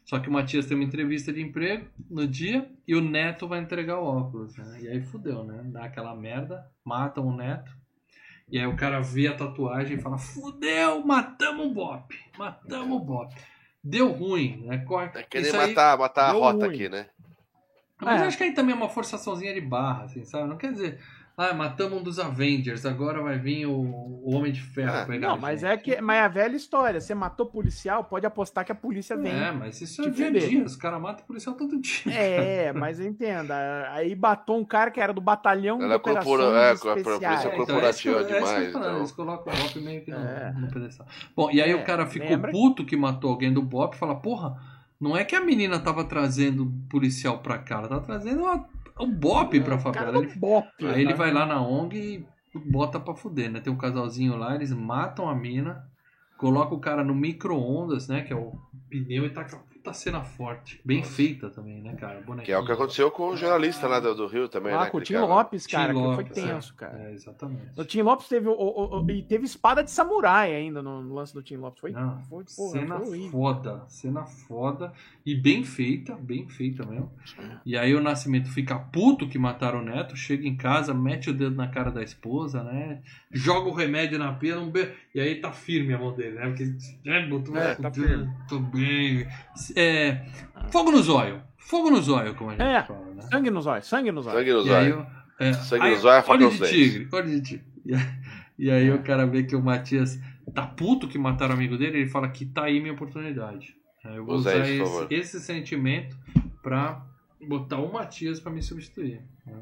Só que o Matias tem uma entrevista de emprego no dia e o Neto vai entregar o óculos, né? E aí fudeu, né? Dá aquela merda, matam o Neto. E aí o cara vê a tatuagem e fala: Fudeu, matamos o Bop, matamos o Bop. Deu ruim, né? Corta. É querer matar, matar a rota ruim. aqui, né? mas É. acho que aí também é uma forçaçãozinha de barra, assim, sabe? Não quer dizer, ah, matamos um dos Avengers, agora vai vir o, o Homem de Ferro Ah, pegar. Não, mas gente. é que mas é a velha história. Você matou policial, pode apostar que a polícia vem. É, mas isso é dia a dia. Os caras matam o policial todo dia. É, mas entenda. Aí batou um cara que era do batalhão de Ela operações corpora- é, especiais. polícia então, corporativa é eu- é demais, falando, então. Eles colocam o Bop meio que no, É. no pedestal. Bom, e aí É, o cara ficou lembra? puto que matou alguém do Bop e fala, porra, não é que a menina tava trazendo o policial pra cá, ela tava trazendo a- o Bop pra cara favela. do Ele Bop. Aí ele né? vai lá na ONG e bota pra fuder, né? Tem um casalzinho lá, eles matam a mina, coloca o cara no micro-ondas, né? Que é o pneu e taca puta cena forte. Bem feita também, né, cara? Bonequinho. Que é o que aconteceu com o jornalista lá do, do Rio também, Ah, né? com o Tim cara. Lopes, Tim cara, que Lopes, foi tenso, cara. É, exatamente. O Tim Lopes teve o, o- o- e teve espada de samurai ainda no, no lance do Tim Lopes. Foi, Não, foi, porra, cena foi foda, cena foda e bem feita, bem feita mesmo. E aí o Nascimento fica puto que mataram o neto, chega em casa, mete o dedo na cara da esposa, né? Joga o remédio na pia, um be... e aí tá firme a mão dele, né? Porque é, botou É, tá firme. Tô bem. É, fogo no zóio. Fogo no zóio, como a gente É. fala, né? Sangue nos olhos, sangue nos olhos. Sangue nos E aí, olhos. o- é, Sangue aí, nos olhos, faca olho de tigre, olho de tigre. [LAUGHS] E aí, e aí o cara vê que o Matias tá puto que mataram o amigo dele, ele fala que tá aí minha oportunidade. Aí Eu vou Usa usar isso, esse, esse sentimento pra botar o Matias pra me substituir. né?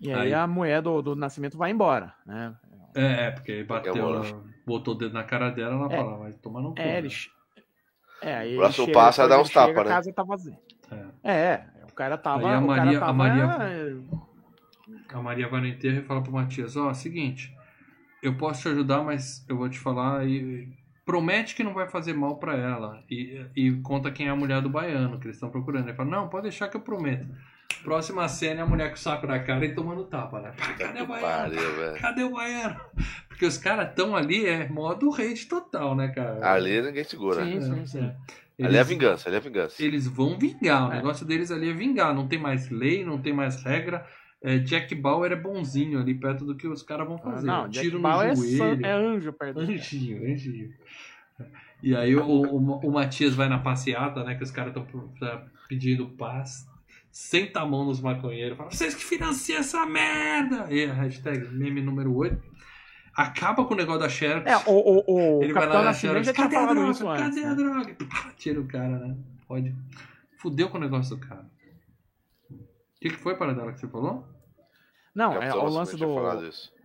E aí, Aí. a mulher do, do Nascimento vai embora, né? É, é, porque ele bateu, botou o dedo na cara dela, ela É. fala, vai tomar no cu. É, né? É, aí O próximo chega, passo é dar uns tapas, né? A casa tá vazia. É. É, o cara tava... Aí a o Maria- cara a tava... Maria- A Maria vai no enterro e fala pro Matias, ó, seguinte, eu posso te ajudar, mas eu vou te falar e promete que não vai fazer mal pra ela. E, e conta quem é a mulher do baiano que eles estão procurando. Ele fala, não, pode deixar que eu prometo. Próxima cena é a mulher com o saco na cara e tomando tapa, né? Cadê o baiano? pariu. Cadê o baiano? Porque os caras estão ali, é modo rage total, né, cara? Ali ninguém segura. Sim, É, sim, sim. é. Ali é Eles- vingança, ali é vingança. eles vão vingar. O É. negócio deles ali é vingar. Não tem mais lei, não tem mais regra. É, Jack Bauer é bonzinho ali perto do que os caras vão Ah, fazer. Não, Um Jack tiro no Bauer é, san- joelho. é anjo perto Anjinho, anjinho. E aí o, o, o Matias vai na passeata, né? Que os caras estão pedindo paz. Senta a mão nos maconheiros. Fala, vocês que financiam essa merda! E a hashtag meme número 8. Acaba com o negócio da Xerox. É, o, o, o Ele vai Capitão lá na Nascimento Xerox. já tinha Cadê a falado droga? isso. Cadê a né? droga? Pá, Tira o cara, né? Pode. Fudeu com o negócio do cara. O que, que foi, Paradela, que você falou? Não, é o lance do...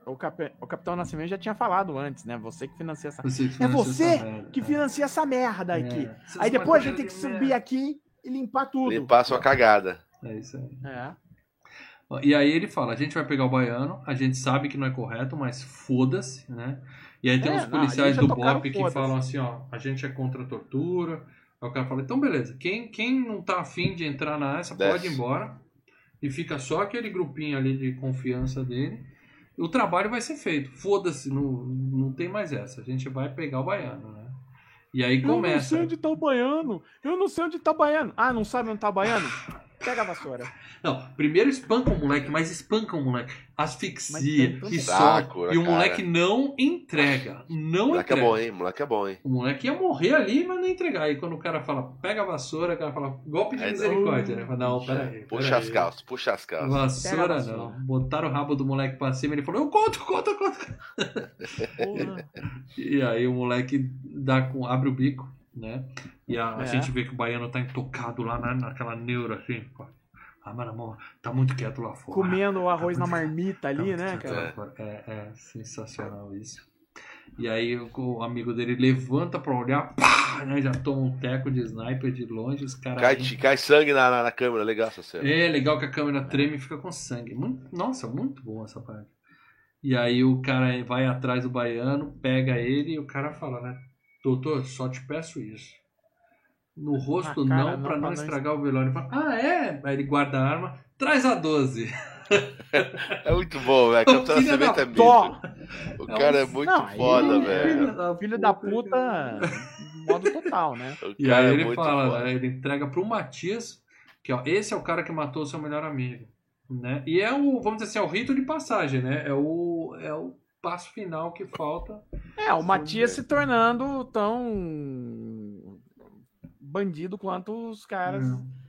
O, Cap... o Capitão Nascimento já tinha falado antes, né? Você que financia essa... Você É financiou você essa que financia essa merda aqui. É. Seus Aí depois a gente tem que subir merda. aqui e limpar tudo. Limpar sua cagada. É isso aí. É. E aí ele fala, a gente vai pegar o baiano, a gente sabe que não é correto, mas foda-se, né? E aí tem É, uns não, policiais já do BOP que falam assim, ó, a gente é contra a tortura. Aí o cara fala, então beleza, quem, quem não tá afim de entrar nessa pode Desce. ir embora. E fica só aquele grupinho ali de confiança dele. o trabalho vai ser feito. Foda-se, não, não tem mais essa. A gente vai pegar o baiano, né? E aí Eu não começa. sei onde tá o baiano. Eu não sei onde tá o baiano. Ah, não sabe onde tá o baiano? [LAUGHS] Pega a vassoura. Não, primeiro espanca o moleque, mas espanca o moleque. Asfixia e saco, some. né, E o cara? moleque não entrega. Não Moleque é entrega. bom, hein? Moleque é bom, hein? O moleque ia morrer ali, mas não entregar. Aí quando o cara fala, pega a vassoura, o cara fala, golpe de Aí não. misericórdia, né? Fala, Não, peraí. Puxa peraí. as calças, puxa as calças. Vassoura vassoura. não. Botaram o rabo do moleque pra cima ele falou, eu conto, conto, conto. [LAUGHS] [LAUGHS] E aí o moleque dá com, abre o bico, né? E a, a É. gente vê que o baiano tá intocado lá na, naquela neura, assim. pô. Ah, mano, amor, tá muito quieto lá fora. Comendo o arroz Tá na muito- marmita tá ali, muito né, cara? lá fora. É, é sensacional isso. E aí o, o amigo dele levanta pra olhar, pá, né? Já toma um teco de sniper de longe, os caras. Cai, cai sangue na, na, na câmera, legal essa cena. É legal que a câmera treme e fica com sangue. Muito- nossa, muito bom essa parte. E aí o cara vai atrás do baiano, pega ele e o cara fala, né? Doutor, só te peço isso. No rosto cara, não, não, pra não não estragar o velório. Fala, ah, é? Aí ele guarda a arma, traz a 12. [LAUGHS] É muito bom, velho. Capitão Nascimento é. O cara é muito Não, foda, é- velho. Filho da puta, modo total, né? O E aí é ele fala, foda. né, ele entrega pro Matias, que ó, esse é o cara que matou seu melhor amigo. Né? E é o, vamos dizer assim, é o rito de passagem, né? É o, é o passo final que falta. É, o Matias se tornando tão bandido quanto os caras,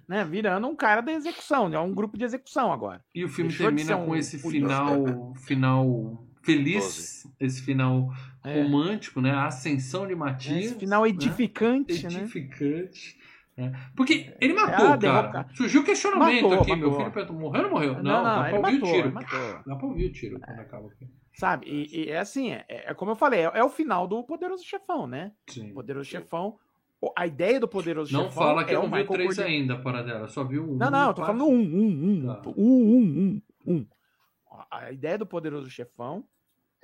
né? Virando um cara da execução, né? Um grupo de execução agora. E o filme Deixou de termina um com esse final, final feliz, esse final É. romântico, né? A ascensão de Matias. Esse final né? edificante, né? Edificante. Né? Porque ele matou, Ah, cara. derroca- Surgiu questionamento Matou, aqui. Meu matou. filho perguntou, morreu ou não morreu? Não, Não, dá não, pra ele ouvir matou, o tiro. matou. Dá pra ouvir o tiro quando acaba aqui. Sabe? E, e é assim, é, é como eu falei, é, é o final do Poderoso Chefão, né? Sim. O Poderoso Chefão. o- A ideia do Poderoso Não Chefão fala que é eu o não vi o 3 Corleone. ainda, para dela. Só viu o um. Não, não, eu tô falando um, um, um, Tá. um, um, um, um. A ideia do Poderoso Chefão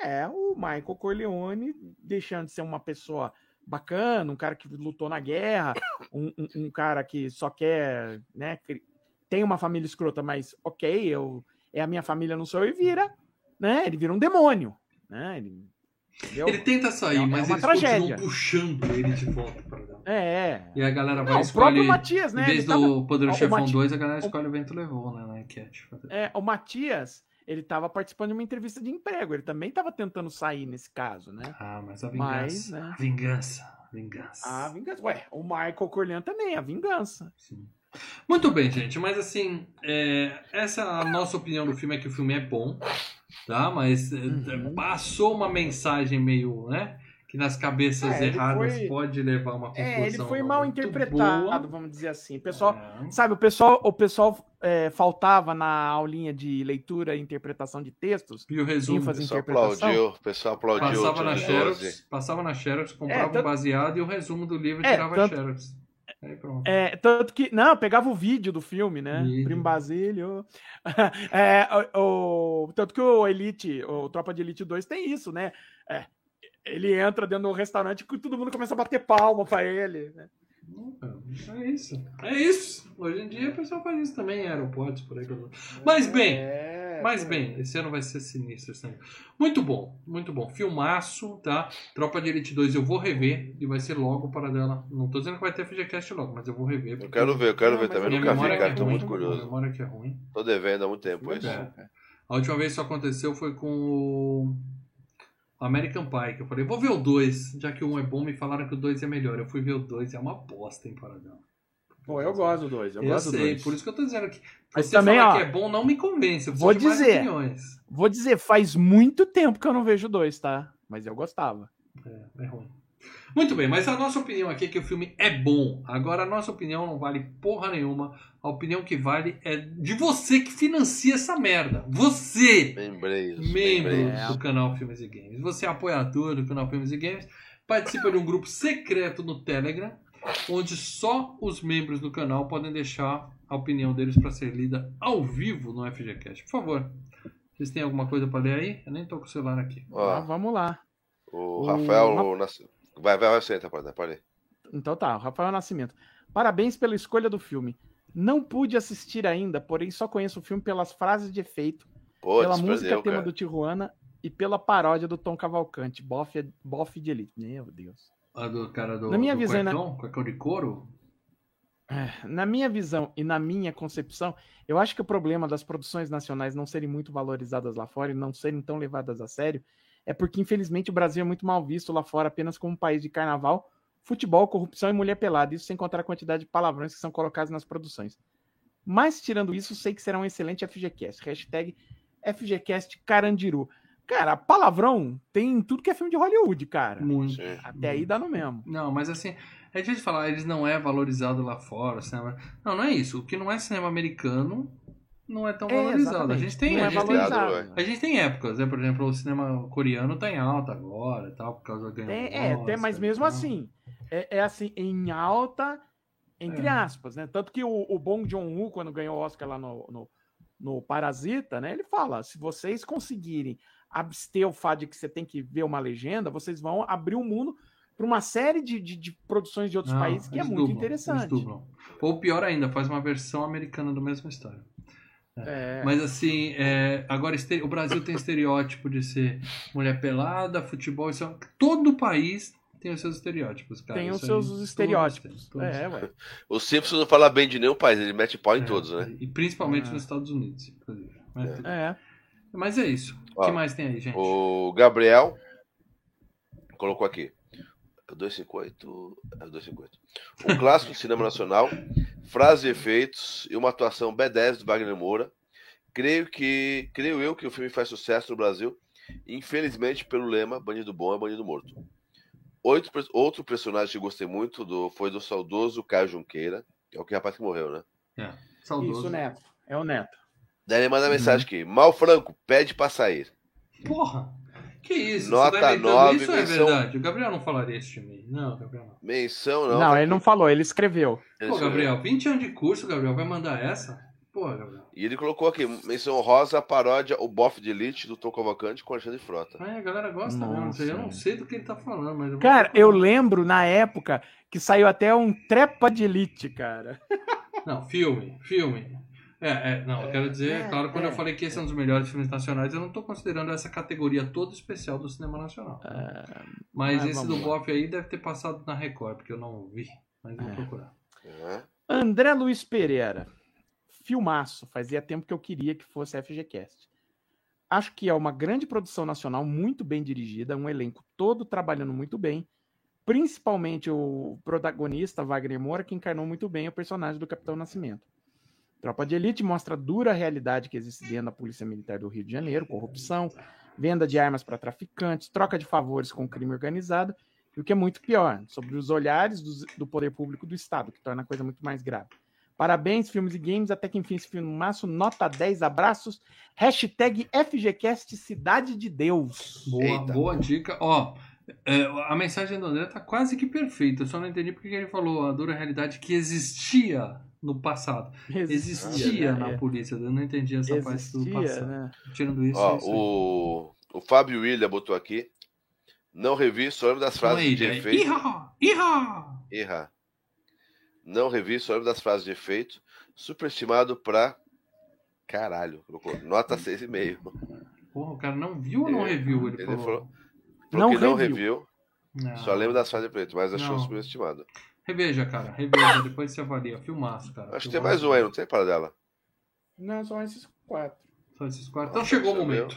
é o Michael Corleone deixando de ser uma pessoa bacana, um cara que lutou na guerra, um, um- um cara que só quer, né, tem uma família escrota, mas ok, eu, é a minha família, não sou eu, e vira, né, ele vira um demônio, né, ele, entendeu? Ele tenta sair, É uma- mas é uma eles continuam tragédia. puxando ele de volta dela. É, é. E a galera vai Não, o escolher. próprio Matias, Em né, vez ele tava- do Poderoso o Chefão Mati- 2, a galera escolhe o Vento Levou, né? Na enquete. É, o Matias, ele estava participando de uma entrevista de emprego. Ele também estava tentando sair nesse caso, né? Ah, mas a vingança. Mas, né? A vingança. a Vingança. A vingança. Ué, o Michael Corleone também, a vingança. Sim. Muito bem, gente, mas assim, é, essa é a nossa opinião do filme é que o filme é bom, tá? Mas é, Uhum. passou uma mensagem meio, né? Que nas cabeças É, erradas foi- pode levar uma conclusão. É, ele foi mal interpretado, boa. vamos dizer assim. O pessoal, É. sabe, o pessoal, o pessoal é, faltava na aulinha de leitura e interpretação de textos. E o resumo. O pessoal interpretação. aplaudiu, o pessoal aplaudiu Passava na Xerox, 12. passava na Xerox, comprava tanto- um baseado e o resumo do livro É, tirava a tanto- Xerox. Aí pronto. É, tanto que. Não, eu pegava o vídeo do filme, né? Vídeo. Primo Basílio. [LAUGHS] É, o, o- tanto que o Elite, o Tropa de Elite 2 tem isso, né? É, ele entra dentro do restaurante e todo mundo começa a bater palma pra ele. Né? É isso. É isso. Hoje em dia o pessoal faz isso também em aeroportos por aí. Mas bem, É, Mas bem, esse ano vai ser sinistro. Esse ano. Muito bom, muito bom. Filmaço, tá? Tropa de Elite 2 eu vou rever e vai ser logo para dela. Não tô dizendo que vai ter FGCast logo, mas eu vou rever. Eu quero ver, eu quero ver também. minha Nunca vi, memória cara. que Tô é muito ruim, curioso. A memória que é ruim. Tô devendo há muito tempo isso. É. A última vez que isso aconteceu foi com o American Pie, que eu falei, vou ver o 2, já que o 1 é bom, me falaram que o 2 é melhor. Eu fui ver o 2, é uma bosta, hein, Paradão. Pô, eu gosto do 2. Eu, Eu, gosto do sei, dois. por isso que eu tô dizendo que Mas você também, falar ó, que é bom não me convence. Eu vou dizer. Vou dizer, faz muito tempo que eu não vejo o 2, tá? Mas eu gostava. É, é ruim. Muito bem, mas a nossa opinião aqui é que o filme é bom. Agora, a nossa opinião não vale porra nenhuma. A opinião que vale é de você que financia essa merda. Você, Membreiros. membro membreiros. do canal Filmes e Games. Você é apoiador do canal Filmes e Games. Participa de um grupo secreto no Telegram, onde só os membros do canal podem deixar a opinião deles para ser lida ao vivo no FGCast. Por favor, vocês têm alguma coisa para ler aí? Eu nem tô com o celular aqui. Ah, Ó, vamos lá. o O Rafael. Ra- Vai, vai, vai, senta, pode, pode. Então tá, Rafael Nascimento. Parabéns pela escolha do filme. Não pude assistir ainda, porém só conheço o filme pelas frases de efeito Pô, pela música tema cara. do Tijuana e pela paródia do Tom Cavalcante, Boff, Boff de Elite. Meu Deus. A do cara do, Na minha do visão, né? cuecão, cuecão de couro? É, Na minha visão e na minha concepção, eu acho que o problema das produções nacionais não serem muito valorizadas lá fora e não serem tão levadas a sério é porque, infelizmente, o Brasil é muito mal visto lá fora apenas como um país de carnaval, futebol, corrupção e mulher pelada. Isso sem contar a quantidade de palavrões que são colocados nas produções. Mas, tirando isso, sei que será um excelente FGCast. Hashtag FGCast Carandiru. Cara, palavrão tem em tudo que é filme de Hollywood, cara. Muito. Até aí dá no mesmo. Não, mas assim, é difícil falar, eles não é valorizado lá fora. Cinema... Não, não é isso. O que não é cinema americano não é tão É, valorizado. A gente tem, não a é gente tem, valorizado. ué. a gente tem épocas, né? Por exemplo, o cinema coreano tá em alta agora e tal, por causa do ganho É, é, até, mas mesmo assim, é, é assim, em alta, entre É. aspas, né? Tanto que o, o Bong Joon-ho, quando ganhou o Oscar lá no, no, no Parasita, né? Ele fala, se vocês conseguirem abster o fato de que você tem que ver uma legenda, vocês vão abrir o mundo para uma série de, de, de produções de outros Não, países que é muito dublam, interessante. Ou pior ainda, faz uma versão americana da mesma história. É, Mas assim, é, agora o Brasil tem estereótipo de ser mulher pelada, futebol, isso, é- todo país tem os seus estereótipos, cara. tem os Isso seus todos estereótipos. têm, todos É, ué. O Simpsons não fala bem de nenhum país, ele mete pau em É, todos, né? E principalmente É. nos Estados Unidos, inclusive. Mas, tudo- É. mas é isso. O que mais tem aí, gente? O Gabriel colocou aqui. É o 258. É o 258. Um clássico do cinema nacional, frases e efeitos e uma atuação B10 do Wagner Moura. Creio que. Creio eu que o filme faz sucesso no Brasil. Infelizmente, pelo lema Bandido Bom é Bandido Morto. Outro, outro personagem que gostei muito do, foi do saudoso Caio Junqueira, que é o que rapaz que morreu, né? É, saudoso. Isso, Neto. É o Neto. Daí ele Uhum. manda mensagem aqui: Mal Franco, pede pra sair. Porra! Que isso? Nota Você tá inventando nove, isso ou é menção- verdade? O Gabriel não falaria de mim. Não, Gabriel não. Menção, não. Não, tá ele não falou, ele escreveu. Ele Pô, escreveu. Gabriel, 20 anos de curso, Gabriel, vai mandar essa? Porra, Gabriel. E ele colocou aqui, menção rosa, paródia, o bofe de elite do Tom Cavalcante com Alexandre Frota. É, a galera gosta mesmo. Eu não sei do que ele tá falando, mas. vou Cara, eu lembro na época que saiu até um trepa de elite, cara. Não, filme, filme. É, é, não, eu quero dizer, é, claro, quando é. eu falei que esse é um dos melhores filmes nacionais, eu não tô considerando essa categoria toda especial do cinema nacional. mas mas esse do. Boff aí deve ter passado na Record, porque eu não vi. Mas vou É. procurar. É. André Luiz Pereira. Filmaço. Fazia tempo que eu queria que fosse FGCast. Acho que é uma grande produção nacional, muito bem dirigida, um elenco todo trabalhando muito bem. Principalmente o protagonista, Wagner Moura, que encarnou muito bem o personagem do Capitão Nascimento. Tropa de Elite mostra a dura realidade que existe dentro da Polícia Militar do Rio de Janeiro, corrupção, venda de armas para traficantes, troca de favores com crime organizado e o que é muito pior, sobre os olhares dos- do, poder público do Estado, que torna a coisa muito mais grave. Parabéns, filmes e games, até que enfim esse filmaço, nota 10, abraços, hashtag FGCast Cidade de Deus. Boa, Eita. boa dica. Ó, é, a mensagem do André tá quase que perfeita. Eu só não entendi porque ele falou a dura realidade que existia no passado. Existia né? na É. polícia. Eu não entendi essa parte do Existia, passado. né? Tirando isso, Ó, é isso o, o Fábio William botou aqui. Não revi, só lembro das frases de é efeito. Iha! Iha! Erra. Não revi, só lembro das frases de efeito. Superestimado pra. Caralho, colocou nota 6,5. Porra, o cara não viu ou não É, reviu? Ele, ele falou. falou- Não Porque não reviu. reviu, Não. só lembro das frases de efeito, mas achou Não. superestimado. Reveja, cara. Reveja. Depois você avalia. Filmaço, cara. Acho que tem mais um aí, não tem para dela. Não, são esses quatro. Só esses quatro. Então Nossa, chegou o momento.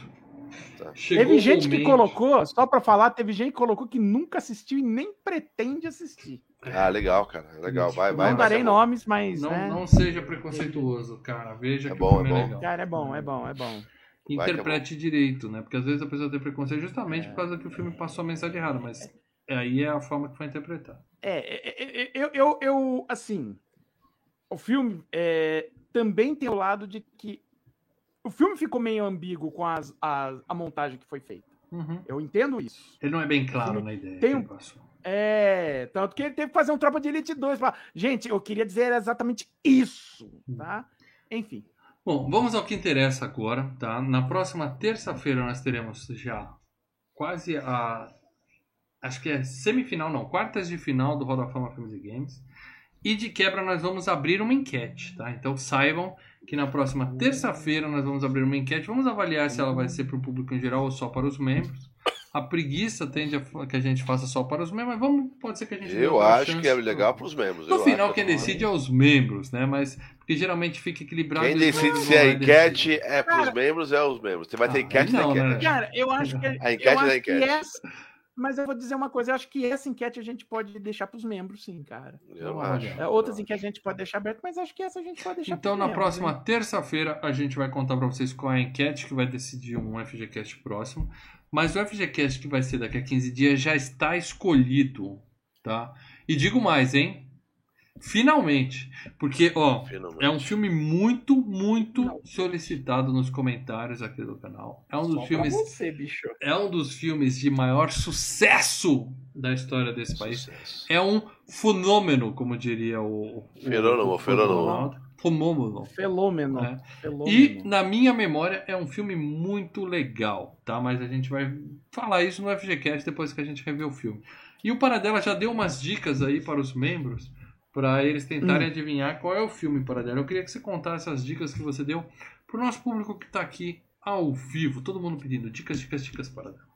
Tá. Chegou Teve gente que momento. colocou, só pra falar, teve gente que colocou que nunca assistiu e nem pretende assistir. Ah, legal, cara. Legal. Vai, vai. não vai darei bom. nomes, mas. Não, né? não seja preconceituoso, cara. Veja É que bom, o filme é é, bom. legal. Cara, é bom, é bom, é bom. Que é Interprete direito, né? Porque às vezes a pessoa tem preconceito justamente É. por causa que o filme passou a mensagem errada, mas aí é a forma que foi interpretada. É, é, é, eu, eu, eu, assim, o filme é, também tem o lado de que o filme ficou meio ambíguo com as, as- a montagem que foi feita. Uhum. Eu entendo isso. Ele não é bem claro na ideia. tem um-. É, tanto que ele teve que fazer um Tropa de Elite 2. Pra... Gente, eu queria dizer exatamente isso, tá? Enfim. Bom, vamos ao que interessa agora, tá? Na próxima terça-feira nós teremos já quase a. Acho que é semifinal, não, quartas de final do Roda Fama Filmes e Games. E de quebra nós vamos abrir uma enquete, tá? Então saibam que na próxima terça-feira nós vamos abrir uma enquete. Vamos avaliar se ela vai ser para o público em geral ou só para os membros. A preguiça tende a que a gente faça só para os membros, mas vamos, pode ser que a gente Eu acho que é legal para os membros. No eu final, acho. quem decide é os membros, né? Mas porque geralmente fica equilibrado. Quem decide se a enquete é para os membros, é os membros. Você vai ter Ah, enquete não, da né? enquete. Cara, eu acho que. A enquete da acho enquete. Mas eu vou dizer uma coisa, eu acho que essa enquete a gente pode deixar para os membros, sim, cara. Eu Olha. acho. É, outras enquetes a gente pode deixar aberto, mas acho que essa a gente pode deixar Então, na membros, próxima hein? terça-feira, a gente vai contar para vocês qual é a enquete que vai decidir um FGCast próximo. Mas o FGCast que vai ser daqui a 15 dias já está escolhido, tá? E digo mais, hein? Finalmente. Porque, ó, Finalmente. é um filme muito, muito solicitado nos comentários aqui do canal. É um dos Só filmes você, bicho. é um dos filmes de maior sucesso da história desse país. Sucesso. É um fenômeno, como diria o. Fenômeno, fenômeno. Ronaldo. Fenômeno. Fenômeno. É. Fenômeno. E, na minha memória, é um filme muito legal, tá? Mas a gente vai falar isso no FGCast depois que a gente rever o filme. E o Paradela já deu umas dicas aí para os membros, para eles tentarem Hum. adivinhar qual é o filme, Paradela. Eu queria que você contasse as dicas que você deu para o nosso público que está aqui ao vivo. Todo mundo pedindo dicas, dicas, dicas, Paradela.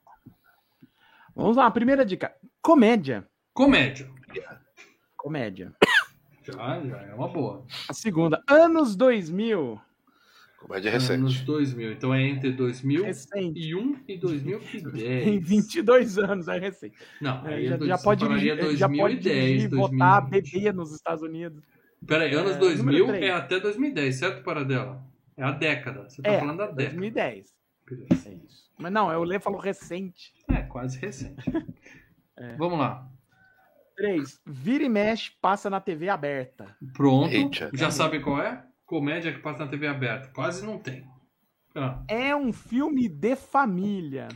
Vamos lá, primeira dica. Comédia. Comédia. Comédia. Já, já é uma boa. A segunda, anos 2000. Comédia Nos recente. 2000. Então é entre 2001 Recente. e 2010. [LAUGHS] Tem 22 anos, é recente. Não, É, aí já, é dois- já pode dirigir, já pode 2010, dirigir, votar, 2020. beber nos Estados Unidos. Peraí, anos É, 2000 número três. é até 2010, certo, Paradela? É a década. Você tá É, falando da década. 2010. Beleza. É isso. Mas não, é o Lê falou recente. É, quase recente. [LAUGHS] É. Vamos lá. 3. Vira e mexe, passa na TV aberta. Pronto. Eita. Já sabe qual é? Comédia que passa na TV aberta. Quase não tem. Ah, É um filme de família.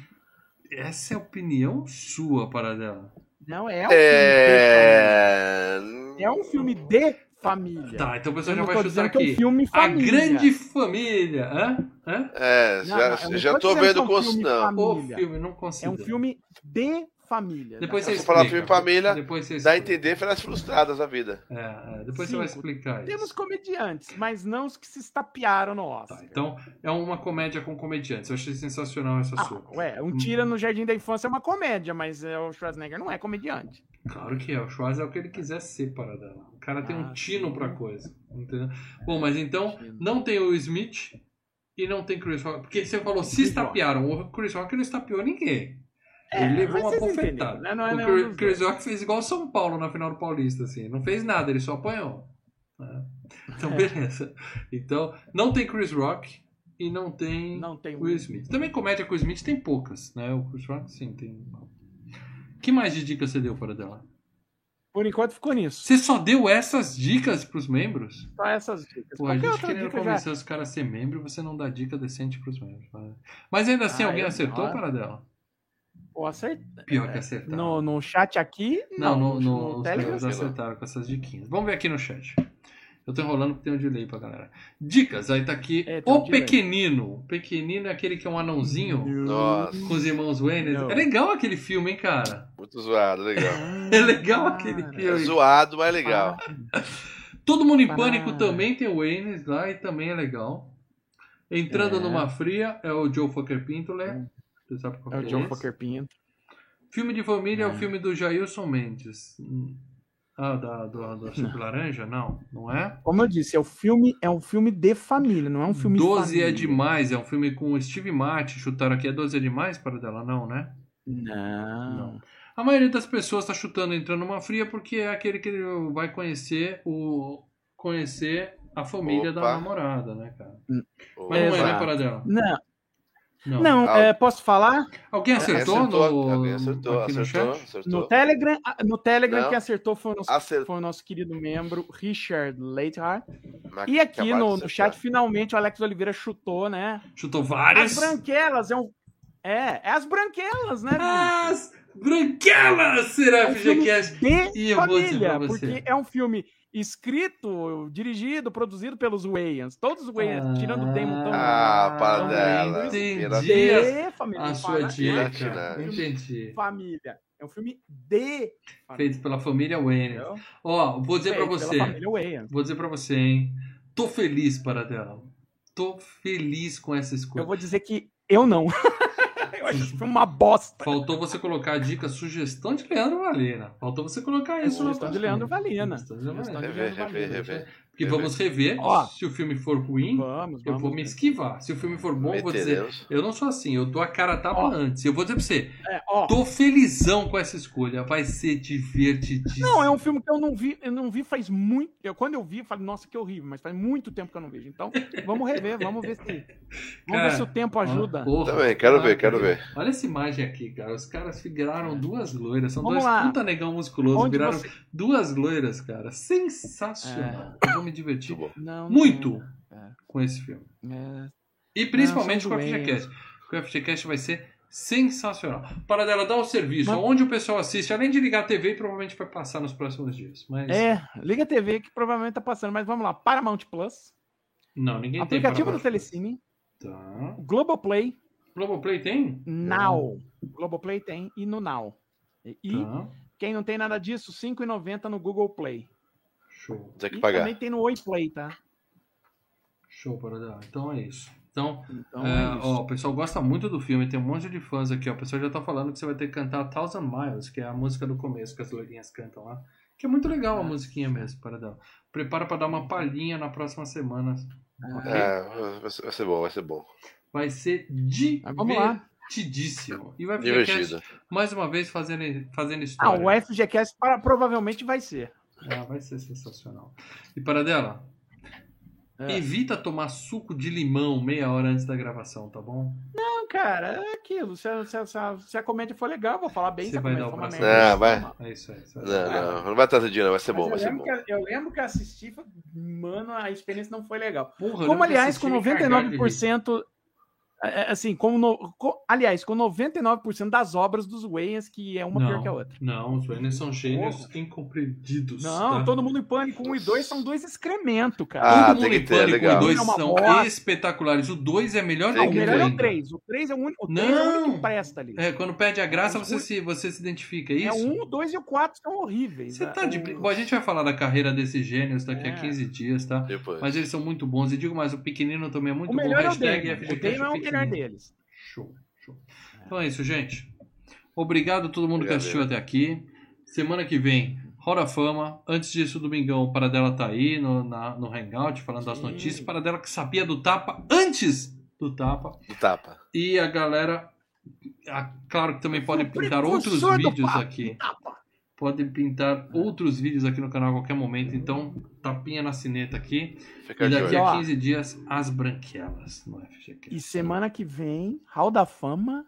essa é a opinião sua, Paradela. Não é um filme de família. É. É um filme de família. Tá, então o pessoal já não vai chutar que é um aqui. filme A grande família. Hã? Hã? É, Não, já, não, já tô vendo é um filme não. O Família. filme, não É considero. um filme de família. Depois você Se explica. falar filme família, Depois você Dá a entender férias frustradas da vida. É, é, depois você vai Cinco. explicar isso. Temos comediantes, mas não os que se estapearam no Oscar. Tá, então é uma comédia com comediantes. Eu achei sensacional essa Ah, sua. ué, um Tira no Jardim da Infância é uma comédia, mas é, o Schwarzenegger não é comediante. Claro que é. O Schwarz é o que ele quiser ser, paradela. O cara tem um Ah, tino pra coisa. Entendeu? Bom, mas então não tem o Smith e não tem Chris Rock. Porque você falou se estapearam. O Chris Rock não estapeou ninguém. É, ele levou uma bofetada. né? Não é o nenhum Chris. Rock fez igual o São Paulo na final do Paulista, assim. Não fez nada, ele só apanhou. né? [LAUGHS] Então, beleza. Então, não tem Chris Rock e não tem Não tem Will Smith. Também comédia com o Smith tem poucas, né? O Chris Rock, sim, tem. que mais de dicas você deu para dela? Por enquanto ficou nisso. Você só deu essas dicas pros membros? Só essas dicas. Pô, a gente querendo dica já. convencer os caras a ser membro, você não dá dica decente pros membros. né? Mas ainda assim, Ah, alguém acertou para dela? Pô, acert... Pior que acertar. no, no chat aqui, Não, não. no, no, os Telegram, lá. acertaram com essas diquinhas. Vamos ver aqui no chat. Eu tô enrolando porque tem um delay pra galera. Dicas, aí tá aqui. É, um o delay. Pequenino. O Pequenino é aquele que é um anãozinho Nossa. com os irmãos Wayne. É legal aquele filme, hein, cara? Muito zoado, legal. [LAUGHS] É legal aquele Cara. É filme. zoado, mas legal. [LAUGHS] Todo mundo em Ah. pânico também tem o Wayne lá e também é legal. Entrando É. numa fria é o Joe Fucker Pinto, né? Você sabe qual É o que é John esse? Fucker Pinto. Filme de família é o É. filme do Jailson Mendes. Hum. Ah, da, do, do Suco [LAUGHS] Laranja? Não, não é? Como eu disse, é, o filme, é um filme de família, não é um filme 12 família. é demais, é um filme com o Steve Martin. Chutaram aqui, é 12 é demais para dela? Não, né? Não. A maioria das pessoas está chutando entrando numa fria porque é aquele que vai conhecer o conhecer a família da Opa. namorada, né, cara? Opa. Mas não é, né, Exato. para dela? Não, Não. não Ah. é, posso falar? Alguém acertou, acertou, no, alguém acertou, aqui no acertou. No Telegram, no Telegram Não. quem acertou foi o, nosso, foi o nosso querido membro Richard Leithart. E aqui no, no chat, finalmente, o Alex Oliveira chutou, né? Chutou As várias. branquelas é um. É, é as branquelas, né? As branquelas será É um filme FGCast. de E eu vou dizer pra família, você. porque é um filme escrito, dirigido, produzido pelos Wayans. Todos os Wayans, tirando o Damon tão Ah, para Tão dela. entendi. De família. A sua dica. Piratinagem. Entendi. Família. É um filme de. Feito pela família. Entendeu? Ó, vou dizer pra Feito você. Pela família Wayans. Vou dizer pra você, hein? Tô feliz, para dela. Tô feliz com essa escolha. Eu vou dizer que eu não. [LAUGHS] foi uma bosta. Faltou você colocar a dica sugestão de Leandro Valena. Faltou você colocar É isso. na sugestão de. Leandro Valena. Sugestão de Leandro de Rever, rever, rever. Porque vamos rever. Ó. se o filme for ruim, Vamos, eu vamos. vou me esquivar. Se o filme for bom, eu vou dizer. Meteremos. Eu não sou assim, eu dou a cara a tapa Ó. antes. Eu vou dizer pra você, É, ó, tô felizão com essa escolha. Vai ser divertidíssimo. Não, é um filme que eu não vi, eu não vi faz muito. Eu, quando eu vi, eu falei, nossa, que horrível, mas faz muito tempo que eu não vejo. Então, vamos rever, vamos ver se. Vamos Cara, ver se o tempo ajuda. Porra, Também, quero ver, caraca, quero ver. Olha essa imagem aqui, cara. Os caras viraram duas loiras. São Vamos dois lá. puta negão musculoso. Onde viraram você- duas loiras, cara. Sensacional. Vou me divertir Muito bom. Não, não muito É. com esse filme. É. E principalmente Não, com o. FGCast. Com o FGCast vai ser sensacional. Para dela dar o serviço, Mas- onde o pessoal assiste, além de ligar a TV, provavelmente vai passar nos próximos dias. Mas É, liga a TV que provavelmente tá passando, mas vamos lá. Paramount Plus, não, ninguém aplicativo tem do Telecine, Tá. Globoplay, Globoplay tem? Now. Globoplay tem e no Now. E e Tá. quem não tem nada disso, R$ 5,90 no Google Play. Show. Tem que E pagar. também tem no Oi Play, tá? Show, para dela. Então é isso. Então, Então É, é isso. ó, o pessoal gosta muito do filme, tem um monte de fãs aqui, ó. O pessoal já tá falando que você vai ter que cantar Thousand Miles, que é a música do começo que as loirinhas cantam lá. Que é muito legal a musiquinha mesmo, para dela. Prepara pra dar uma palhinha na próxima semana. É, vai ser, vai ser bom, vai ser bom. Vai ser Mas vamos lá. divertidíssimo. E vai Divertido. mais uma vez fazendo, fazendo Ah, história. o FGCast para, provavelmente vai ser. É, vai ser sensacional. E para dela, É. evita tomar suco de limão meia hora antes da gravação, tá bom? Não, cara, é aquilo. Se a, se a- se a- comédia for legal, eu vou falar bem. Você se a vai dar o for uma braço merda, a eu vou torcer. falar. É isso aí. Não, não, não vai trazer dia, não. Vai ser Mas bom, eu, vai ser lembro bom. que, eu lembro que assisti, mano, a experiência não foi legal. Porra, Como, aliás, com e me cagar de rir. 99%. É, é, Assim, como no- co- aliás, com 99% das obras dos Wayans, que é uma pior que a outra. Não, os Waynes são gênios incompreendidos. Não, tá? todo mundo em pânico. Um e dois são dois excrementos, cara. Ah, Todo mundo em ter, Pânico legal. e dois É uma são bosta. espetaculares. O dois é melhor Tem não, o que o melhor é o 3. O 3 é o único, o três é o único Não. que presta ali. É, quando perde a graça, você se, você se identifica, é É isso? um, o 2 e o 4 são horríveis. Você né? tá de... O- Bom, a gente vai falar da carreira desses gênios daqui a É. 15 dias, tá? Depois. Mas eles são muito bons. E digo mais, o pequenino também é muito O bom. melhor é o Hashtag. FGCast O é o melhor pequenino. deles. Show, show. Então é isso, gente. Obrigado a todo mundo que Obrigado, assistiu David. até aqui. Semana que vem, Roda Fama. Antes disso, domingão, o Paradela tá aí no, na- no Hangout, falando das Sim. notícias. Paradela que sabia do tapa antes do tapa. Do tapa. E a galera, ah, claro que também podem Foi pintar outros vídeos aqui. Tapa. Podem pintar outros vídeos aqui no canal a qualquer momento. Então, tapinha na sineta aqui. Fica E daqui a Ó. 15 dias, as branquelas no FGQ. E semana que vem, Hall da Fama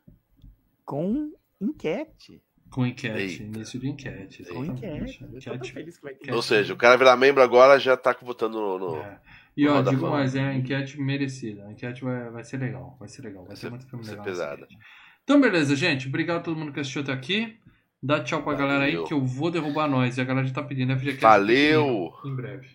com enquete. Com enquete, Eita. início de enquete. Com enquete. Enquete. feliz que vai ter. Ou seja, o cara virar membro agora já tá votando no. no- É. E ó, digo Fama. mais, é a enquete merecida. A enquete vai, vai ser legal, vai ser legal, vai, Vai ser ser- muito vai ser pesada. enquete. Então, beleza, gente. Obrigado a todo mundo que assistiu até aqui. Dá tchau pra Valeu. galera aí que eu vou derrubar nós. E a galera já tá pedindo FGCast. Valeu! Em breve.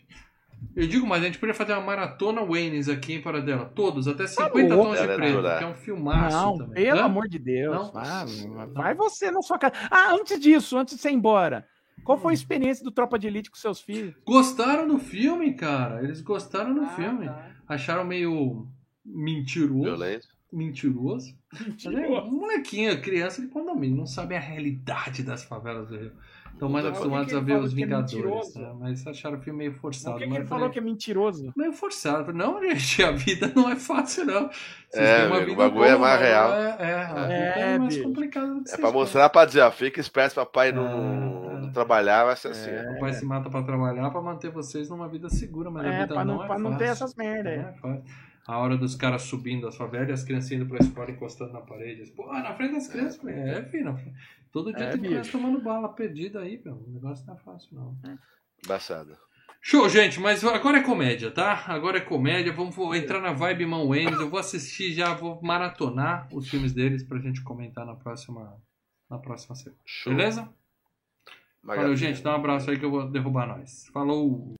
Eu digo mais, a gente podia fazer uma maratona Waynes aqui em Paradela. Todos, até 50 louco. tons de preto, chorar. que é um filmaço Não, também. pelo Hã? amor de Deus. Não? Vai, você na sua casa. Ah, antes disso, antes de você ir embora. Qual foi a experiência do Tropa de Elite com seus filhos? Gostaram do filme, cara. Eles gostaram do Ah, filme. tá. Acharam meio mentiroso. Violento. Mentiroso. É um molequinho, criança de condomínio, não sabe a realidade das favelas do Rio. Estão mais que acostumados que a ver os é Vingadores, mentiroso? né? mas acharam o filme meio forçado. Por que, que ele eu falou falei, que é mentiroso? Meio forçado. Não, gente, a vida não é fácil, não. Vocês É, têm uma amigo, vida o bagulho é boa, mais mas real. É, é, a vida é É, mais bicho. complicada do que É pra mostrar pra dizer, ó, fica esperto, papai não, É. não trabalhar, vai ser assim. O pai se mata pra trabalhar pra manter vocês numa vida segura, mas a É, vida pra não, não, é pra fácil. não ter essas merdas. É. A hora dos caras subindo as favelas e as criancinhas indo pra escola encostando na parede. Pô, na frente das crianças. falei, É, filho. na frente. Todo dia É, tem criança tomando bala perdida aí, meu. O negócio não é fácil, não. Embaçado. Show, gente, mas agora é comédia, tá? Agora é comédia. Vamos vou entrar na vibe Mão Waynes. Eu vou assistir já, vou maratonar os filmes deles pra gente comentar na próxima, na próxima semana. Show. Beleza? Valeu, gente. Dá um abraço aí que eu vou derrubar nós. Falou!